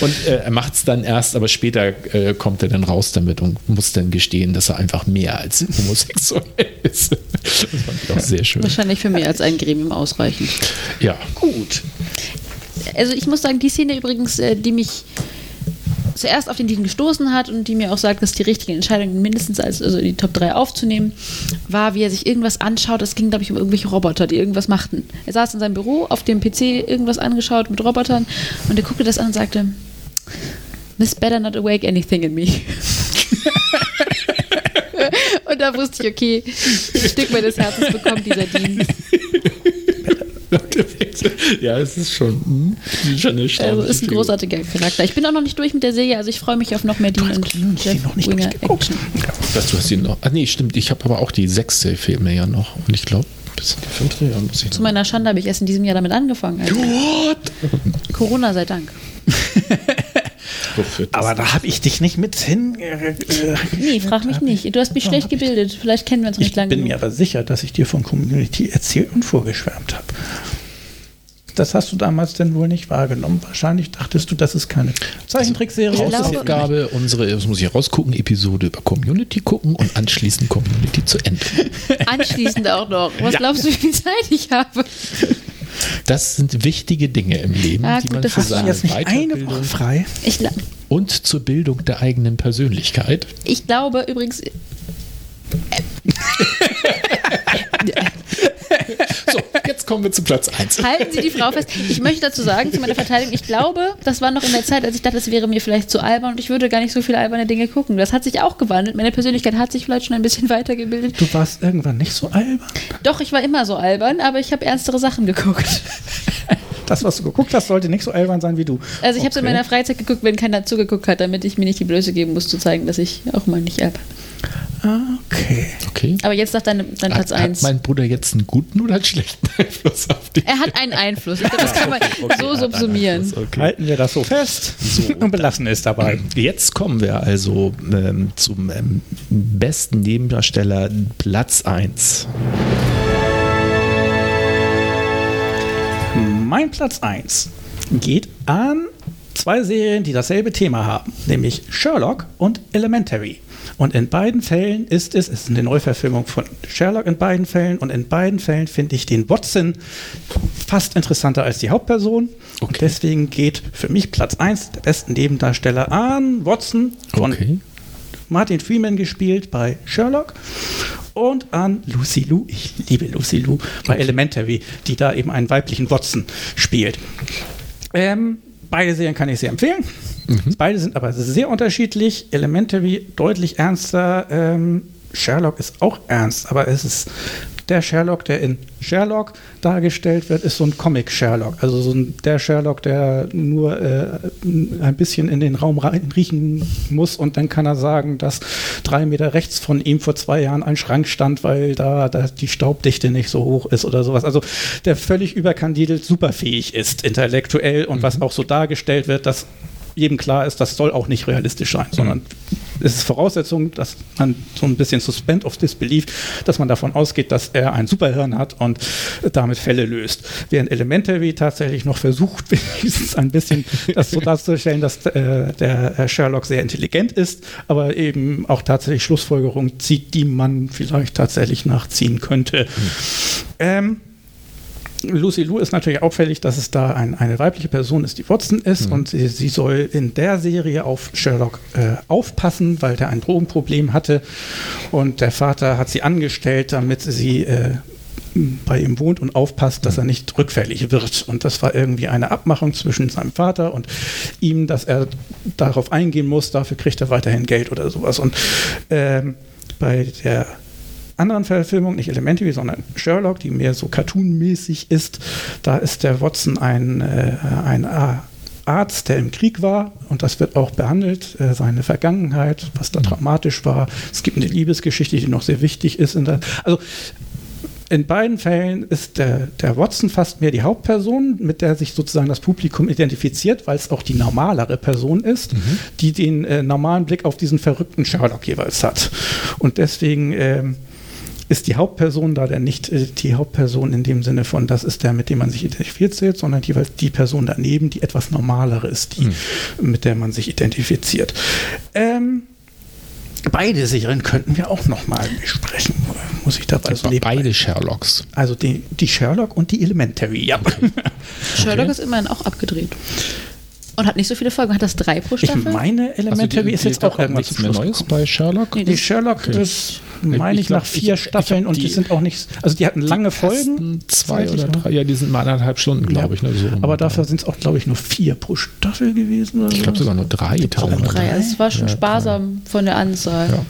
Und äh, er macht es dann erst, aber später äh, kommt er dann raus damit und muss dann gestehen, dass er einfach mehr als homosexuell [LAUGHS] ist. Das fand ich auch sehr schön. Wahrscheinlich für mehr als ein Gremium ausreichend. Ja. Gut. Also ich muss sagen, die Szene übrigens, äh, die mich zuerst auf den Dean gestoßen hat und die mir auch sagt, dass die richtige Entscheidung mindestens als also die Top 3 aufzunehmen, war, wie er sich irgendwas anschaut. Es ging, glaube ich, um irgendwelche Roboter, die irgendwas machten. Er saß in seinem Büro auf dem PC irgendwas angeschaut mit Robotern und er guckte das an und sagte, This better not awake anything in me. [LAUGHS] und da wusste ich, okay, ein Stück meines Herzens bekommt dieser Dean. [LAUGHS] [LAUGHS] ja, es ist schon, hm, schon eine Also ist ein großartiger Charakter. Ich bin auch noch nicht durch mit der Serie, also ich freue mich auf noch mehr Dean hast und Community Jeff noch nicht Winger. Action. Das, du hast ihn noch. Ah, nee, stimmt. Ich habe aber auch die sechste fehlt mir ja noch. Und ich glaube, bis in die fünfte ja, muss ich Zu noch. meiner Schande habe ich erst in diesem Jahr damit angefangen. Also Corona sei Dank. [LAUGHS] Aber da habe ich dich nicht mit hin. Äh, Nee, frag mich nicht. Du hast mich schlecht gebildet. Vielleicht kennen wir uns ich nicht lange. bin mir aber sicher, dass ich dir von Community erzählt und vorgeschwärmt habe. Das hast du damals denn wohl nicht wahrgenommen. Wahrscheinlich dachtest du, das ist keine Zeichentrickserie. Ich glaube- Hausaufgabe, unsere, das muss ich rausgucken, Episode über Community gucken und anschließend Community zu Ende. [LAUGHS] Anschließend auch noch. Was glaubst du, wie viel Zeit ich habe? [LAUGHS] Das sind wichtige Dinge im Leben, Ah, die gut, man das für seine jetzt nicht eine Woche frei? Ich, und zur Bildung der eigenen Persönlichkeit. ich glaube übrigens, jetzt kommen wir zu Platz 1. halten Sie die Frau fest. Ich möchte dazu sagen, zu meiner Verteidigung, ich glaube, das war noch in der Zeit, als ich dachte, es wäre mir vielleicht zu albern und ich würde gar nicht so viele alberne Dinge gucken. Das hat sich auch gewandelt. Meine Persönlichkeit hat sich vielleicht schon ein bisschen [LAUGHS] weitergebildet. Du warst irgendwann nicht so albern. Doch, ich war immer so albern, aber ich habe ernstere Sachen geguckt. [LAUGHS] Das, was du geguckt hast, sollte nicht so albern sein wie du. Also ich habe es in Okay. meiner Freizeit geguckt, wenn keiner zugeguckt hat, damit ich mir nicht die Blöße geben muss, zu zeigen, dass ich auch mal nicht albern bin. Okay. Okay. Aber jetzt sagt dein, dein Platz Hat, hat 1. mein Bruder jetzt einen guten oder einen schlechten Einfluss auf dich? Er hat einen Einfluss. Glaube, das kann man so subsumieren. Okay. Halten wir das so fest und belassen es dabei. Jetzt kommen wir also ähm, zum ähm, besten Nebendarsteller Platz 1. Mein Platz 1 geht an zwei Serien, die dasselbe Thema haben, nämlich Sherlock und Elementary. Und in beiden Fällen ist es, es ist eine Neuverfilmung von Sherlock in beiden Fällen und in beiden Fällen finde ich den Watson fast interessanter als die Hauptperson. Und deswegen geht für mich Platz 1 der besten Nebendarsteller an Watson von Okay. Martin Freeman gespielt bei Sherlock und an Lucy Liu, ich liebe Lucy Liu, bei Elementary, die da eben einen weiblichen Watson spielt. Ähm, beide Serien kann ich sehr empfehlen. Beide sind aber sehr unterschiedlich. Elementary deutlich ernster. Ähm, Sherlock ist auch ernst, aber es ist der Sherlock, der in Sherlock dargestellt wird, ist so ein Comic-Sherlock. Also so ein, der Sherlock, der nur äh, ein bisschen in den Raum rein riechen muss und dann kann er sagen, dass drei Meter rechts von ihm vor zwei Jahren ein Schrank stand, weil da, da die Staubdichte nicht so hoch ist oder sowas. Also der völlig überkandidelt superfähig ist, intellektuell und was auch so dargestellt wird, dass jedem klar ist, das soll auch nicht realistisch sein, sondern es ist Voraussetzung, dass man so ein bisschen Suspend of Disbelief, dass man davon ausgeht, dass er ein Superhirn hat und damit Fälle löst. Während Elementary tatsächlich noch versucht, [LAUGHS] wenigstens ein bisschen das so darzustellen, dass äh, der Herr Sherlock sehr intelligent ist, aber eben auch tatsächlich Schlussfolgerungen zieht, die man vielleicht tatsächlich nachziehen könnte. Ähm, Lucy Liu ist natürlich auffällig, dass es da ein, eine weibliche Person ist, die Watson ist und sie, sie soll in der Serie auf Sherlock äh, aufpassen, weil der ein Drogenproblem hatte und der Vater hat sie angestellt, damit sie äh, bei ihm wohnt und aufpasst, dass er nicht rückfällig wird. Und das war irgendwie eine Abmachung zwischen seinem Vater und ihm, dass er darauf eingehen muss, dafür kriegt er weiterhin Geld oder sowas. Und ähm, bei der anderen Verfilmung, nicht Elementary, sondern Sherlock, die mehr so cartoonmäßig ist, da ist der Watson ein, äh, ein A- Arzt, der im Krieg war und das wird auch behandelt, äh, seine Vergangenheit, was da dramatisch war. Es gibt eine Liebesgeschichte, die noch sehr wichtig ist. In der, also in beiden Fällen ist der, der Watson fast mehr die Hauptperson, mit der sich sozusagen das Publikum identifiziert, weil es auch die normalere Person ist, die den äh, normalen Blick auf diesen verrückten Sherlock jeweils hat. Und deswegen ähm, ist die Hauptperson da denn nicht äh, die Hauptperson in dem Sinne von, das ist der, mit dem man sich identifiziert, sondern jeweils die Person daneben, die etwas normalere ist, die, mit der man sich identifiziert. Ähm, beide Serien könnten wir auch nochmal besprechen, muss ich dabei so nebenbei- Beide Sherlocks. Also die, die Sherlock und die Elementary, ja. Sherlock ist immerhin auch abgedreht. Und hat nicht so viele Folgen. Hat das drei pro Ich Staffel? meine, Elementary ist jetzt auch irgendwann nichts zum mehr Neues bei Sherlock. Nee, Die Sherlock Okay. ist, meine Ich ich, glaub, nach vier ich- ich Staffeln hab und die, die- sind auch nicht, also die hatten lange Folgen. Ersten Zwei ich oder drei, ja, die sind mal anderthalb Stunden, glaube ich. Ne, so Aber dafür sind es auch, glaube ich, nur vier pro Staffel gewesen. Oder ich glaube sogar nur drei Auch teilweise. drei. Also es war schon Ja, sparsam von der Anzahl. Ja.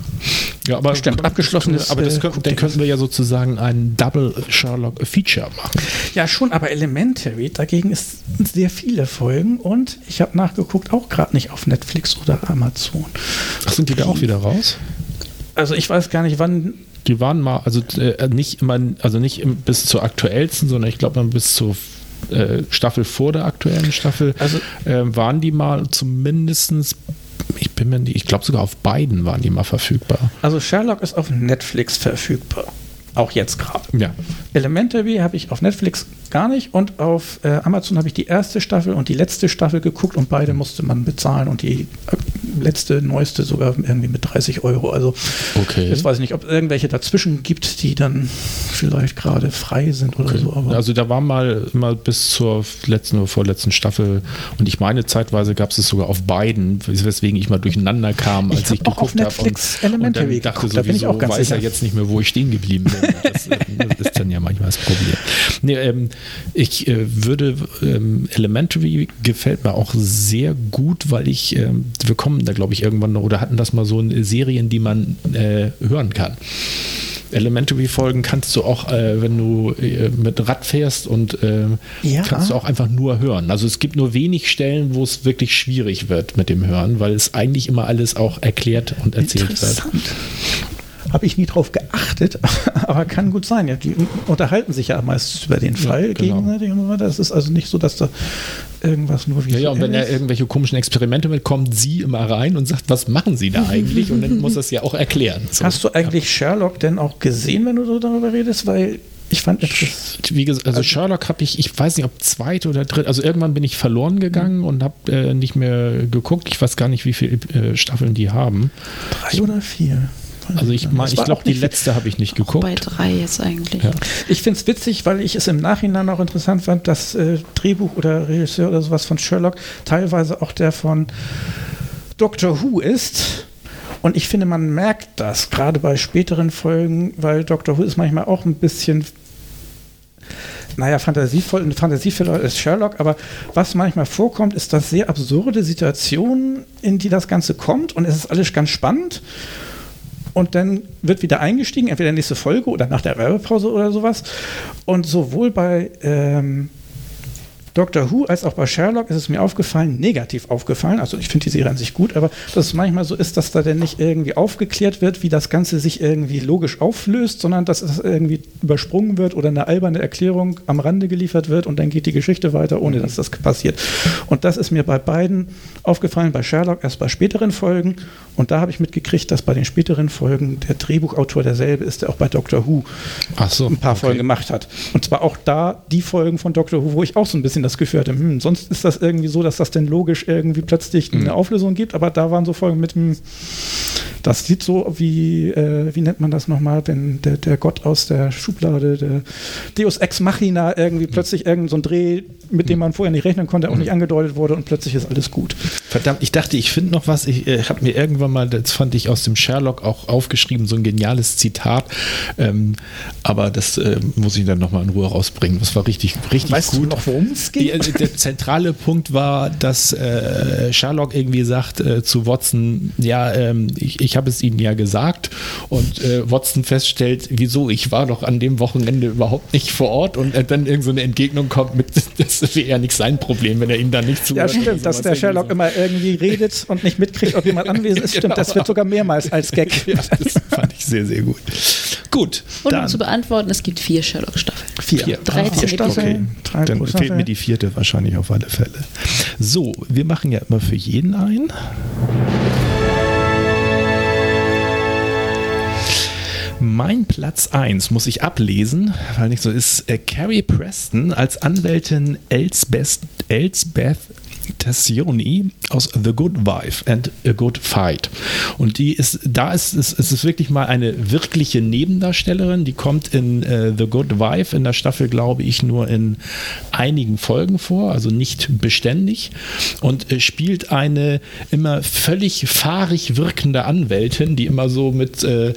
Ja, aber Stimmt, abgeschlossenes, Aber das äh, könnten, dann könnten wir ja sozusagen ein Double Sherlock Feature machen. Ja, schon, aber Elementary dagegen ist sehr viele Folgen und ich habe nachgeguckt, auch gerade nicht auf Netflix oder Amazon. Ach, sind die da auch wieder raus? Also ich weiß gar nicht, wann. Die waren mal, also äh, nicht immer, also nicht im, bis zur aktuellsten, sondern ich glaube mal bis zur äh, Staffel vor der aktuellen Staffel Also- äh, waren die mal zumindestens ich bin mir nicht, ich glaube sogar auf beiden waren die mal verfügbar. Also Sherlock ist auf Netflix verfügbar. Auch jetzt gerade. Ja. Elementary habe ich auf Netflix gar nicht und auf äh, Amazon habe ich die erste Staffel und die letzte Staffel geguckt und beide musste man bezahlen und die äh, letzte, neueste sogar irgendwie mit 30 Euro. Also Okay. jetzt weiß ich nicht, ob es irgendwelche dazwischen gibt, die dann vielleicht gerade frei sind oder so. Aber Also da war mal immer bis zur letzten oder vorletzten Staffel und ich meine zeitweise gab es es sogar auf beiden, weswegen ich mal durcheinander kam, Ich als ich auf geguckt habe Netflix und, und Elementary dann dachte geguckt, da bin ich sowieso, auch ganz weiß sicher. er jetzt nicht mehr, wo ich stehen geblieben bin. [LAUGHS] Das, äh, das ist dann ja manchmal das Problem. Nee, ähm, ich äh, würde ähm, Elementary gefällt mir auch sehr gut, weil ich ähm, wir kommen da glaube ich irgendwann noch oder hatten das mal so in Serien, die man äh, hören kann. Elementary-Folgen kannst du auch, äh, wenn du äh, mit Rad fährst und äh, Ja. kannst du auch einfach nur hören. Also es gibt nur wenig Stellen, wo es wirklich schwierig wird mit dem Hören, weil es eigentlich immer alles auch erklärt und erzählt wird. Habe ich nie drauf geachtet, [LAUGHS] aber kann gut sein. Ja, die unterhalten sich ja meistens über den Fall genau. gegenseitig und so weiter. Es ist also nicht so, dass da irgendwas nur Ja, visuell ja, und wenn er ist. irgendwelche komischen Experimente mit, kommt sie immer rein und sagt, was machen sie da [LAUGHS] eigentlich? Und dann muss er es ja auch erklären. So. Hast du eigentlich Sherlock denn auch gesehen, wenn du so darüber redest? Weil ich fand das. Wie gesagt, also, Sherlock habe ich, ich weiß nicht, ob zweite oder dritte, also irgendwann bin ich verloren gegangen und habe äh, nicht mehr geguckt. Ich weiß gar nicht, wie viele äh, Staffeln die haben. Drei oder vier. Also ich, mein, Das ich glaube, die letzte habe ich nicht Auch bei geguckt. drei jetzt eigentlich. Ja. Ich finde es witzig, weil ich es im Nachhinein auch interessant fand, dass äh, Drehbuch oder Regisseur oder sowas von Sherlock teilweise auch der von Doctor Who ist. Und ich finde, man merkt das gerade bei späteren Folgen, weil Doctor Who ist manchmal auch ein bisschen, naja, fantasievoll, fantasievoller als Sherlock, aber was manchmal vorkommt, ist, dass sehr absurde Situationen, in die das Ganze kommt und es ist alles ganz spannend. Und dann wird wieder eingestiegen, entweder nächste Folge oder nach der Werbepause oder sowas. Und sowohl bei ähm, Doctor Who als auch bei Sherlock ist es mir aufgefallen, negativ aufgefallen. Also ich finde die Serie an sich gut, aber dass es manchmal so ist, dass da dann nicht irgendwie aufgeklärt wird, wie das Ganze sich irgendwie logisch auflöst, sondern dass es irgendwie übersprungen wird oder eine alberne Erklärung am Rande geliefert wird und dann geht die Geschichte weiter, ohne dass das passiert. Und das ist mir bei beiden aufgefallen, bei Sherlock erst bei späteren Folgen. Und da habe ich mitgekriegt, dass bei den späteren Folgen der Drehbuchautor derselbe ist, der auch bei Doctor Who so. ein paar okay. Folgen gemacht hat. Und zwar auch da die Folgen von Doctor Who, wo ich auch so ein bisschen das Gefühl hatte, hm, sonst ist das irgendwie so, dass das denn logisch irgendwie plötzlich eine Auflösung gibt, aber da waren so Folgen mit hm, das sieht so wie, äh, wie nennt man das nochmal, wenn der, der Gott aus der Schublade, der Deus Ex Machina irgendwie plötzlich irgend so ein Dreh, mit dem man vorher nicht rechnen konnte, auch nicht angedeutet wurde und plötzlich ist alles gut. Verdammt, ich dachte, ich finde noch was. Ich äh, habe mir irgendwann mal, das fand ich aus dem Sherlock auch aufgeschrieben, so ein geniales Zitat. Ähm, aber das äh, muss ich dann nochmal in Ruhe rausbringen. Das war richtig, richtig Weißt gut. du noch, worum es Die, geht? äh, der zentrale Punkt war, dass äh, Sherlock irgendwie sagt äh, zu Watson, ja, ähm, ich, ich habe es Ihnen ja gesagt und äh, Watson feststellt, wieso, ich war doch an dem Wochenende überhaupt nicht vor Ort und äh, dann irgend so eine Entgegnung kommt mit, [LAUGHS] das wäre ja nicht sein Problem, wenn er ihm da nicht Ja, zuhört. stimmt, dass der Sherlock immer irgendwie redet und nicht mitkriegt, ob jemand anwesend ist. Stimmt, Genau. das wird sogar mehrmals als Gag. [LAUGHS] Ja, das fand ich sehr, sehr gut. Gut, Und dann um zu beantworten, es gibt vier Sherlock-Staffeln. Vier. Vier. Drei Ah, vier Staffeln. Drei dann pro fehlt Staffel. mir die vierte wahrscheinlich auf alle Fälle. So, wir machen ja immer für jeden ein. Mein Platz 1 muss ich ablesen, weil nicht so ist. Äh, Carrie Preston als Anwältin Elsbeth, Elsbeth Tassioni aus The Good Wife and A Good Fight. Und die ist, da ist es, es ist wirklich mal eine wirkliche Nebendarstellerin. Die kommt in äh, The Good Wife in der Staffel, glaube ich, nur in einigen Folgen vor, also nicht beständig. Und äh, spielt eine immer völlig fahrig wirkende Anwältin, die immer so mit, äh,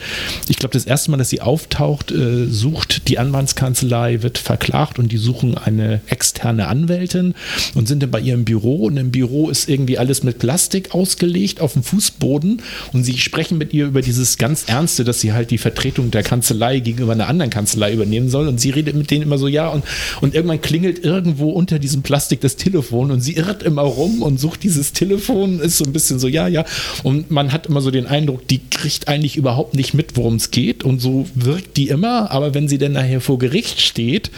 ich glaube, das erste Mal, dass sie auftaucht, äh, sucht die Anwaltskanzlei, wird verklagt und die suchen eine externe Anwältin und sind dann bei ihrem Büro und im Büro ist irgendwie alles mit Plastik ausgelegt auf dem Fußboden und sie sprechen mit ihr über dieses ganz Ernste, dass sie halt die Vertretung der Kanzlei gegenüber einer anderen Kanzlei übernehmen soll und sie redet mit denen immer so, ja und, und irgendwann klingelt irgendwo unter diesem Plastik das Telefon und sie irrt immer rum und sucht dieses Telefon, ist so ein bisschen so, ja, ja und man hat immer so den Eindruck, die kriegt eigentlich überhaupt nicht mit, worum es geht und so wirkt die immer, aber wenn sie dann nachher vor Gericht steht,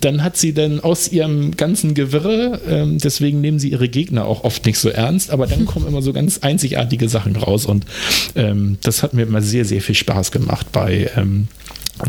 dann hat sie dann aus ihrem ganzen Gewirre, ähm, deswegen nehmen sie ihre Gegner auch oft nicht so ernst, aber dann [LAUGHS] kommen immer so ganz einzigartige Sachen raus und ähm, das hat mir immer sehr, sehr viel Spaß gemacht bei ähm,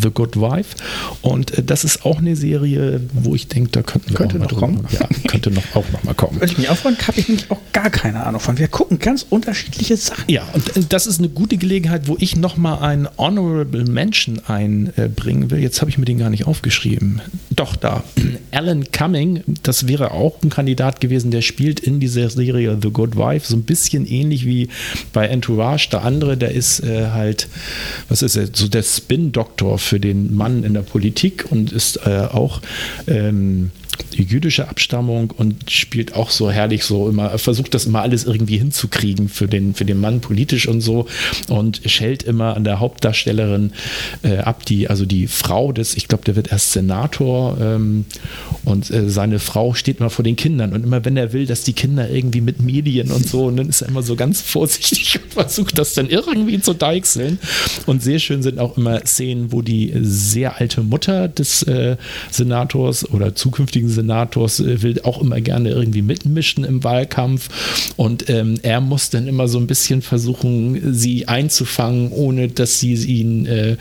The Good Wife und äh, das ist auch eine Serie, wo ich denke, da könnten wir Könnte auch mal noch kommen. Ja, könnte noch, auch noch mal kommen. Würde ich mich auch freuen, habe ich nämlich auch gar keine Ahnung von. Wir gucken ganz unterschiedliche Sachen. Ja, und äh, das ist eine gute Gelegenheit, wo ich nochmal einen Honorable Mention einbringen will. Jetzt habe ich mir den gar nicht aufgeschrieben. Doch, da. [CLEARS THROAT] Alan Cumming, das wäre auch ein Kandidat gewesen, der spielt in dieser Serie The Good Wife, so ein bisschen ähnlich wie bei Entourage. Der andere, der ist äh, halt, was ist er, so der Spin-Doktor für den Mann in der Politik und ist äh, auch ähm, jüdische Abstammung und spielt auch so herrlich so immer, versucht das immer alles irgendwie hinzukriegen für den, für den Mann politisch und so und schellt immer an der Hauptdarstellerin äh, ab, die, also die Frau des, ich glaube, der wird erst Senator ähm, und äh, seine Frau steht immer vor den Kindern und immer wenn er will, dass die Kinder irgendwie mit Medien und so, und dann ist er immer so ganz vorsichtig [LAUGHS] und versucht das dann irgendwie zu deichseln. Und sehr schön sind auch immer Szenen, wo die sehr alte Mutter des äh, Senators oder zukünftigen zukünftigen Senators äh, will auch immer gerne irgendwie mitmischen im Wahlkampf und ähm, er muss dann immer so ein bisschen versuchen, sie einzufangen, ohne dass sie ihn äh,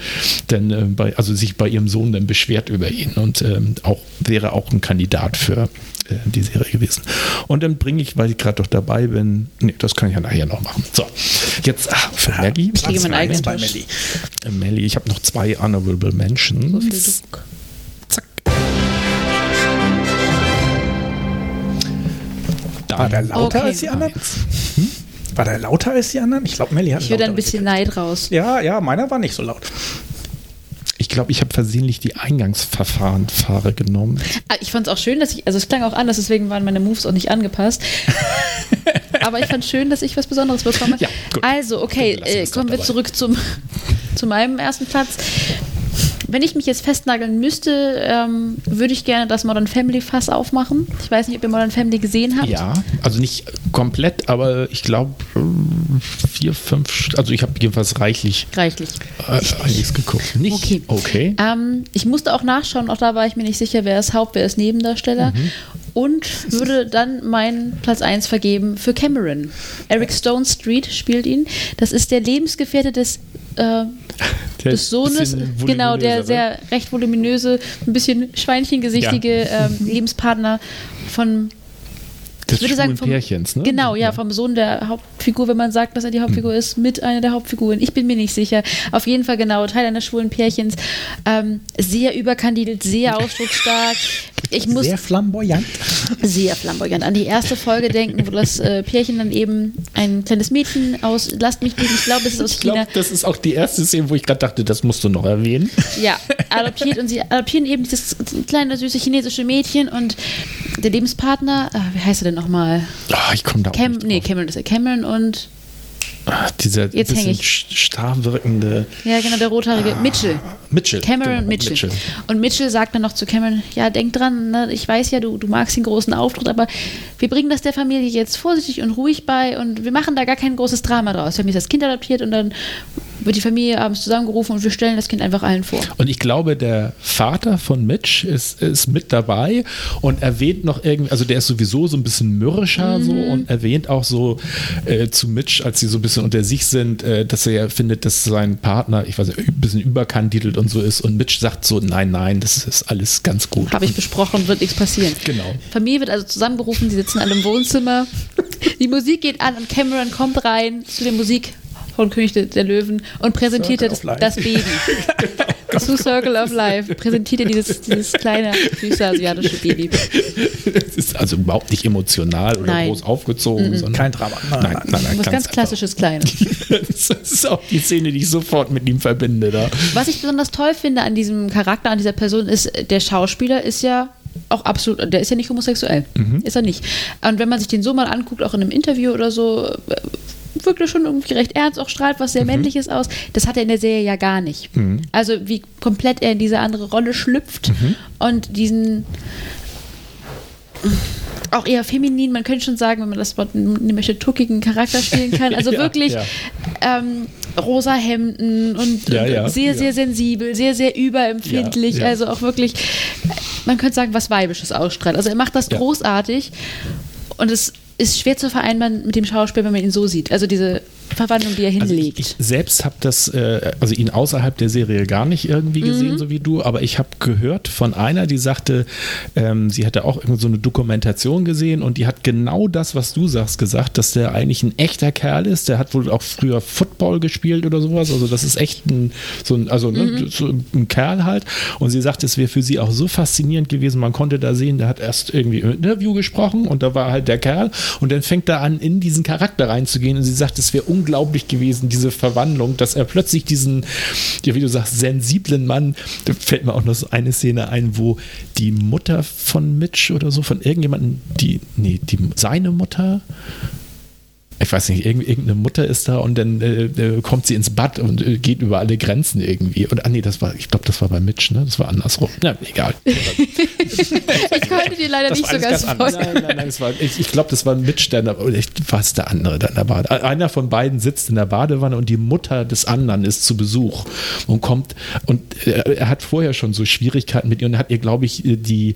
dann äh, bei, also sich bei ihrem Sohn dann beschwert über ihn und ähm, auch wäre auch ein Kandidat für äh, die Serie gewesen. Und dann bringe ich, weil ich gerade doch dabei bin, nee, das kann ich ja nachher noch machen. So, jetzt ach, für Maggie. Ich. Melli. Melly, ich habe noch zwei Honorable Mentions. So viel Druck. War der lauter Okay. als die anderen? War der lauter als die anderen? Ich glaube, Melli hat Ich höre da ein bisschen Neid raus. Ja, ja, meiner war nicht so laut. Ich glaube, ich habe versehentlich die Eingangsverfahrensfahre genommen. Ah, Ich fand es auch schön, dass ich, also es klang auch anders, deswegen waren meine Moves auch nicht angepasst. [LAUGHS] Aber ich fand schön, dass ich was Besonderes bekomme. Ja. Also, okay, äh, es kommen wir dabei. zurück zum, [LAUGHS] zu meinem ersten Platz. Wenn ich mich jetzt festnageln müsste, ähm, würde ich gerne das Modern Family Fass aufmachen. Ich weiß nicht, ob ihr Modern Family gesehen habt. Ja, also nicht komplett, aber ich glaube vier, fünf, also ich habe jedenfalls reichlich Reichlich. äh, einiges geguckt. Nicht? Okay. Okay. Ähm, ich musste auch nachschauen, auch da war ich mir nicht sicher, wer ist Haupt, wer ist Nebendarsteller. Mhm. Und würde dann meinen Platz 1 vergeben für Cameron. Eric Stone Street spielt ihn. Das ist der Lebensgefährte des, äh, Der des Sohnes. Genau, der sehr recht voluminöse, ein bisschen schweinchengesichtige ähm, [LAUGHS] Lebenspartner von des ich würde sagen, vom, Pärchens, ne? Genau, ja, vom Sohn der Hauptfigur, wenn man sagt, dass er die Hauptfigur ist, mit einer der Hauptfiguren. Ich bin mir nicht sicher. Auf jeden Fall genau, Teil eines schwulen Pärchens. Ähm, sehr überkandidelt, sehr [LAUGHS] ausdrucksstark. Ich muss Sehr flamboyant. sehr flamboyant an die erste Folge denken, wo das äh, Pärchen dann eben ein kleines Mädchen aus, lasst mich lügen, ich glaube, es ist aus Ich glaube, China, das ist auch die erste Szene, wo ich gerade dachte, das musst du noch erwähnen. ja, adoptiert und sie adoptieren eben dieses kleine, süße chinesische Mädchen und der Lebenspartner, ah, wie heißt er denn nochmal? Ah, ich komme da auch Cam, nicht nee, drauf. Cameron ist er. Cameron und Ah, dieser Jetzt bisschen starr wirkende Ja, genau, der rothaarige Mitchell. Mitchell. Cameron genau, und Mitchell. Und Mitchell sagt dann noch zu Cameron, ja, denk dran, ne, ich weiß ja, du, du magst den großen Auftritt, aber wir bringen das der Familie jetzt vorsichtig und ruhig bei und wir machen da gar kein großes Drama draus. Wir haben jetzt das Kind adoptiert und dann wird die Familie abends zusammengerufen und wir stellen das Kind einfach allen vor. Und ich glaube, der Vater von Mitch ist, ist mit dabei und erwähnt noch irgendwie, also der ist sowieso so ein bisschen mürrischer so und erwähnt auch so äh, zu Mitch, als sie so ein bisschen unter sich sind, äh, dass er ja findet, dass sein Partner, ich weiß nicht, ein bisschen überkandidelt und so ist und Mitch sagt so, nein, nein, das ist alles ganz gut. Habe ich besprochen, wird nichts passieren. Genau. Familie wird also zusammengerufen, sie sitzen alle im Wohnzimmer. Die Musik geht an und Cameron kommt rein zu der Musik von König der, der Löwen und präsentiert Circle das, das Baby. [LAUGHS] Zu Circle of Life präsentiert er dieses, dieses kleine, süße asiatische Baby. Das ist also überhaupt nicht emotional oder Nein. groß aufgezogen, sondern Kein Drama. Nein, Nein, nein. nein, Was ganz klassisches Kleines. [LAUGHS] Das ist auch die Szene, die ich sofort mit ihm verbinde. Da. Was ich besonders toll finde an diesem Charakter, an dieser Person, ist, der Schauspieler ist ja auch absolut, der ist ja nicht homosexuell. Ist er nicht. Und wenn man sich den so mal anguckt, auch in einem Interview oder so, äh, wirkt er schon irgendwie recht ernst, auch strahlt was sehr Männliches aus. Das hat er in der Serie ja gar nicht. Also wie komplett er in diese andere Rolle schlüpft und diesen auch eher feminin, man könnte schon sagen, wenn man das Wort nehmen möchte, tuckigen Charakter spielen kann. Also [LAUGHS] Ja, wirklich ja. Ähm, rosa Hemden und, Ja, und sehr, sehr sensibel, sehr, sehr überempfindlich. Also auch wirklich, man könnte sagen, was Weibisches ausstrahlt. Also er macht das großartig und es ist schwer zu vereinbaren mit dem Schauspiel, wenn man ihn so sieht. Also diese Verwandlung, die er Also hinlegt. ich, ich selbst habe das, äh, also ihn außerhalb der Serie gar nicht irgendwie gesehen, so wie du, aber ich habe gehört von einer, die sagte, ähm, sie hätte auch irgend so eine Dokumentation gesehen und die hat genau das, was du sagst, gesagt, dass der eigentlich ein echter Kerl ist. Der hat wohl auch früher Football gespielt oder sowas. Also das ist echt ein, so ein, also ne, so ein Kerl halt. Und sie sagt, es wäre für sie auch so faszinierend gewesen. Man konnte da sehen, der hat erst irgendwie im Interview gesprochen und da war halt der Kerl und dann fängt er an, in diesen Charakter reinzugehen und sie sagt, es wäre unglaublich gewesen, diese Verwandlung, dass er plötzlich diesen, ja, wie du sagst, sensiblen Mann, da fällt mir auch noch so eine Szene ein, wo die Mutter von Mitch oder so, von irgendjemandem, die, nee, die, seine Mutter, ich weiß nicht, irgend- irgendeine Mutter ist da und dann äh, äh, kommt sie ins Bad und äh, geht über alle Grenzen irgendwie. Und ah nee, das war, ich glaube, das war bei Mitch, ne? Das war andersrum. Na, egal. [LAUGHS] Ich konnte dir leider Das nicht so ganz ganz folgen. Nein, nein, nein, es war, ich, ich glaube, das war Mitch, der, oder ich, war es der andere da in der Badewanne. Einer von beiden sitzt in der Badewanne und die Mutter des anderen ist zu Besuch und kommt und er, er hat vorher schon so Schwierigkeiten mit ihr und hat ihr, glaube ich, die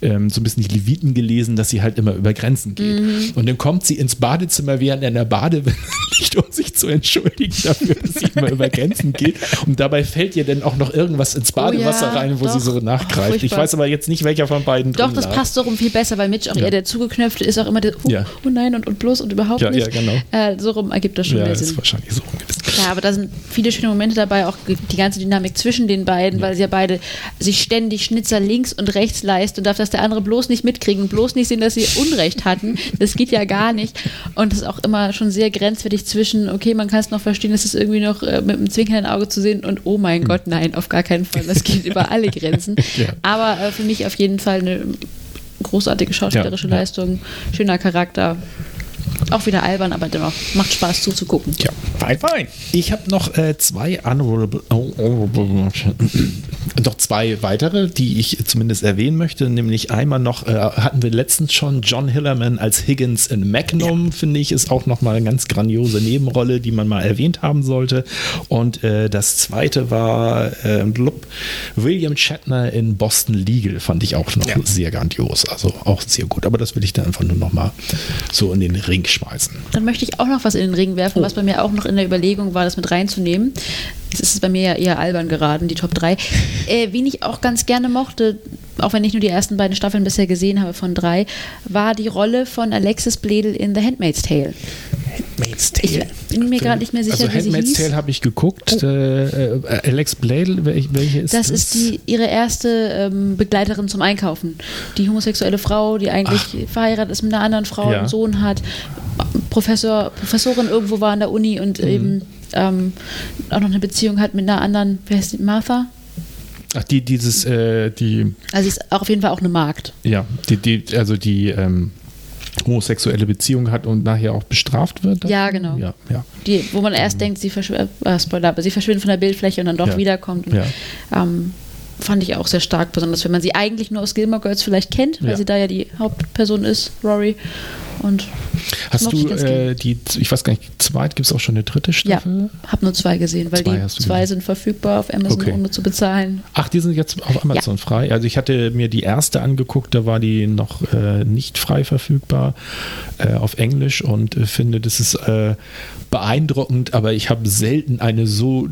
ähm, so ein bisschen die Leviten gelesen, dass sie halt immer über Grenzen geht. Und dann kommt sie ins Badezimmer, während in der Badewanne [LAUGHS] liegt, um sich zu entschuldigen dafür, dass sie immer über Grenzen geht. Und dabei fällt ihr dann auch noch irgendwas ins Badewasser Oh ja, rein, wo doch. sie so Ach, nachgreift. ich furchtbar. weiß aber jetzt nicht, welcher von beiden Doch, das lag. passt so rum viel besser, weil Mitch auch Ja. eher der zugeknöpfte ist, auch immer der, oh, Ja. oh nein und, und bloß und überhaupt Ja, nicht. ja, genau. Äh, so rum ergibt das schon Ja, mehr das ist Sinn. wahrscheinlich so gewesen. Klar, aber da sind viele schöne Momente dabei, auch die ganze Dynamik zwischen den beiden, weil sie ja beide sich ständig Schnitzer links und rechts leisten und darf das der andere bloß nicht mitkriegen, bloß nicht sehen, dass sie Unrecht hatten. Das geht ja gar nicht. Und das ist auch immer schon sehr grenzwertig zwischen, okay, man kann es noch verstehen, das ist irgendwie noch äh, mit einem zwinkernden Auge zu sehen und oh mein Gott, nein, auf gar keinen Fall. Das geht über alle Grenzen. [LAUGHS] Ja. Aber äh, für mich auf jeden Fall eine großartige schauspielerische Ja, ja. Leistung, schöner Charakter. Auch wieder albern, aber dennoch macht Spaß zuzugucken. Ja. Fein, fein. Ich habe noch äh, zwei honorable, oh, honorable noch zwei weitere, die ich zumindest erwähnen möchte. Nämlich einmal noch äh, hatten wir letztens schon John Hillerman als Higgins in Magnum, finde ich, ist auch noch mal eine ganz grandiose Nebenrolle, die man mal erwähnt haben sollte. Und äh, das zweite war äh, blub, William Shatner in Boston Legal, fand ich auch noch Ja. sehr grandios, also auch sehr gut. Aber das will ich dann einfach nur noch mal so in den Ring schmeißen. Dann möchte ich auch noch was in den Ring werfen, was bei mir auch noch in der Überlegung war, das mit reinzunehmen. Es ist bei mir ja eher albern geraten, die Top 3. Äh, wen ich auch ganz gerne mochte, auch wenn ich nur die ersten beiden Staffeln bisher gesehen habe von drei, war die Rolle von Alexis Bledel in The Handmaid's Tale. Handmaid's Ich Tale. bin mir gerade nicht mehr sicher, Also wie sie Handmaid's. Tale habe ich geguckt. Äh, äh, Alex Bladel, wel- welche ist das? Das ist die, ihre erste ähm, Begleiterin zum Einkaufen. Die homosexuelle Frau, die eigentlich verheiratet ist mit einer anderen Frau, Ja. einen Sohn hat, Professor, Professorin irgendwo war an der Uni und Mhm. eben ähm, auch noch eine Beziehung hat mit einer anderen, wer heißt die, Martha? Ach, die, dieses, äh, die, Also sie ist auch auf jeden Fall auch eine Magd. ja, die, die, also die ähm, homosexuelle Beziehung hat und nachher auch bestraft wird. Ja, genau. Ja, ja. Die, wo man erst denkt, sie verschwindet, äh, Spoiler, aber sie verschwindet von der Bildfläche und dann doch Ja. wiederkommt. Und, Ja. ähm, fand ich auch sehr stark, besonders wenn man sie eigentlich nur aus Gilmore Girls vielleicht kennt, weil Ja. sie da ja die Hauptperson ist, Rory. Und Hast du äh, die, ich weiß gar nicht, zweit gibt es auch schon eine dritte Ja, Staffel? habe nur zwei gesehen, weil Zwei die zwei gesehen. sind verfügbar auf Amazon, Okay. ohne zu bezahlen. Ach, die sind jetzt auf Amazon frei. Also ich hatte mir die erste angeguckt, da war die noch äh, nicht frei verfügbar äh, auf Englisch und äh, finde, das ist äh, beeindruckend, aber ich habe selten eine so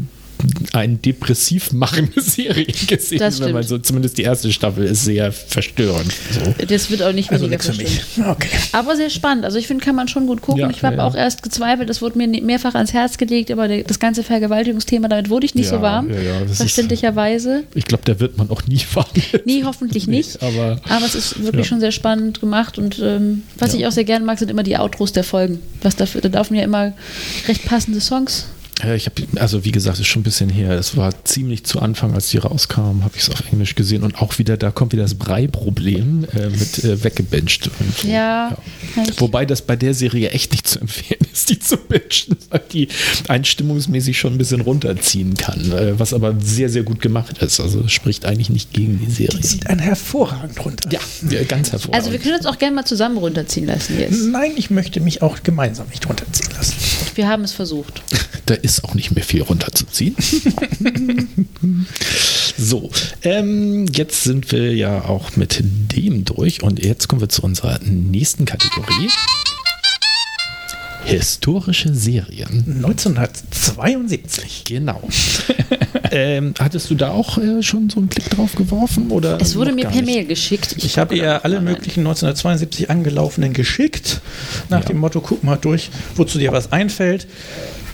ein depressiv machende [LAUGHS] Serie gesehen, Das wenn man so, zumindest die erste Staffel ist sehr verstörend. So. Das wird auch nicht Also weniger für mich. [LAUGHS] Okay. Aber sehr spannend. Also ich finde, kann man schon gut gucken. Ja, ich habe ja, auch erst gezweifelt, das wurde mir mehrfach ans Herz gelegt, aber das ganze Vergewaltigungsthema, damit wurde ich nicht Ja, so warm. ja, ja, das ist- verständlicherweise. Ich glaube, da wird man auch nie [LAUGHS] fahren. Nee, hoffentlich nicht. aber Aber es ist wirklich Ja. schon sehr spannend gemacht und ähm, was Ja. ich auch sehr gerne mag, sind immer die Outros der Folgen. Was dafür, da laufen ja immer recht passende Songs. Ja, ich habe, also wie gesagt, ist schon ein bisschen her. Es war ziemlich zu Anfang, als die rauskamen, habe ich es auf Englisch gesehen und auch wieder, da kommt wieder das Brei-Problem äh, mit äh, weggebencht. So. Ja, ich- Wobei das bei der Serie echt nicht zu empfehlen ist, die zu benchen, [LAUGHS] weil die einstimmungsmäßig schon ein bisschen runterziehen kann, äh, was aber sehr, sehr gut gemacht ist. Also spricht eigentlich nicht gegen die Serie. Sieht ein hervorragend runter. Ja, ja, ganz hervorragend. Also wir können uns auch gerne mal zusammen runterziehen lassen jetzt. Nein, ich möchte mich auch gemeinsam nicht runterziehen lassen. Wir haben es versucht. [LAUGHS] Da ist auch nicht mehr viel runterzuziehen. [LAUGHS] so, ähm, jetzt sind wir ja auch mit dem durch und jetzt kommen wir zu unserer nächsten Kategorie. Historische Serien. 1972. Genau. [LAUGHS] ähm, hattest du da auch äh, schon so einen Blick drauf geworfen? Oder Es wurde mir per? Mail geschickt. Ich habe gucke da ihr alle möglichen 1972 angelaufenen geschickt, nach Ja. dem Motto, guck mal durch, wozu dir was einfällt.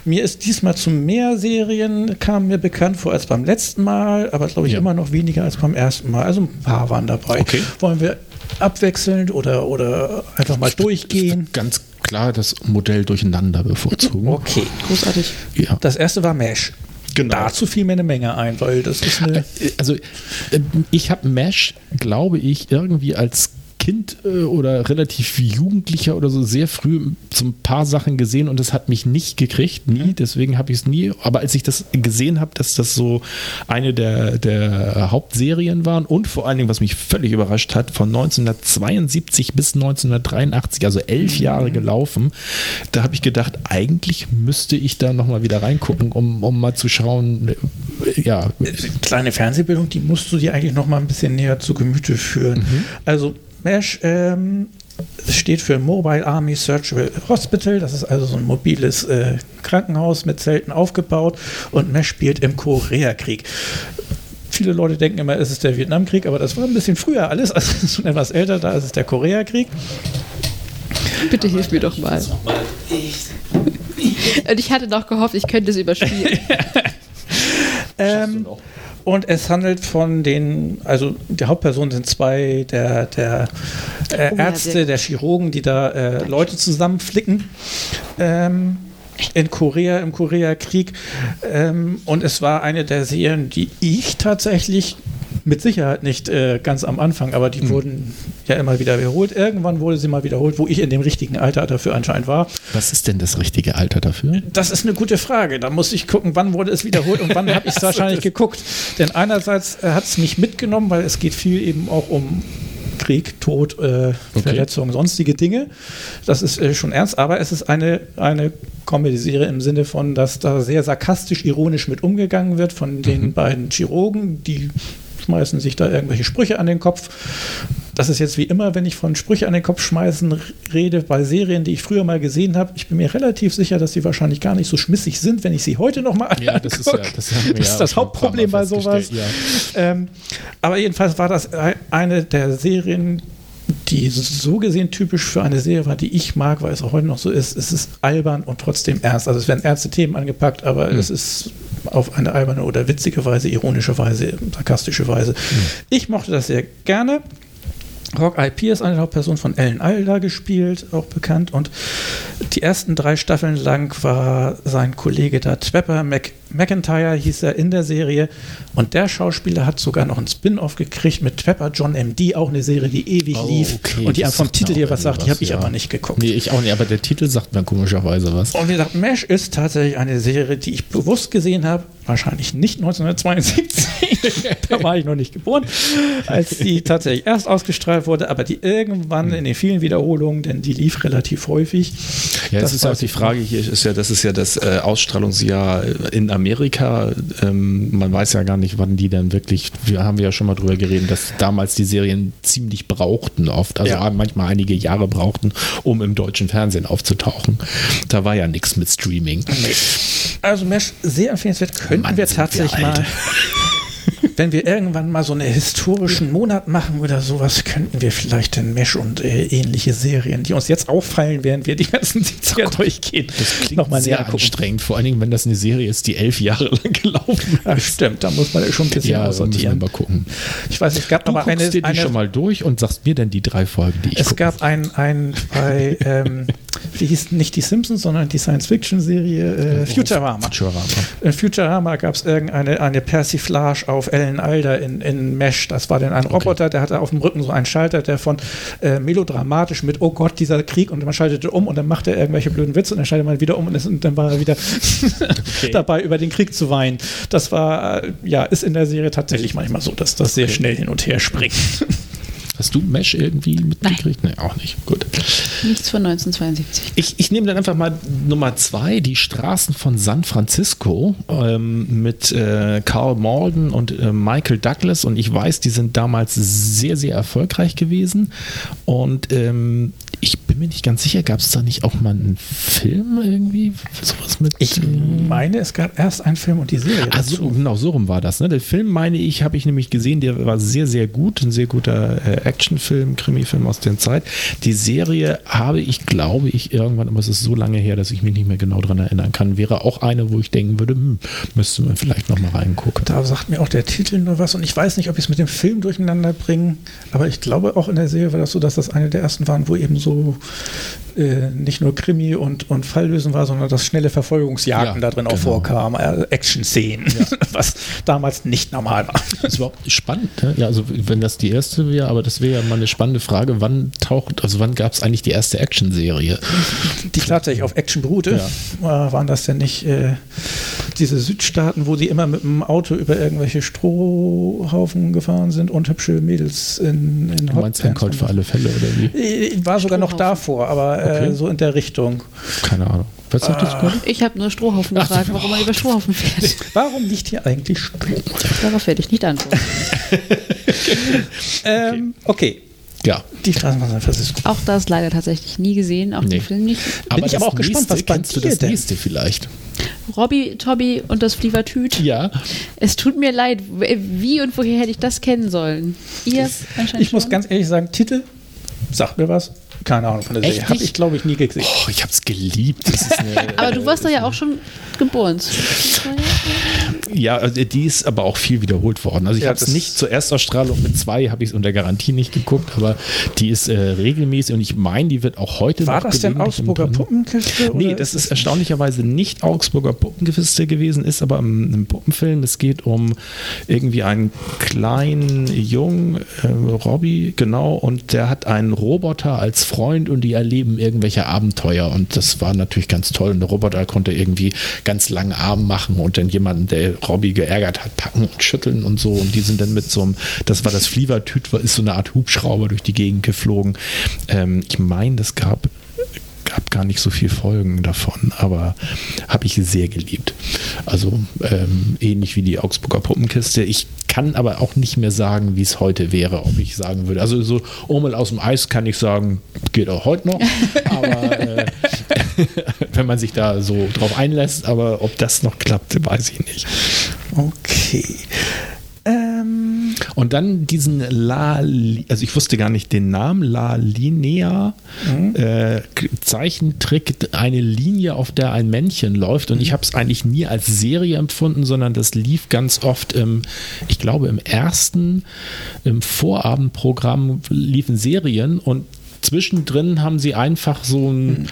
Mir ist diesmal zu mehr Serien, kam mir bekannt vor als beim letzten Mal, aber glaube ich Ja. immer noch weniger als beim ersten Mal. Also ein paar waren dabei. Okay. Wollen wir abwechselnd oder, oder einfach mal durchgehen? Ganz klar das Modell durcheinander bevorzugen. Okay. Großartig. Ja. Das erste war Mesh. Genau. Dazu fiel mir eine Menge ein, weil das ist eine. Also, äh, ich habe Mesh, glaube ich, irgendwie als Kind äh, oder relativ Jugendlicher oder so sehr früh so ein paar Sachen gesehen und das hat mich nicht gekriegt, nie. Deswegen habe ich es nie. Aber als ich das gesehen habe, dass das so eine der, der Hauptserien waren und vor allen Dingen, was mich völlig überrascht hat, von 1972 bis 1983, also elf Jahre gelaufen, da habe ich gedacht, eigentlich müsste ich da nochmal wieder reingucken, um, um mal zu schauen, äh, ja. Kleine Fernsehbildung, die musst du dir eigentlich noch mal ein bisschen näher zu Gemüte führen. Also MASH ähm, steht für Mobile Army Surgical Hospital. Das ist also so ein mobiles äh, Krankenhaus mit Zelten aufgebaut und MASH spielt im Koreakrieg. Viele Leute denken immer, es ist der Vietnamkrieg, aber das war ein bisschen früher alles, also es ist schon etwas älter, da ist es der Koreakrieg. Bitte hilf mir doch mal. [LAUGHS] Und ich hatte noch gehofft, ich könnte es überspielen. [LAUGHS] Ähm, und es handelt von den, also die Hauptpersonen sind zwei der, der äh, Oh Ärzte, der Chirurgen, die da äh, Leute zusammenflicken. Ähm, in Korea, im Koreakrieg. Ähm, und es war eine der Serien, die ich tatsächlich mit Sicherheit nicht äh, ganz am Anfang, aber die wurden ja immer wieder wiederholt. Irgendwann wurde sie mal wiederholt, wo ich in dem richtigen Alter dafür anscheinend war. Was ist denn das richtige Alter dafür? Das ist eine gute Frage. Da muss ich gucken, wann wurde es wiederholt und wann habe ich es [LAUGHS] wahrscheinlich geguckt. Denn einerseits äh, hat es mich mitgenommen, weil es geht viel eben auch um Krieg, Tod, äh, Verletzungen, sonstige Dinge. Das ist äh, schon ernst, aber es ist eine, eine Comedy-Serie im Sinne von, dass da sehr sarkastisch, ironisch mit umgegangen wird von den beiden Chirurgen, die schmeißen sich da irgendwelche Sprüche an den Kopf. Das ist jetzt wie immer, wenn ich von Sprüche an den Kopf schmeißen rede, bei Serien, die ich früher mal gesehen habe. Ich bin mir relativ sicher, dass sie wahrscheinlich gar nicht so schmissig sind, wenn ich sie heute nochmal Ja, das ist ja- das das, ja ist das Hauptproblem bei sowas. festgestellt, Ähm, aber jedenfalls war das eine der Serien, die so gesehen typisch für eine Serie war, die ich mag, weil es auch heute noch so ist. Es ist albern und trotzdem ernst. Also es werden ernste Themen angepackt, aber es ist auf eine alberne oder witzige Weise, ironische Weise, sarkastische Weise. Ich mochte das sehr gerne. Rock IP ist eine Hauptperson von Ellen Alda gespielt, auch bekannt. Und die ersten drei Staffeln lang war sein Kollege da, Twepper Mac McIntyre hieß er in der Serie. Und der Schauspieler hat sogar noch einen Spin-off gekriegt mit Twepper John MD, auch eine Serie, die ewig Oh, lief. okay, und die das vom Titel hier was sagt, die habe ich ja. aber nicht geguckt. Nee, ich auch nicht, aber der Titel sagt mir komischerweise was. Und wie gesagt, MASH ist tatsächlich eine Serie, die ich bewusst gesehen habe. Wahrscheinlich nicht [LAUGHS] 1972. [LAUGHS] da war ich noch nicht geboren, als die tatsächlich erst ausgestrahlt wurde, aber die irgendwann in den vielen Wiederholungen, denn die lief relativ häufig. Ja, Das ist auch die Frage hier, ist ja, das ist ja das äh, Ausstrahlungsjahr in Amerika. Ähm, man weiß ja gar nicht, wann die dann wirklich, wir haben ja schon mal drüber geredet, dass damals die Serien ziemlich brauchten oft, also Ja. manchmal einige Jahre brauchten, um im deutschen Fernsehen aufzutauchen. Da war ja nichts mit Streaming. Also MASH sehr empfehlenswert. Könnten Mann, wir wir tatsächlich alt. mal, [LAUGHS] wenn wir irgendwann mal so einen historischen Monat machen oder sowas, könnten wir vielleicht den MASH und äh, ähnliche Serien, die uns jetzt auffallen, während wir die ganzen 70er durchgehen, Das klingt noch mal sehr anstrengend, vor allen Dingen, wenn das eine Serie ist, die elf Jahre [LAUGHS] lang gelaufen Ja, stimmt, da muss man ja schon ein bisschen Ja, aussortieren. mal gucken. Ich weiß, es gab Du aber guckst eine, dir die eine schon mal durch und sagst mir dann die drei Folgen, die ich es gab ein, ein bei, ähm, [LAUGHS] wie hieß nicht die Simpsons, sondern die Science-Fiction-Serie äh, Futurama. Futurama. In Futurama gab es irgendeine eine Persiflage auf Ellen Alder in, in Mesh. Das war dann ein Roboter, der hatte auf dem Rücken so einen Schalter, der von äh, melodramatisch mit Oh Gott, dieser Krieg und man schaltete um und dann macht er irgendwelche blöden Witze und dann schaltet man wieder um und, es, und dann war er wieder [LAUGHS] dabei, über den Krieg zu weinen. Das war, äh, ja, ist in der Serie tatsächlich manchmal so, dass das sehr schnell hin und her springt. [LAUGHS] Hast du Mesh irgendwie mitgekriegt? Nein, auch nicht. Gut. Nichts von 1972. Ich, ich nehme dann einfach mal Nummer zwei, die Straßen von San Francisco ähm, mit äh, Carl Malden und äh, Michael Douglas. Und ich weiß, die sind damals sehr, sehr erfolgreich gewesen. Und ähm, bin mir nicht ganz sicher, gab es da nicht auch mal einen Film irgendwie? Sowas mit. Ich äh, meine, es gab erst einen Film und die Serie. Ah, so, genau, so rum war das. Ne? Der Film, meine ich, habe ich nämlich gesehen, der war sehr, sehr gut. Ein sehr guter äh, Actionfilm, Krimifilm aus der Zeit. Die Serie habe ich, glaube ich, irgendwann, aber es ist so lange her, dass ich mich nicht mehr genau daran erinnern kann. Wäre auch eine, wo ich denken würde, hm, müsste man vielleicht nochmal reingucken. Da sagt mir auch der Titel nur was und ich weiß nicht, ob ich es mit dem Film durcheinander bringe, aber ich glaube auch in der Serie war das so, dass das eine der ersten waren, wo eben so äh, nicht nur Krimi und, und Falllösen war, sondern dass schnelle Verfolgungsjagden Ja, da drin auch genau. vorkamen, äh, Action-Szenen, [LAUGHS] was damals nicht normal war. Das ist überhaupt spannend. Ne? Ja, also wenn das die erste wäre, aber das wäre ja mal eine spannende Frage, wann taucht, also wann gab es eigentlich die erste Action-Serie? Die tatsächlich auf Action beruhte. Äh, waren das denn nicht äh, diese Südstaaten, wo sie immer mit dem Auto über irgendwelche Strohhaufen gefahren sind und hübsche Mädels in, in Du meinst Encolt für alle Fälle oder wie? Äh, War sogar noch Strohhaufen. Davor, aber äh, Okay. so in der Richtung. Keine Ahnung. Was sagt das gerade? Ich habe nur Strohhaufen Ach, gefragt, warum man über Strohhaufen fährt. [LAUGHS] Warum liegt hier eigentlich Stroh? Darauf werde ich nicht antworten. [LAUGHS] Ähm, okay, Ja. die Straßenbahn San Francisco. Auch das leider tatsächlich nie gesehen, auch Nee. den Film nicht. Bin ich das aber auch gespannt, was kennst du das denn? nächste vielleicht? Robby, Tobby und das Flievertüt. Ja. Es tut mir leid, wie und woher hätte ich das kennen sollen? Ihr anscheinend Ich muss schon? ganz ehrlich sagen, Titel, sagt mir was, keine Ahnung von der Echt Serie. Habe nicht? ich, glaube ich, nie gesehen. Oh, ich hab's geliebt. Das ist eine, Aber du warst da ja auch schon geboren. Ja, also die ist aber auch viel wiederholt worden. Also ich Ja, habe es nicht zur Erstausstrahlung mit zwei, habe ich es unter Garantie nicht geguckt, aber die ist äh, regelmäßig und ich meine, die wird auch heute War noch das denn Augsburger Puppenkiste? Nee, das ist erstaunlicherweise nicht Augsburger Puppengefiste gewesen, ist aber ein, ein Puppenfilm. Es geht um irgendwie einen kleinen Jungen, äh, Robby, genau, und der hat einen Roboter als Freund und die erleben irgendwelche Abenteuer und das war natürlich ganz toll. Und der Roboter konnte irgendwie ganz lange Arme machen und dann jemanden, der Robby geärgert hat, packen und schütteln und so. Und die sind dann mit so einem, das war das Flievertüt, ist so eine Art Hubschrauber durch die Gegend geflogen. Ähm, ich meine, das gab gab gar nicht so viel Folgen davon, aber habe ich sehr geliebt. Also ähm, ähnlich wie die Augsburger Puppenkiste. Ich kann aber auch nicht mehr sagen, wie es heute wäre, ob ich sagen würde. Also so Urmel aus dem Eis kann ich sagen, geht auch heute noch. Aber äh, [LAUGHS] wenn man sich da so drauf einlässt, aber ob das noch klappt, weiß ich nicht. Okay. Und dann diesen La, also ich wusste gar nicht den Namen, La Linea äh, K- Zeichentrick, eine Linie, auf der ein Männchen läuft. Und ich habe es eigentlich nie als Serie empfunden, sondern das lief ganz oft im, ich glaube im ersten, im Vorabendprogramm liefen Serien. Und zwischendrin haben sie einfach so ein,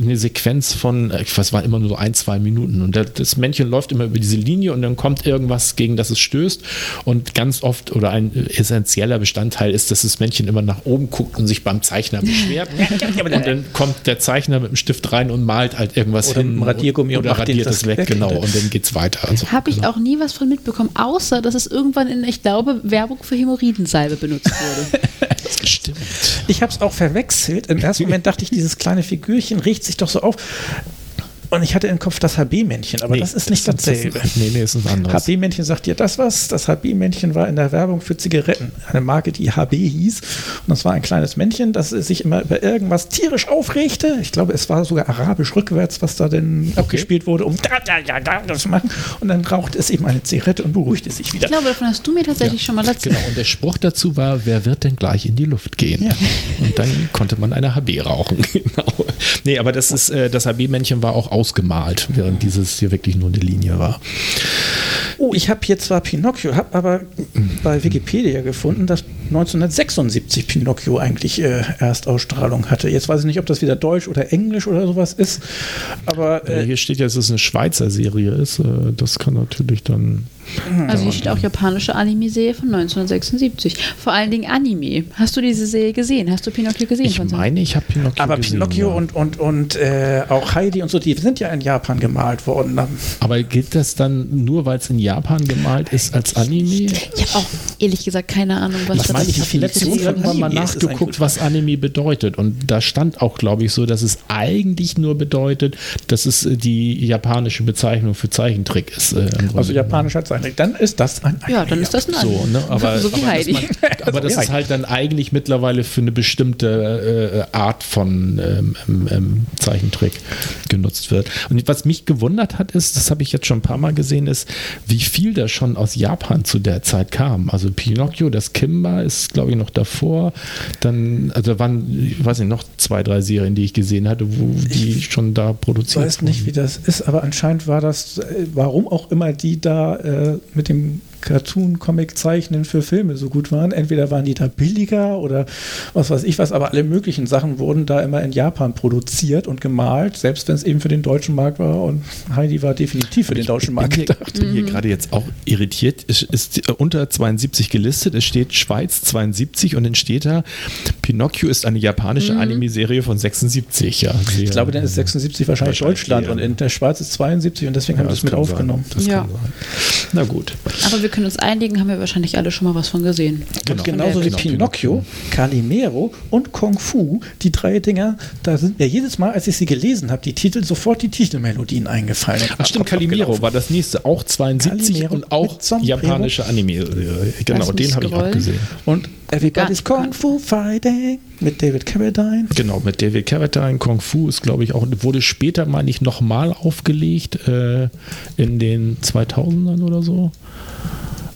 eine Sequenz von, äh, ich weiß, war immer nur so ein, zwei Minuten. Und da- das Männchen läuft immer über diese Linie und dann kommt irgendwas, gegen das es stößt. Und ganz oft oder ein essentieller Bestandteil ist, dass das Männchen immer nach oben guckt und sich beim Zeichner beschwert. [LAUGHS] und dann kommt der Zeichner mit dem Stift rein und malt halt irgendwas Oder hin. Radiergummi und oder radiert das es weg, weg. genau. Und dann geht's weiter. Also, Habe ich genau. auch nie was von mitbekommen, außer dass es irgendwann in, ich glaube, Werbung für Hämorrhoidensalbe benutzt wurde. [LAUGHS] Stimmt. ich habe es auch verwechselt. Im ersten Moment dachte ich, dieses kleine Figürchen riecht sich doch so auf. Und ich hatte im Kopf das HB-Männchen, aber Nee, das ist nicht das- dasselbe. das- nee, nee, ist ein anderes. HB-Männchen sagt dir das was? Das HB-Männchen war in der Werbung für Zigaretten. Eine Marke, die HB hieß. Und das war ein kleines Männchen, das sich immer über irgendwas tierisch aufregte. Ich glaube, es war sogar arabisch rückwärts, was da denn abgespielt wurde, um da, da, da, da das zu machen. Und dann rauchte es eben eine Zigarette und beruhigte sich wieder. Ich glaube, davon hast du mir tatsächlich schon mal erzählt. Genau, und der Spruch dazu war, wer wird denn gleich in die Luft gehen? Ja. Und dann konnte man eine HB rauchen. [LAUGHS] Genau. Nee, aber das ist, äh, das HB-Männchen war auch ausgemalt, während dieses hier wirklich nur eine Linie war. Oh, ich habe hier zwar Pinocchio, habe aber bei Wikipedia gefunden, dass 1976 Pinocchio eigentlich äh, Erstausstrahlung hatte. Jetzt weiß ich nicht, ob das wieder Deutsch oder Englisch oder sowas ist, aber Äh, äh, hier steht ja, dass es eine Schweizer Serie ist. Äh, das kann natürlich dann. Also hier steht auch japanische Anime-Serie von 1976. Vor allen Dingen Anime. Hast du diese Serie gesehen? Hast du Pinocchio gesehen? Ich meine, ich habe Pinocchio. aber gesehen, Pinocchio ja. und, und, und äh, auch Heidi und so, die sind ja in Japan gemalt worden. Aber gilt das dann nur, weil es in Japan gemalt ist, als Anime? Ich habe auch ehrlich gesagt keine Ahnung, was Ich das meine, ich ist. habe letztens irgendwann mal nachgeguckt, was Anime bedeutet. Und da stand auch, glaube ich, so, dass es eigentlich nur bedeutet, dass es äh, die japanische Bezeichnung für Zeichentrick ist. äh, Also japanischer Zeichentrick. Dann ist das ein Ja, dann ist das ein So, ne? aber, so wie aber, Heidi. Man, [LAUGHS] aber das ist halt dann eigentlich mittlerweile für eine bestimmte äh, Art von ähm, ähm, ähm, Zeichentrick genutzt wird. Und was mich gewundert hat, ist, das habe ich jetzt schon ein paar Mal gesehen, ist, wie viel da schon aus Japan zu der Zeit kam. Also Pinocchio, das Kimba ist, glaube ich, noch davor. Dann, also da waren, ich weiß nicht, noch zwei, drei Serien, die ich gesehen hatte, wo die schon da Ich produziert weiß nicht, wie das ist, aber anscheinend war das, äh, warum auch immer die da äh, mit dem Cartoon-Comic-Zeichnen für Filme so gut waren. Entweder waren die da billiger oder was weiß ich was, aber alle möglichen Sachen wurden da immer in Japan produziert und gemalt, selbst wenn es eben für den deutschen Markt war. Und Heidi war definitiv für den deutschen Markt bin gedacht. Ich bin hier gerade jetzt auch irritiert. Es ist unter 72 gelistet. Es steht Schweiz 72 und dann steht da, Pinocchio ist eine japanische Anime-Serie von 76. Ja, Ich glaube, dann ist 76 wahrscheinlich, Wahrscheinlich Deutschland eher. und in der Schweiz ist 72 und deswegen Ja, haben wir das mit sein. aufgenommen. Das Ja. kann sein. Na gut. Aber wir können uns einigen, haben wir wahrscheinlich alle schon mal was von gesehen. Genau. Und genauso wie Pinocchio, Calimero und Kung Fu, die drei Dinger, da sind mir jedes Mal, als ich sie gelesen habe, die Titel, sofort die Titelmelodien eingefallen. Ach stimmt, Calimero war das nächste, auch 72 Calimero und auch japanische Anime. äh, Genau, den habe ich auch gesehen. Und Everybody's Kung Fu Fighting mit David Carradine. Genau, mit David Carradine, Kung Fu ist, glaube ich, auch, wurde später mal nicht nochmal aufgelegt äh, in den 2000ern oder so.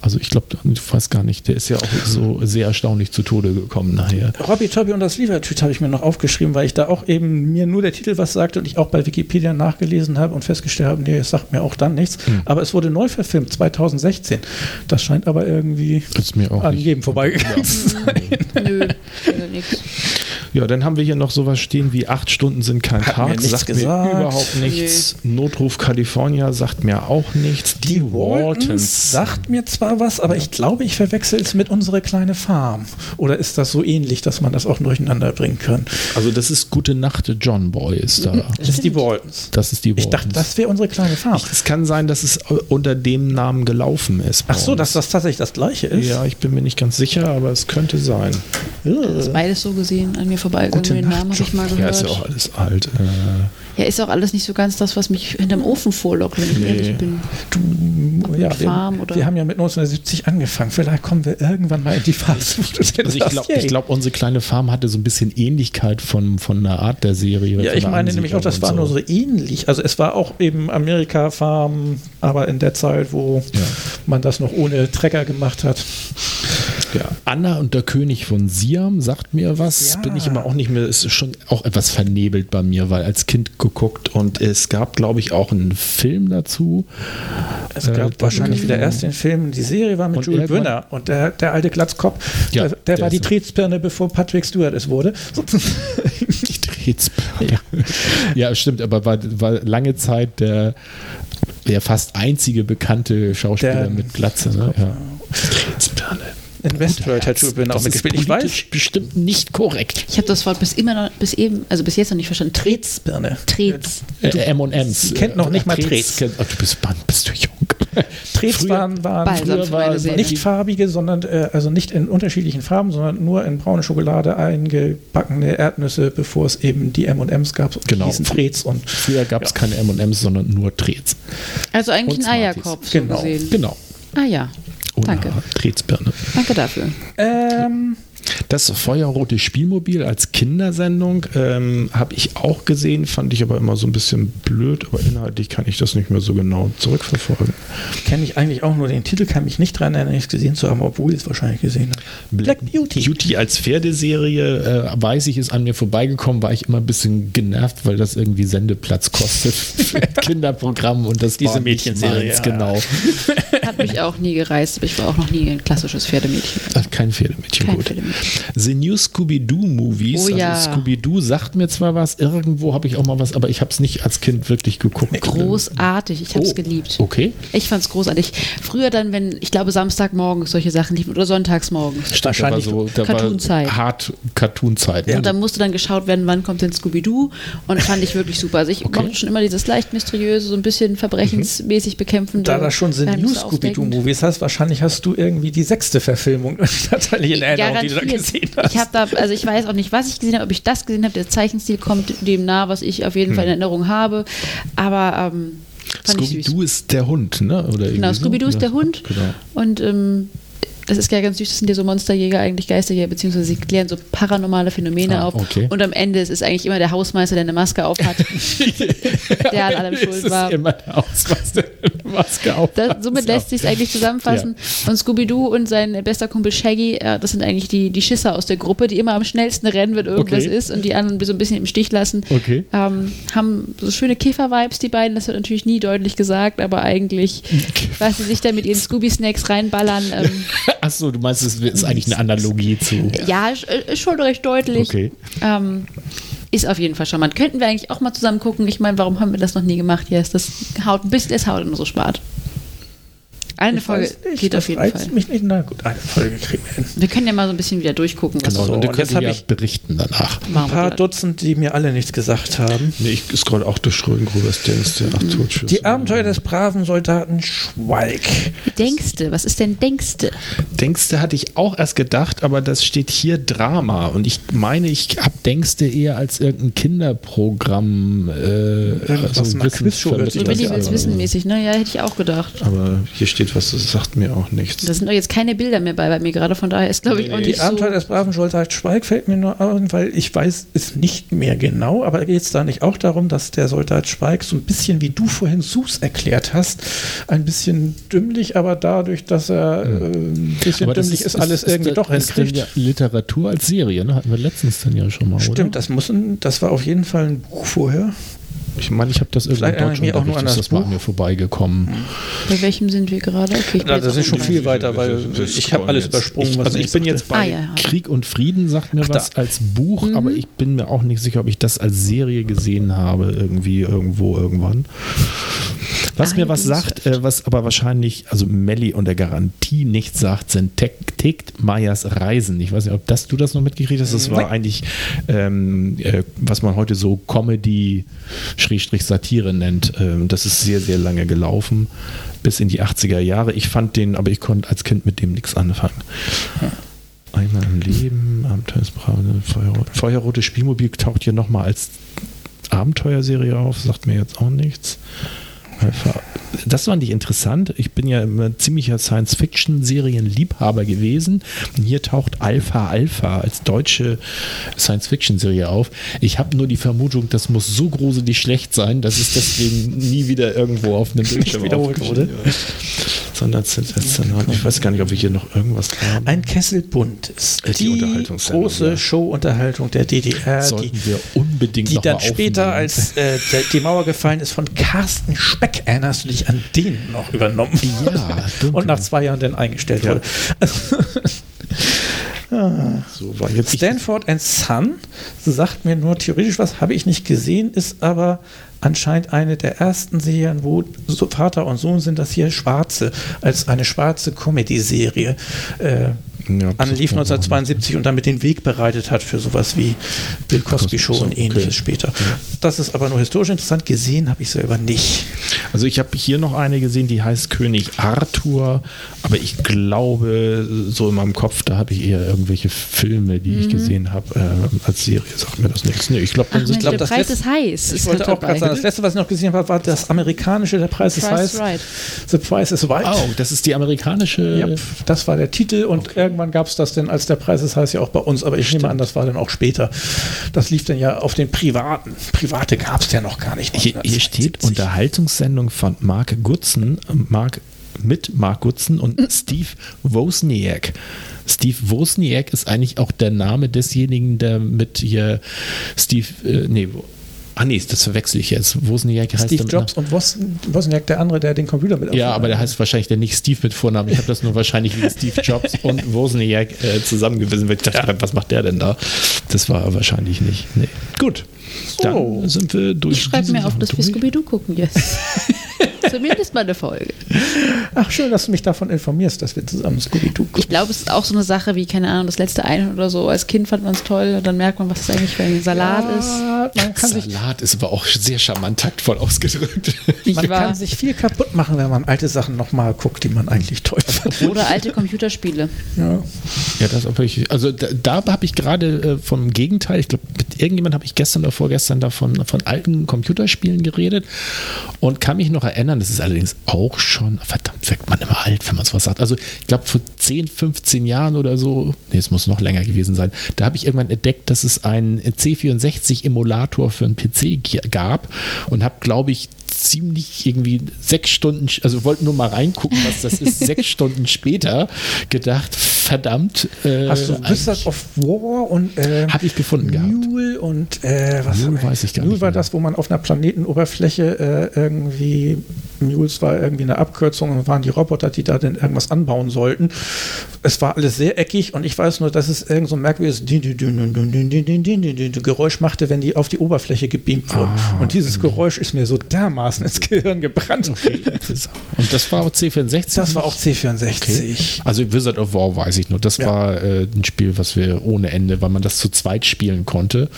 Also ich glaube, ich weiß gar nicht, der ist ja auch so sehr erstaunlich zu Tode gekommen nachher. Robbie Tobby und das Liefertüt habe ich mir noch aufgeschrieben, weil ich da auch eben mir nur der Titel was sagte und ich auch bei Wikipedia nachgelesen habe und festgestellt habe, nee, es sagt mir auch dann nichts. Aber es wurde neu verfilmt, 2016. Das scheint aber irgendwie Ist mir auch an jedem vorbeigegangen zu sein. Nö, also nix. Ja, dann haben wir hier noch sowas stehen wie acht Stunden sind kein Hat mir Tag, nichts sagt gesagt. mir überhaupt nichts. Notruf California sagt mir auch nichts. Die, Waltons. sagt mir zwar was, aber ich glaube, ich verwechsel es mit unsere kleine Farm. Oder ist das so ähnlich, dass man das auch durcheinander bringen kann? Also das ist Gute Nacht John Boy ist da. Das ist die Waltons. Das ist die Ich dachte, Waltons. das wäre unsere kleine Farm. Es kann sein, dass es unter dem Namen gelaufen ist. Ach so, uns. dass das tatsächlich das gleiche ist? Ja, ich bin mir nicht ganz sicher, aber es könnte sein. Ist beides so gesehen an mir vorbeigegangen. Gute Den Nacht, Namen habe ich mal Ja, gehört. ist ja auch alles alt. Äh, Ja, ist auch alles nicht so ganz das, was mich hinterm Ofen vorlockt, wenn ich Nee. ehrlich bin. Du, ja, Farm wir, oder- wir haben ja mit 1970 angefangen. Vielleicht kommen wir irgendwann mal in die Phase, wo du also ich glaube, ich glaub, unsere kleine Farm hatte so ein bisschen Ähnlichkeit von, von der Art der Serie. Ja, ich meine nämlich auch, das war und nur so ähnlich. Also es war auch eben Amerika-Farm, aber in der Zeit, wo Ja. man das noch ohne Trecker gemacht hat. Ja. Anna und der König von Siam sagt mir was. Ja. Bin ich immer auch nicht mehr, ist schon auch etwas vernebelt bei mir, weil als Kind geguckt und es gab, glaube ich, auch einen Film dazu. Es Äh, gab da- wahrscheinlich wieder erst den Film, die Serie war mit Und Jules Brünner und der, der alte Glatzkopf, Ja, der, der der war die Tretspirne, bevor Patrick Stewart es wurde. [LAUGHS] Die Drehts. Ja. ja, stimmt, aber war, war lange Zeit der, der fast einzige bekannte Schauspieler Der- mit Glatze. Ne? Ja. Drehtsbirne. In Westworld hat Jules Brünner auch Das ist mitgespielt. Ich weiß, bestimmt nicht korrekt. Ich habe das Wort bis immer noch, bis eben, also bis jetzt noch nicht verstanden. Trets. Tretspirne. Trets. Äh, M&M's. kennt noch nicht mal Trets. Ach, du bist, Mann, bist du jung. [LAUGHS] Trets Früher- waren, waren nicht farbige, sondern äh, also nicht in unterschiedlichen Farben, sondern nur in braune Schokolade eingebackene Erdnüsse, bevor es eben die M&M's gab. Genau. hießen Trets und Früher gab es Ja. keine M&M's, sondern nur Trets. Also eigentlich ein. Eierkopf so Genau. gesehen. Genau. Ah ja, Danke. Danke dafür. ähm, Das Feuerrote Spielmobil als Kindersendung ähm, habe ich auch gesehen, fand ich aber immer so ein bisschen blöd, aber inhaltlich kann ich das nicht mehr so genau zurückverfolgen. kenne ich eigentlich auch nur den Titel, kann mich nicht dran erinnern, es gesehen zu haben, obwohl ich es wahrscheinlich gesehen habe. Black Beauty. Beauty als Pferdeserie, äh, weiß ich, ist an mir vorbeigekommen, war ich immer ein bisschen genervt, weil das irgendwie Sendeplatz kostet [LAUGHS] für Kinderprogramm und das Diese war Mädchenserie, meins, ja. genau. Hat mich auch nie gereizt, aber ich war auch noch nie ein klassisches Pferdemädchen. Ach, kein Pferdemädchen, Kein gut. Pferdemädchen. The New Scooby-Doo Movies. Oh ja. Also Scooby-Doo sagt mir zwar was, irgendwo habe ich auch mal was, aber ich habe es nicht als Kind wirklich geguckt. Großartig, ich habe es Oh, geliebt. Okay. Ich fand es großartig. Früher dann, wenn, ich glaube, Samstagmorgens solche Sachen liefen oder sonntags morgens. Stimmt, Wahrscheinlich da war so, da Cartoon-Zeit. hart Cartoon-Zeit. ne? Und dann musste dann geschaut werden, wann kommt denn Scooby-Doo und fand ich wirklich super. Also ich mochte schon immer dieses leicht mysteriöse, so ein bisschen verbrechensmäßig bekämpfende. Da das schon sind New. Scooby-Doo-Movies hast, wahrscheinlich hast du irgendwie die sechste Verfilmung tatsächlich [LAUGHS] in Erinnerung, die du da gesehen hast. Ich habe da, also ich weiß auch nicht, was ich gesehen habe, ob ich das gesehen habe. Der Zeichenstil kommt dem nah, was ich auf jeden Hm. Fall in Erinnerung habe. Aber ähm, fand ich süß. Scooby-Doo ist der Hund, ne? Oder Genau, irgendwie so? Scooby-Doo ist Ja, der Hund. Genau. Und ähm, das ist ja ganz süß, das sind ja so Monsterjäger, eigentlich Geisterjäger, beziehungsweise sie klären so paranormale Phänomene Ah, auf. okay. Und am Ende ist es eigentlich immer der Hausmeister, der eine Maske aufhat, [LAUGHS] der an allem Es schuld ist war. immer der Ausweis der Maske auf. Das, somit lässt sich eigentlich zusammenfassen. Und Scooby-Doo und sein bester Kumpel Shaggy, das sind eigentlich die, die Schisser aus der Gruppe, die immer am schnellsten rennen, wenn irgendwas Okay. ist und die anderen so ein bisschen im Stich lassen. Okay. Ähm, haben so schöne Kiffer-Vibes, die beiden. Das wird natürlich nie deutlich gesagt, aber eigentlich, [LAUGHS] was sie sich da mit ihren Scooby-Snacks reinballern, ähm, [LAUGHS] [LAUGHS] Achso, du meinst, es ist eigentlich eine Analogie zu. ja, ist, ist schon recht deutlich. Okay. Ähm, ist auf jeden Fall charmant. Könnten wir eigentlich auch mal zusammen gucken. Ich meine, warum haben wir das noch nie gemacht? Yes, das haut bisschen, es haut immer so Spaß. Eine Ich Folge nicht, geht auf jeden Fall. mich nicht. Na gut, eine Folge kriegen wir hin. Wir können ja mal so ein bisschen wieder durchgucken, was Genau, So, und und jetzt ja ich- berichten danach. Ein paar. Dutzend, die mir alle nichts gesagt haben. Nee, ich scroll auch durch Schrödengrubers Dienste. Ach, Todschuss. Die Abenteuer des braven Soldaten Schweig. Denkste, was ist denn Denkste? Denkste hatte ich auch erst gedacht, aber das steht hier Drama. Und ich meine, ich habe Denkste eher als irgendein Kinderprogramm. Äh, Irgendwas mit einer Quizshow hört sich So Willi ja will's wissen mäßig, ne? Ja, hätte ich auch gedacht. Aber hier steht was, das sagt mir auch nichts. Da sind doch jetzt keine Bilder mehr bei, bei mir gerade, von daher ist, glaube ich, auch Die nicht so. Abenteuer des braven Soldaten Schweig fällt mir nur ein, weil ich weiß es nicht mehr genau, aber geht es da nicht auch darum, dass der Soldat Schweig so ein bisschen, wie du vorhin Sus erklärt hast, ein bisschen dümmlich, aber dadurch, dass er äh, ein bisschen Aber dümmlich ist, alles irgendwie ist, doch ist dann hinkriegt. ja Literatur als Serie, ne? Hatten wir letztens dann ja schon mal, oder? Stimmt, das muss ein, das war auf jeden Fall ein Buch vorher. Ich meine, ich habe das irgendwie erinnere ich mich auch nur an das das Buch. an mir vorbeigekommen. Bei welchem sind wir gerade? Okay, jetzt das auch ist schon viel weiter, weil ich habe alles übersprungen. Ich, was also ich bin jetzt bei Ah, ja, ja. Krieg und Frieden, sagt mir Ach, was da. als Buch, aber ich bin mir auch nicht sicher, ob ich das als Serie gesehen habe, irgendwie, irgendwo, irgendwann. Was Ah, mir was sagt, äh, was aber wahrscheinlich, also Melli unter Garantie nichts sagt, sind Tickt Meyers Reisen. Ich weiß nicht, ob das, du das noch mitgekriegt hast. Das war Nein. eigentlich, ähm, äh, was man heute so Comedy-Satire nennt. Ähm, das ist sehr, sehr lange gelaufen, bis in die 80er Jahre. Ich fand den, aber ich konnte als Kind mit dem nichts anfangen. Einmal im Leben, Abenteuersbrave, Feuerrote. Feuerrote Spielmobil taucht hier nochmal als Abenteuerserie auf, sagt mir jetzt auch nichts. Das fand ich interessant. Ich bin ja immer ziemlicher Science-Fiction-Serien-Liebhaber gewesen. Und hier taucht Alpha Alpha als deutsche Science-Fiction-Serie auf. Ich habe nur die Vermutung, das muss so gruselig schlecht sein, dass es deswegen nie wieder irgendwo auf einem Bildschirm wiederholt wurde. Sondern ich weiß gar nicht, ob wir hier noch irgendwas haben. Ein Kessel Buntes. Äh, die Die, große ja. Show-Unterhaltung der DDR, die, Sollten wir unbedingt die noch dann mal später, als äh, die Mauer gefallen ist, von Carsten Speck, erinnerst du dich an den noch übernommen? Ja. [LAUGHS] Und nach zwei Jahren dann eingestellt Ja. wurde. [LAUGHS] so war jetzt Stanford and Son sagt mir nur theoretisch was, habe ich nicht gesehen, ist aber anscheinend eine der ersten Serien, wo so Vater und Sohn sind, das hier Schwarze, als eine schwarze Comedy-Serie äh, Ja, das anlief kann man 1972 und damit den Weg bereitet hat für sowas wie Bill Cosby Show und Okay. ähnliches später. Das ist aber nur historisch interessant, gesehen habe ich selber nicht. Also ich habe hier noch eine gesehen, die heißt König Arthur, aber ich glaube, so in meinem Kopf, da habe ich eher irgendwelche Filme, die ich gesehen habe. Äh, als Serie sagt mir das nichts. Nee, ich glaube, glaub, der das Preis letzte- ist heiß. Ich wollte auch gerade sagen, das letzte, was ich noch gesehen habe, war das amerikanische, der Preis ist heiß. Right. The Price is Right. Oh, das ist die amerikanische. Ja, das war der Titel und irgendwann gab es das dann als der Preis ist heiß ja auch bei uns, aber ich nehme an, das war dann auch später. Das lief dann ja auf den privaten. Private gab es ja noch gar nicht. Hier, hier steht 1972. Unterhaltungssendung von Mark Gutzen, Mark, mit Mark Gutzen und Steve Wozniak. Steve Wozniak ist eigentlich auch der Name desjenigen, der mit hier Steve, äh, nee, wo- ah nee, das verwechsel ich jetzt. Wozniak heißt Steve Jobs und Wos- Wozniak, der andere, der den Computer mit Ja, aber der heißt wahrscheinlich der nicht Steve mit Vornamen. Ich habe das nur wahrscheinlich wie Steve Jobs und Wozniak äh, zusammengewiesen. weil Ich dachte, gerade, was macht der denn da? Das war er wahrscheinlich nicht. Nee. Gut. Dann So. sind wir durch. Ich schreibe mir auf, dass wir durch. Scooby-Doo gucken, yes. [LAUGHS] Zumindest mal eine Folge. Ach, schön, dass du mich davon informierst, dass wir zusammen Scooby-Doo Ich gucken. glaube, es ist auch so eine Sache wie, keine Ahnung, das letzte Einhorn oder so. Als Kind fand man es toll und dann merkt man, was das eigentlich für ein Salat ist. Ja, man kann sich Salat ist aber auch sehr charmant taktvoll ausgedrückt. Ich [LAUGHS] Man war, kann sich viel kaputt machen, wenn man alte Sachen nochmal guckt, die man eigentlich toll fand. oder alte Computerspiele. Ja. Ja, das aber ich, also da, da habe ich gerade äh, vom Gegenteil, ich glaube, mit irgendjemand habe ich gestern oder vorgestern davon von alten Computerspielen geredet und kann mich noch erinnern, das ist allerdings auch schon, verdammt, wirkt man immer alt, wenn man sowas sagt. Also ich glaube, vor 10, 15 Jahren oder so, nee, es muss noch länger gewesen sein, da habe ich irgendwann entdeckt, dass es einen C64-Emulator für einen PC gab und habe, glaube ich, ziemlich irgendwie sechs Stunden, also wollten nur mal reingucken, was das ist, sechs Stunden später gedacht, verdammt. Äh, Hast du Wizard of War und äh, habe ich gefunden Mule gehabt. und äh, was Mule weiß ich gar Mule nicht. war das, wo man auf einer Planetenoberfläche äh, irgendwie Mules war irgendwie eine Abkürzung und waren die Roboter, die da denn irgendwas anbauen sollten. Es war alles sehr eckig und ich weiß nur, dass es irgend so ein merkwürdiges Geräusch machte, wenn die auf die Oberfläche gebeamt wurden. Ah, und dieses Geräusch ist mir so dermaßen ins Gehirn gebrannt. Okay. Und das war auch C64? Das war auch C64. Okay. Also Wizard of War weiß ich nur. Das ja. war äh, ein Spiel, was wir ohne Ende, weil man das zu zweit spielen konnte.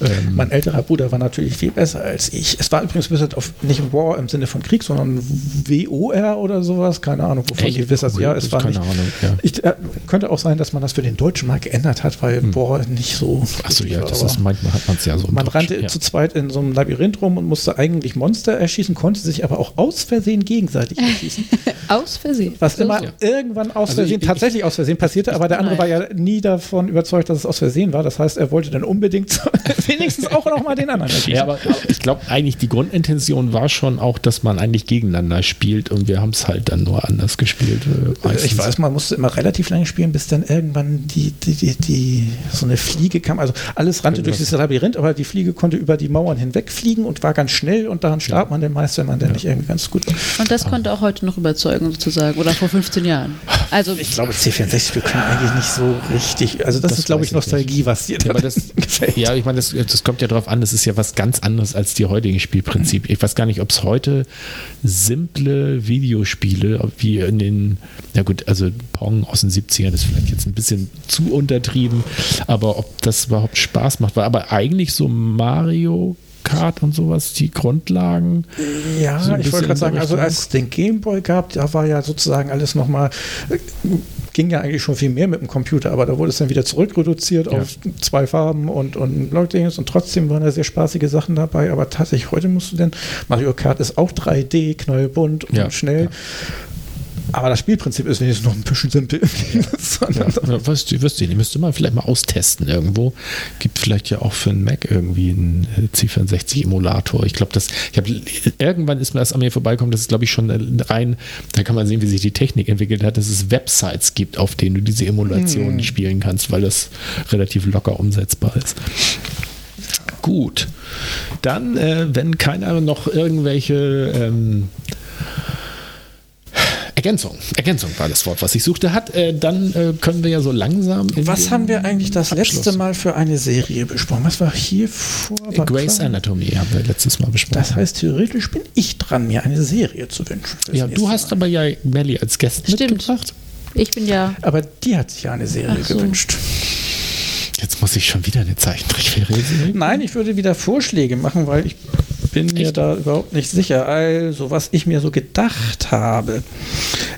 Ähm mein älterer Bruder war natürlich viel besser als ich. Es war übrigens Wizard of nicht War im Sinne von Krieg, sondern WOR oder sowas. Keine Ahnung, wovon Echt? die Wizards. Ja, es war keine nicht. Ahnung. Ja. Ich, äh, könnte auch sein, dass man das für den Deutschen mal geändert hat, weil hm. War nicht so. Achso, ja, das ist manchmal hat man es ja so. Man rannte ja. zu zweit in so einem Labyrinth rum und musste eigentlich Monster erschießen, konnte sich aber auch aus Versehen gegenseitig erschießen. [LAUGHS] aus Versehen. Was so immer ja. irgendwann aus also Versehen, ich, tatsächlich ich, aus Versehen passierte, aber der andere war ja nie davon überzeugt, dass es aus Versehen war. Das heißt, er wollte dann unbedingt [LAUGHS] wenigstens auch noch mal den anderen erschießen. Ja, aber, aber ich glaube eigentlich die Grundintention war schon auch, dass man eigentlich gegeneinander spielt und wir haben es halt dann nur anders gespielt. Äh, ich weiß, man musste immer relativ lange spielen, bis dann irgendwann die, die, die, die so eine Fliege kam. Also alles rannte durch dieses Labyrinth, aber die Fliege konnte über die Mauern hinwegfliegen und war ganz schnell und daran starb ja. man den meist, wenn man dann ja. nicht irgendwie ganz gut war. Und das konnte auch heute noch überzeugen, sozusagen, oder vor 15 Jahren. Also ich glaube, C64 wir können eigentlich nicht so richtig. Also das, das ist, glaube ich, Nostalgie, nicht. was dir ja, das, [LAUGHS] gefällt. Ja, ich meine, das, das, kommt ja darauf an, das ist ja was ganz anderes als die heutigen Spielprinzipien. Ich weiß gar nicht, ob es heute simple Videospiele, wie in den, ja gut, also Pong aus den 70ern ist vielleicht jetzt ein bisschen zu untertrieben, aber ob das überhaupt Spaß macht, war aber eigentlich so Mario Kart und sowas, die Grundlagen. Ja, so ich wollte gerade sagen, also als es den Gameboy gab, da war ja sozusagen alles nochmal, ging ja eigentlich schon viel mehr mit dem Computer, aber da wurde es dann wieder zurückreduziert ja. auf zwei Farben und, und Logdings und trotzdem waren da sehr spaßige Sachen dabei, aber tatsächlich heute musst du denn, Mario Kart ist auch 3D, knallbunt und ja, schnell. Ja. Aber das Spielprinzip ist wenigstens noch ein bisschen simpel. [LAUGHS] Ja, ja, wirst du, wirst du, die müsste man vielleicht mal austesten irgendwo. Gibt vielleicht ja auch für einen Mac irgendwie einen äh, C64-Emulator. Ich glaube, das, ich habe irgendwann ist mir das an mir vorbeikommen, das ist, glaube ich, schon rein, da kann man sehen, wie sich die Technik entwickelt hat, dass es Websites gibt, auf denen du diese Emulationen hm. spielen kannst, weil das relativ locker umsetzbar ist. Gut. Dann, äh, wenn keiner noch irgendwelche ähm, Ergänzung. Ergänzung war das Wort, was ich suchte. Hat, äh, dann äh, können wir ja so langsam. Was haben wir eigentlich das Abschluss. letzte Mal für eine Serie besprochen? Was war hier vor? War Grace klar? Anatomy haben wir letztes Mal besprochen. Das heißt, theoretisch bin ich dran, mir eine Serie zu wünschen. Ja, du hast Mal. aber ja Melly als Gast Stimmt. mitgebracht. Ich bin ja. Aber die hat sich ja eine Serie so. gewünscht. Jetzt muss ich schon wieder eine Zeichentrickserie sehen. Nein, ich würde wieder Vorschläge machen, weil ich bin Echt? mir da überhaupt nicht sicher. Also, was ich mir so gedacht habe.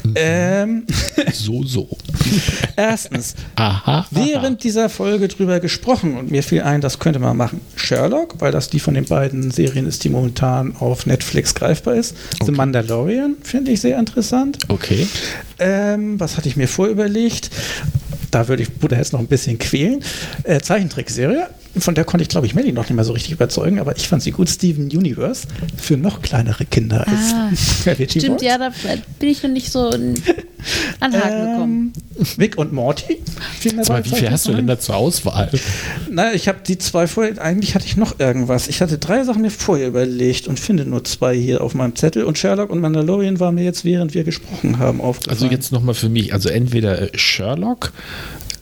Mhm. Ähm, [LAUGHS] so, so. Erstens, aha, während aha. dieser Folge drüber gesprochen und mir fiel ein, das könnte man machen. Sherlock, weil das die von den beiden Serien ist, die momentan auf Netflix greifbar ist. Okay. The Mandalorian finde ich sehr interessant. Okay. Ähm, was hatte ich mir vorüberlegt? Da würde ich Bruder jetzt noch ein bisschen quälen. Äh, Zeichentrickserie von der konnte ich, glaube ich, Melly noch nicht mal so richtig überzeugen, aber ich fand sie gut. Steven Universe für noch kleinere Kinder als [LAUGHS] ah, Stimmt, ja, da bin ich noch nicht so Anhaken ähm, gekommen. Vic und Morty. Mal, wie viel hast du denn da zur Auswahl? Na, ich habe die zwei vorher, eigentlich hatte ich noch irgendwas. Ich hatte drei Sachen mir vorher überlegt und finde nur zwei hier auf meinem Zettel. Und Sherlock und Mandalorian war mir jetzt, während wir gesprochen haben, aufgefallen. Also jetzt nochmal für mich, also entweder Sherlock,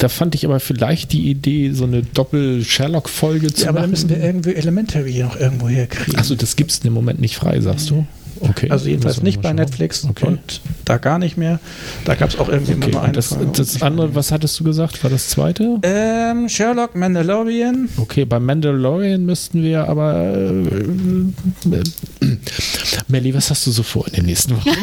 da fand ich aber vielleicht die Idee, so eine Doppel-Sherlock-Folge zu ja, machen. aber dann müssen wir irgendwie Elementary noch irgendwo herkriegen. Achso, das gibt es im Moment nicht frei, sagst du? Okay. Also jedenfalls nicht bei Netflix okay. und da gar nicht mehr. Da gab es auch irgendwie okay. immer eine das, das andere, was hattest du gesagt, war das zweite? Ähm, Sherlock, Mandalorian. Okay, bei Mandalorian müssten wir aber äh, äh, Melly, was hast du so vor in den nächsten Wochen? [LAUGHS]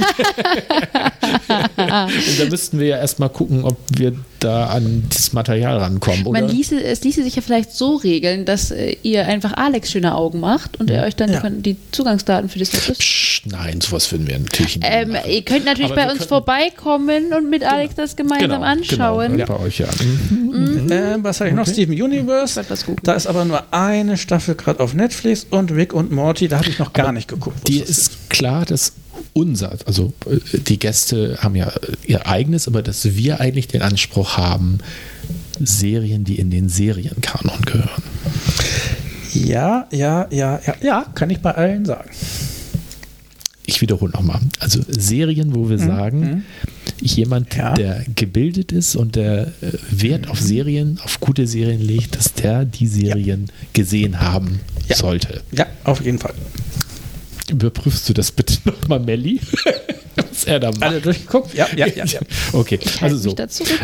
und da müssten wir ja erstmal gucken, ob wir da an das Material rankommen. Oder? Man ließe, es ließe sich ja vielleicht so regeln, dass äh, ihr einfach Alex schöne Augen macht und ja. er euch dann ja. die, die, Zugangsdaten für das Psst, Nein, sowas würden wir natürlich nicht. Ähm, ihr könnt natürlich Aber bei uns vorbeikommen und mit Alex das gemeinsam genau, anschauen. Genau, bei euch ja. Mhm. Mhm. Äh, was habe ich noch? Okay. Steven Universe. Da ist aber nur eine Staffel gerade auf Netflix und Rick und Morty, da habe ich noch gar nicht geguckt. gucken. Dir ist klar, dass unser, also äh, die Gäste haben ja ihr eigenes, aber dass wir eigentlich den Anspruch haben, Serien, die in den Serienkanon gehören. Ja, ja, ja, ja, ja, kann ich bei allen sagen. Ich wiederhole nochmal. Also Serien, wo wir mhm. sagen, mhm. jemand, ja. der gebildet ist und der äh, Wert auf Serien, auf gute Serien legt, dass der die Serien ja. gesehen haben ja. sollte. Ja, auf jeden Fall. Überprüfst du das bitte [LAUGHS] nochmal, Melli? [LAUGHS] Was er da macht. Alle durchgeguckt? Ja, ja, ja. ja. [LAUGHS] Okay, also so.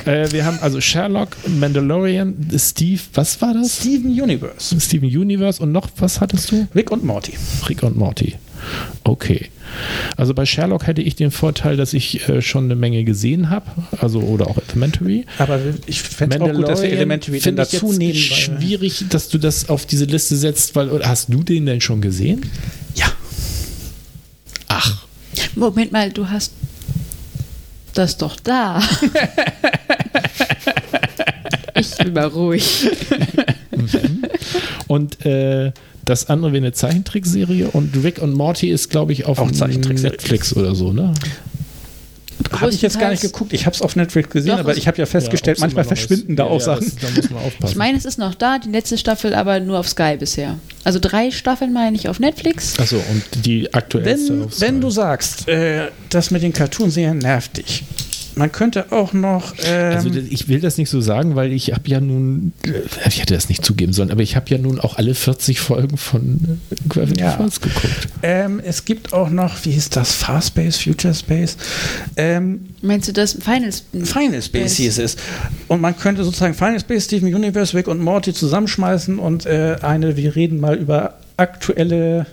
Äh, wir haben also Sherlock, Mandalorian, Steve, was war das? Steven Universe. Steven Universe und noch, was hattest du? Rick und Morty. Rick und Morty. Okay. Also bei Sherlock hätte ich den Vorteil, dass ich äh, schon eine Menge gesehen habe, also oder auch Elementary. Aber ich fände es auch gut, dass wir Elementary dann dazu nehmen. Schwierig, dass du das auf diese Liste setzt, weil hast du den denn schon gesehen? Ja. Ach. Moment mal, du hast das doch da. [LAUGHS] ich bin mal ruhig. Mhm. Und äh, das andere wäre eine Zeichentrickserie und Rick und Morty ist, glaube ich, auf Netflix oder so, ne? Habe ich jetzt gar nicht geguckt. Ich habe es auf Netflix gesehen, Doch, aber ich habe ja festgestellt, ja, manchmal verschwinden da auch ja, Sachen. Das, da muss man aufpassen. Ich meine, es ist noch da, die letzte Staffel aber nur auf Sky bisher. Also drei Staffeln meine ich auf Netflix. Achso, und die aktuellste wenn, auf Sky. Wenn du sagst, äh, das mit den Cartoonserien nervt dich, man könnte auch noch. Ähm also ich will das nicht so sagen, weil ich habe ja nun, äh, ich hätte das nicht zugeben sollen, aber ich habe ja nun auch alle 40 Folgen von äh, Gravity ja. Falls geguckt. Ähm, es gibt auch noch, wie hieß das, Far Space, Future Space. Ähm, Meinst du das Final Space? Final Space hieß es. Und man könnte sozusagen Final Space, Steven Universe, Rick und Morty zusammenschmeißen und äh, eine, wir reden mal über aktuelle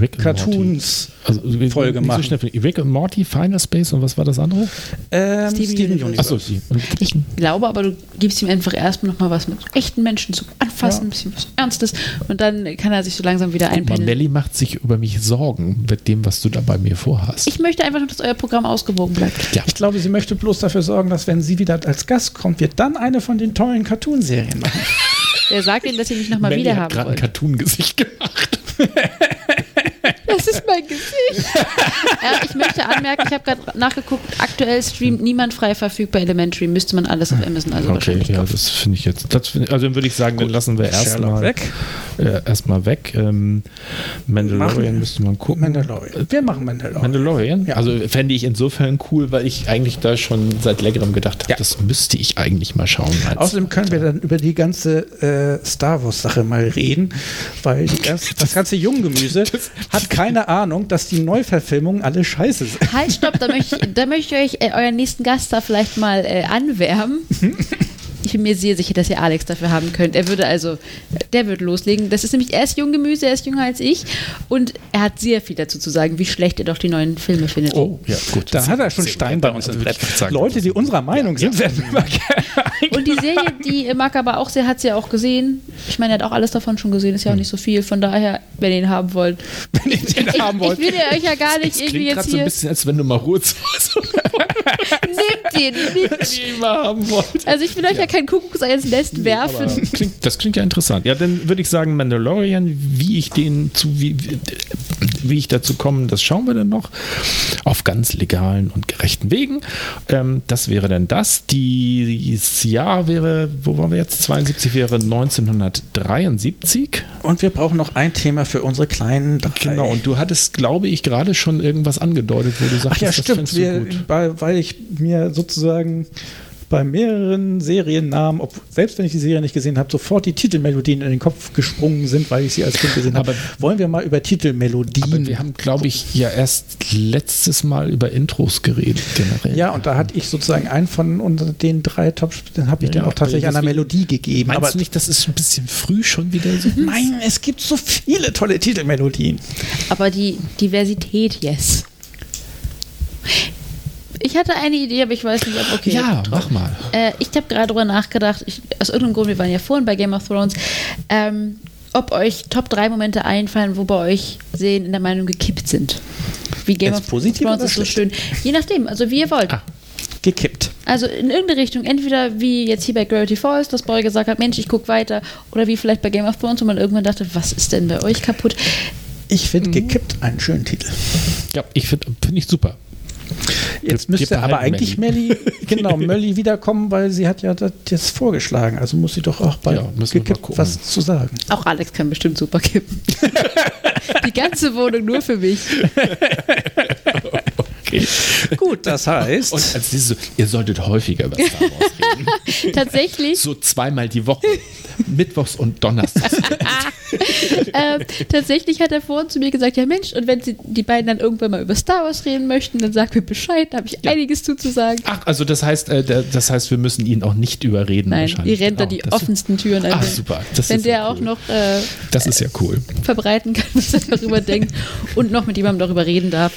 Rick Cartoons also, Folge machen. So Rick und Morty, Final Space und was war das andere? Ähm, Steven, Steven Universe. Achso. Ich glaube aber, du gibst ihm einfach erstmal nochmal was mit echten Menschen zum Anfassen, ja. ein bisschen was Ernstes und dann kann er sich so langsam wieder einpendeln. Nelly macht sich über mich Sorgen mit dem, was du da bei mir vorhast. Ich möchte einfach nur, dass euer Programm ausgewogen bleibt. Ja. Ich glaube, sie möchte bloß dafür sorgen, dass wenn sie wieder als Gast kommt, wir dann eine von den tollen Cartoonserien machen. [LAUGHS] Wer sagt Ihnen, dass Sie mich nochmal wieder haben habe gerade ein Cartoon-Gesicht gemacht. [LAUGHS] Das ist mein Gesicht. ja, ich möchte anmerken, ich habe gerade nachgeguckt, aktuell streamt niemand frei verfügbar Elementary, müsste man alles auf Amazon also Okay, ja, das finde ich jetzt. Find, also dann würde ich sagen, Gut. dann lassen wir erstmal weg. Äh, erstmal weg. Ähm, Mandalorian müsste man gucken. Mandalorian. Wir machen Mandalorian. Mandalorian? Ja. Also fände ich insofern cool, weil ich eigentlich da schon seit längerem gedacht habe, ja. das müsste ich eigentlich mal schauen. Außerdem können wir dann über die ganze äh, Star Wars Sache mal reden, weil ganze, das ganze Junggemüse [LAUGHS] hat keine Ahnung, dass die Neuverfilmungen alle scheiße sind. Halt, stopp, da möchte ich, da möchte ich euch äh, euren nächsten Gast da vielleicht mal äh, anwärmen. [LAUGHS] ich bin mir sehr sicher, dass ihr Alex dafür haben könnt. Er würde also, der würde loslegen. Das ist nämlich, er ist Junggemüse, er ist jünger als ich und er hat sehr viel dazu zu sagen, wie schlecht er doch die neuen Filme findet. Oh, ja, gut. Da hat er schon Stein bei uns im Brett. Leute, die unserer Meinung ja, sind, werden immer [LAUGHS] gerne Und die Serie, die Marc aber auch sehr, hat sie ja auch gesehen. Ich meine, er hat auch alles davon schon gesehen, ist ja auch hm. nicht so viel. Von daher, wenn ihr ihn haben wollt. [LAUGHS] Wenn ihr ihn ich, haben wollt. Ich will euch ja gar nicht das irgendwie jetzt hier. so ein bisschen, als wenn du mal Ruhe zu Hause [LAUGHS] Nehmt den mit. Wenn ihr ihn mal haben wollt. Also ich will euch ja, ja kein Kuckucksei ins Nest werfen. [LAUGHS] Klingt, das klingt ja interessant. Ja, dann würde ich sagen, Mandalorian, wie ich den zu, wie, wie ich dazu komme, das schauen wir dann noch. Auf ganz legalen und gerechten Wegen. Ähm, das wäre dann das. Dieses Jahr wäre, wo waren wir jetzt? 72 wäre 1973. Und wir brauchen noch ein Thema für unsere kleinen drei. Genau, und du hattest, glaube ich, gerade schon irgendwas angedeutet, wo du sagst, Ach ja, stimmt, wir, weil ich mir sozusagen bei mehreren Seriennamen, ob, selbst wenn ich die Serie nicht gesehen habe, sofort die Titelmelodien in den Kopf gesprungen sind, weil ich sie als Kind gesehen habe. Wollen wir mal über Titelmelodien? Aber wir haben, glaube ich, ja erst letztes Mal über Intros geredet generell. Ja, und da hatte ich sozusagen einen von unter den drei Tops, den habe ich ja, dann auch tatsächlich einer Melodie gegeben. Meinst aber du nicht, das ist ein bisschen früh schon wieder so? Nein, es gibt so viele tolle Titelmelodien. Aber die Diversität, yes. Ich hatte eine Idee, aber ich weiß nicht, ob okay. Ja, mach mal. Äh, ich habe gerade darüber nachgedacht, ich, aus irgendeinem Grund, wir waren ja vorhin bei Game of Thrones, ähm, ob euch Top 3 Momente einfallen, wo bei euch Sehen in der Meinung gekippt sind. Wie Game Jetzt of Thrones ist so schön. Je nachdem, also wie ihr wollt. Ah, gekippt. Also in irgendeine Richtung, entweder wie jetzt hier bei Gravity Falls, dass Boy gesagt hat, Mensch, ich gucke weiter, oder wie vielleicht bei Game of Thrones, wo man irgendwann dachte, was ist denn bei euch kaputt? Ich finde gekippt einen schönen Titel. Ja, ich finde find ich super. Jetzt müsste aber behalten eigentlich Melli, [LAUGHS] genau, Melli wiederkommen, weil sie hat ja das jetzt vorgeschlagen. Also muss sie doch auch bei Ja, gekippt was zu sagen. Auch Alex kann bestimmt super kippen. [LAUGHS] Die ganze Wohnung nur für mich. Okay. Gut, das heißt. Und als dieses so, ihr solltet häufiger über Star Wars reden. [LAUGHS] Tatsächlich, So zweimal die Woche. Mittwochs und Donnerstags. [LAUGHS] ähm, tatsächlich hat er vorhin zu mir gesagt, ja Mensch, und wenn sie, die beiden dann irgendwann mal über Star Wars reden möchten, dann sag mir Bescheid, da habe ich Ja. einiges zuzusagen. Ach, also das heißt, äh, das heißt, wir müssen ihn auch nicht überreden. Nein, wahrscheinlich. ihr rennt da Genau, die das- offensten Türen ein. Ach, Wenn- super. Das wenn ist der ja auch cool. noch äh, Das ist ja cool. verbreiten kann, [LAUGHS] was er darüber denkt und noch mit jemandem darüber reden darf,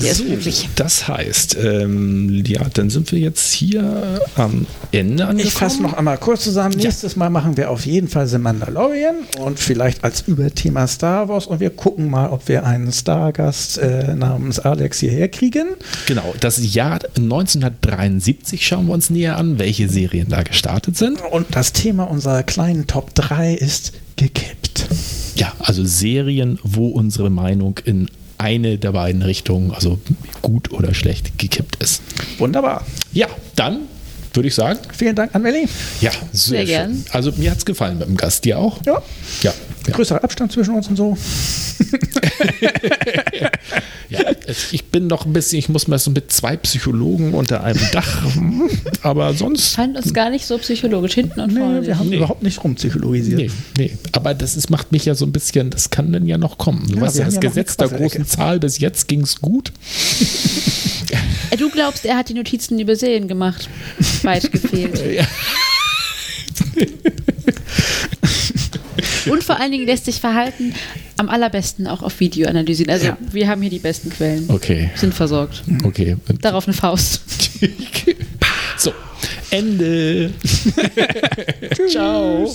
der ist möglich. Das heißt, ähm, ja, dann sind wir jetzt hier am Ende angekommen. Ich fasse noch einmal kurz zusammen. Nächstes Mal machen wir auf jeden Fall The Mandalorian und vielleicht als Überthema Star Wars und wir gucken mal, ob wir einen Stargast äh, namens Alex hierher kriegen. Genau, das Jahr 1973 schauen wir uns näher an, welche Serien da gestartet sind. Und das Thema unserer kleinen Top 3 ist gekippt. Ja, also Serien, wo unsere Meinung in eine der beiden Richtungen, also gut oder schlecht, gekippt ist. Wunderbar. Ja, dann würde ich sagen, Vielen Dank an Melli. ja, sehr, Sehr gern. Also mir hat es gefallen mit dem Gast, dir auch? Ja. Ja. Ja, Größerer Abstand zwischen uns und so. [LAUGHS] ja. Ich bin noch ein bisschen, ich muss mal so mit zwei Psychologen unter einem Dach, [LAUGHS] aber sonst. Fand uns gar nicht so psychologisch hinten und vorne. Nee, wir haben Nee. überhaupt nicht rumpsychologisiert. Nee, nee. Aber das ist, macht mich ja so ein bisschen, das kann dann ja noch kommen. Du Ja, weißt ja, das ja Gesetz der großen. Zahl, bis jetzt ging es gut. [LAUGHS] Du glaubst, er hat die Notizen übersehen gemacht. Weit gefehlt. [LAUGHS] Ja. Und vor allen Dingen lässt sich Verhalten am allerbesten auch auf Video analysieren. Also Ja. wir haben hier die besten Quellen. Okay, Sind versorgt. okay. Darauf eine Faust. [LAUGHS] so, Ende. [LAUGHS] Ciao.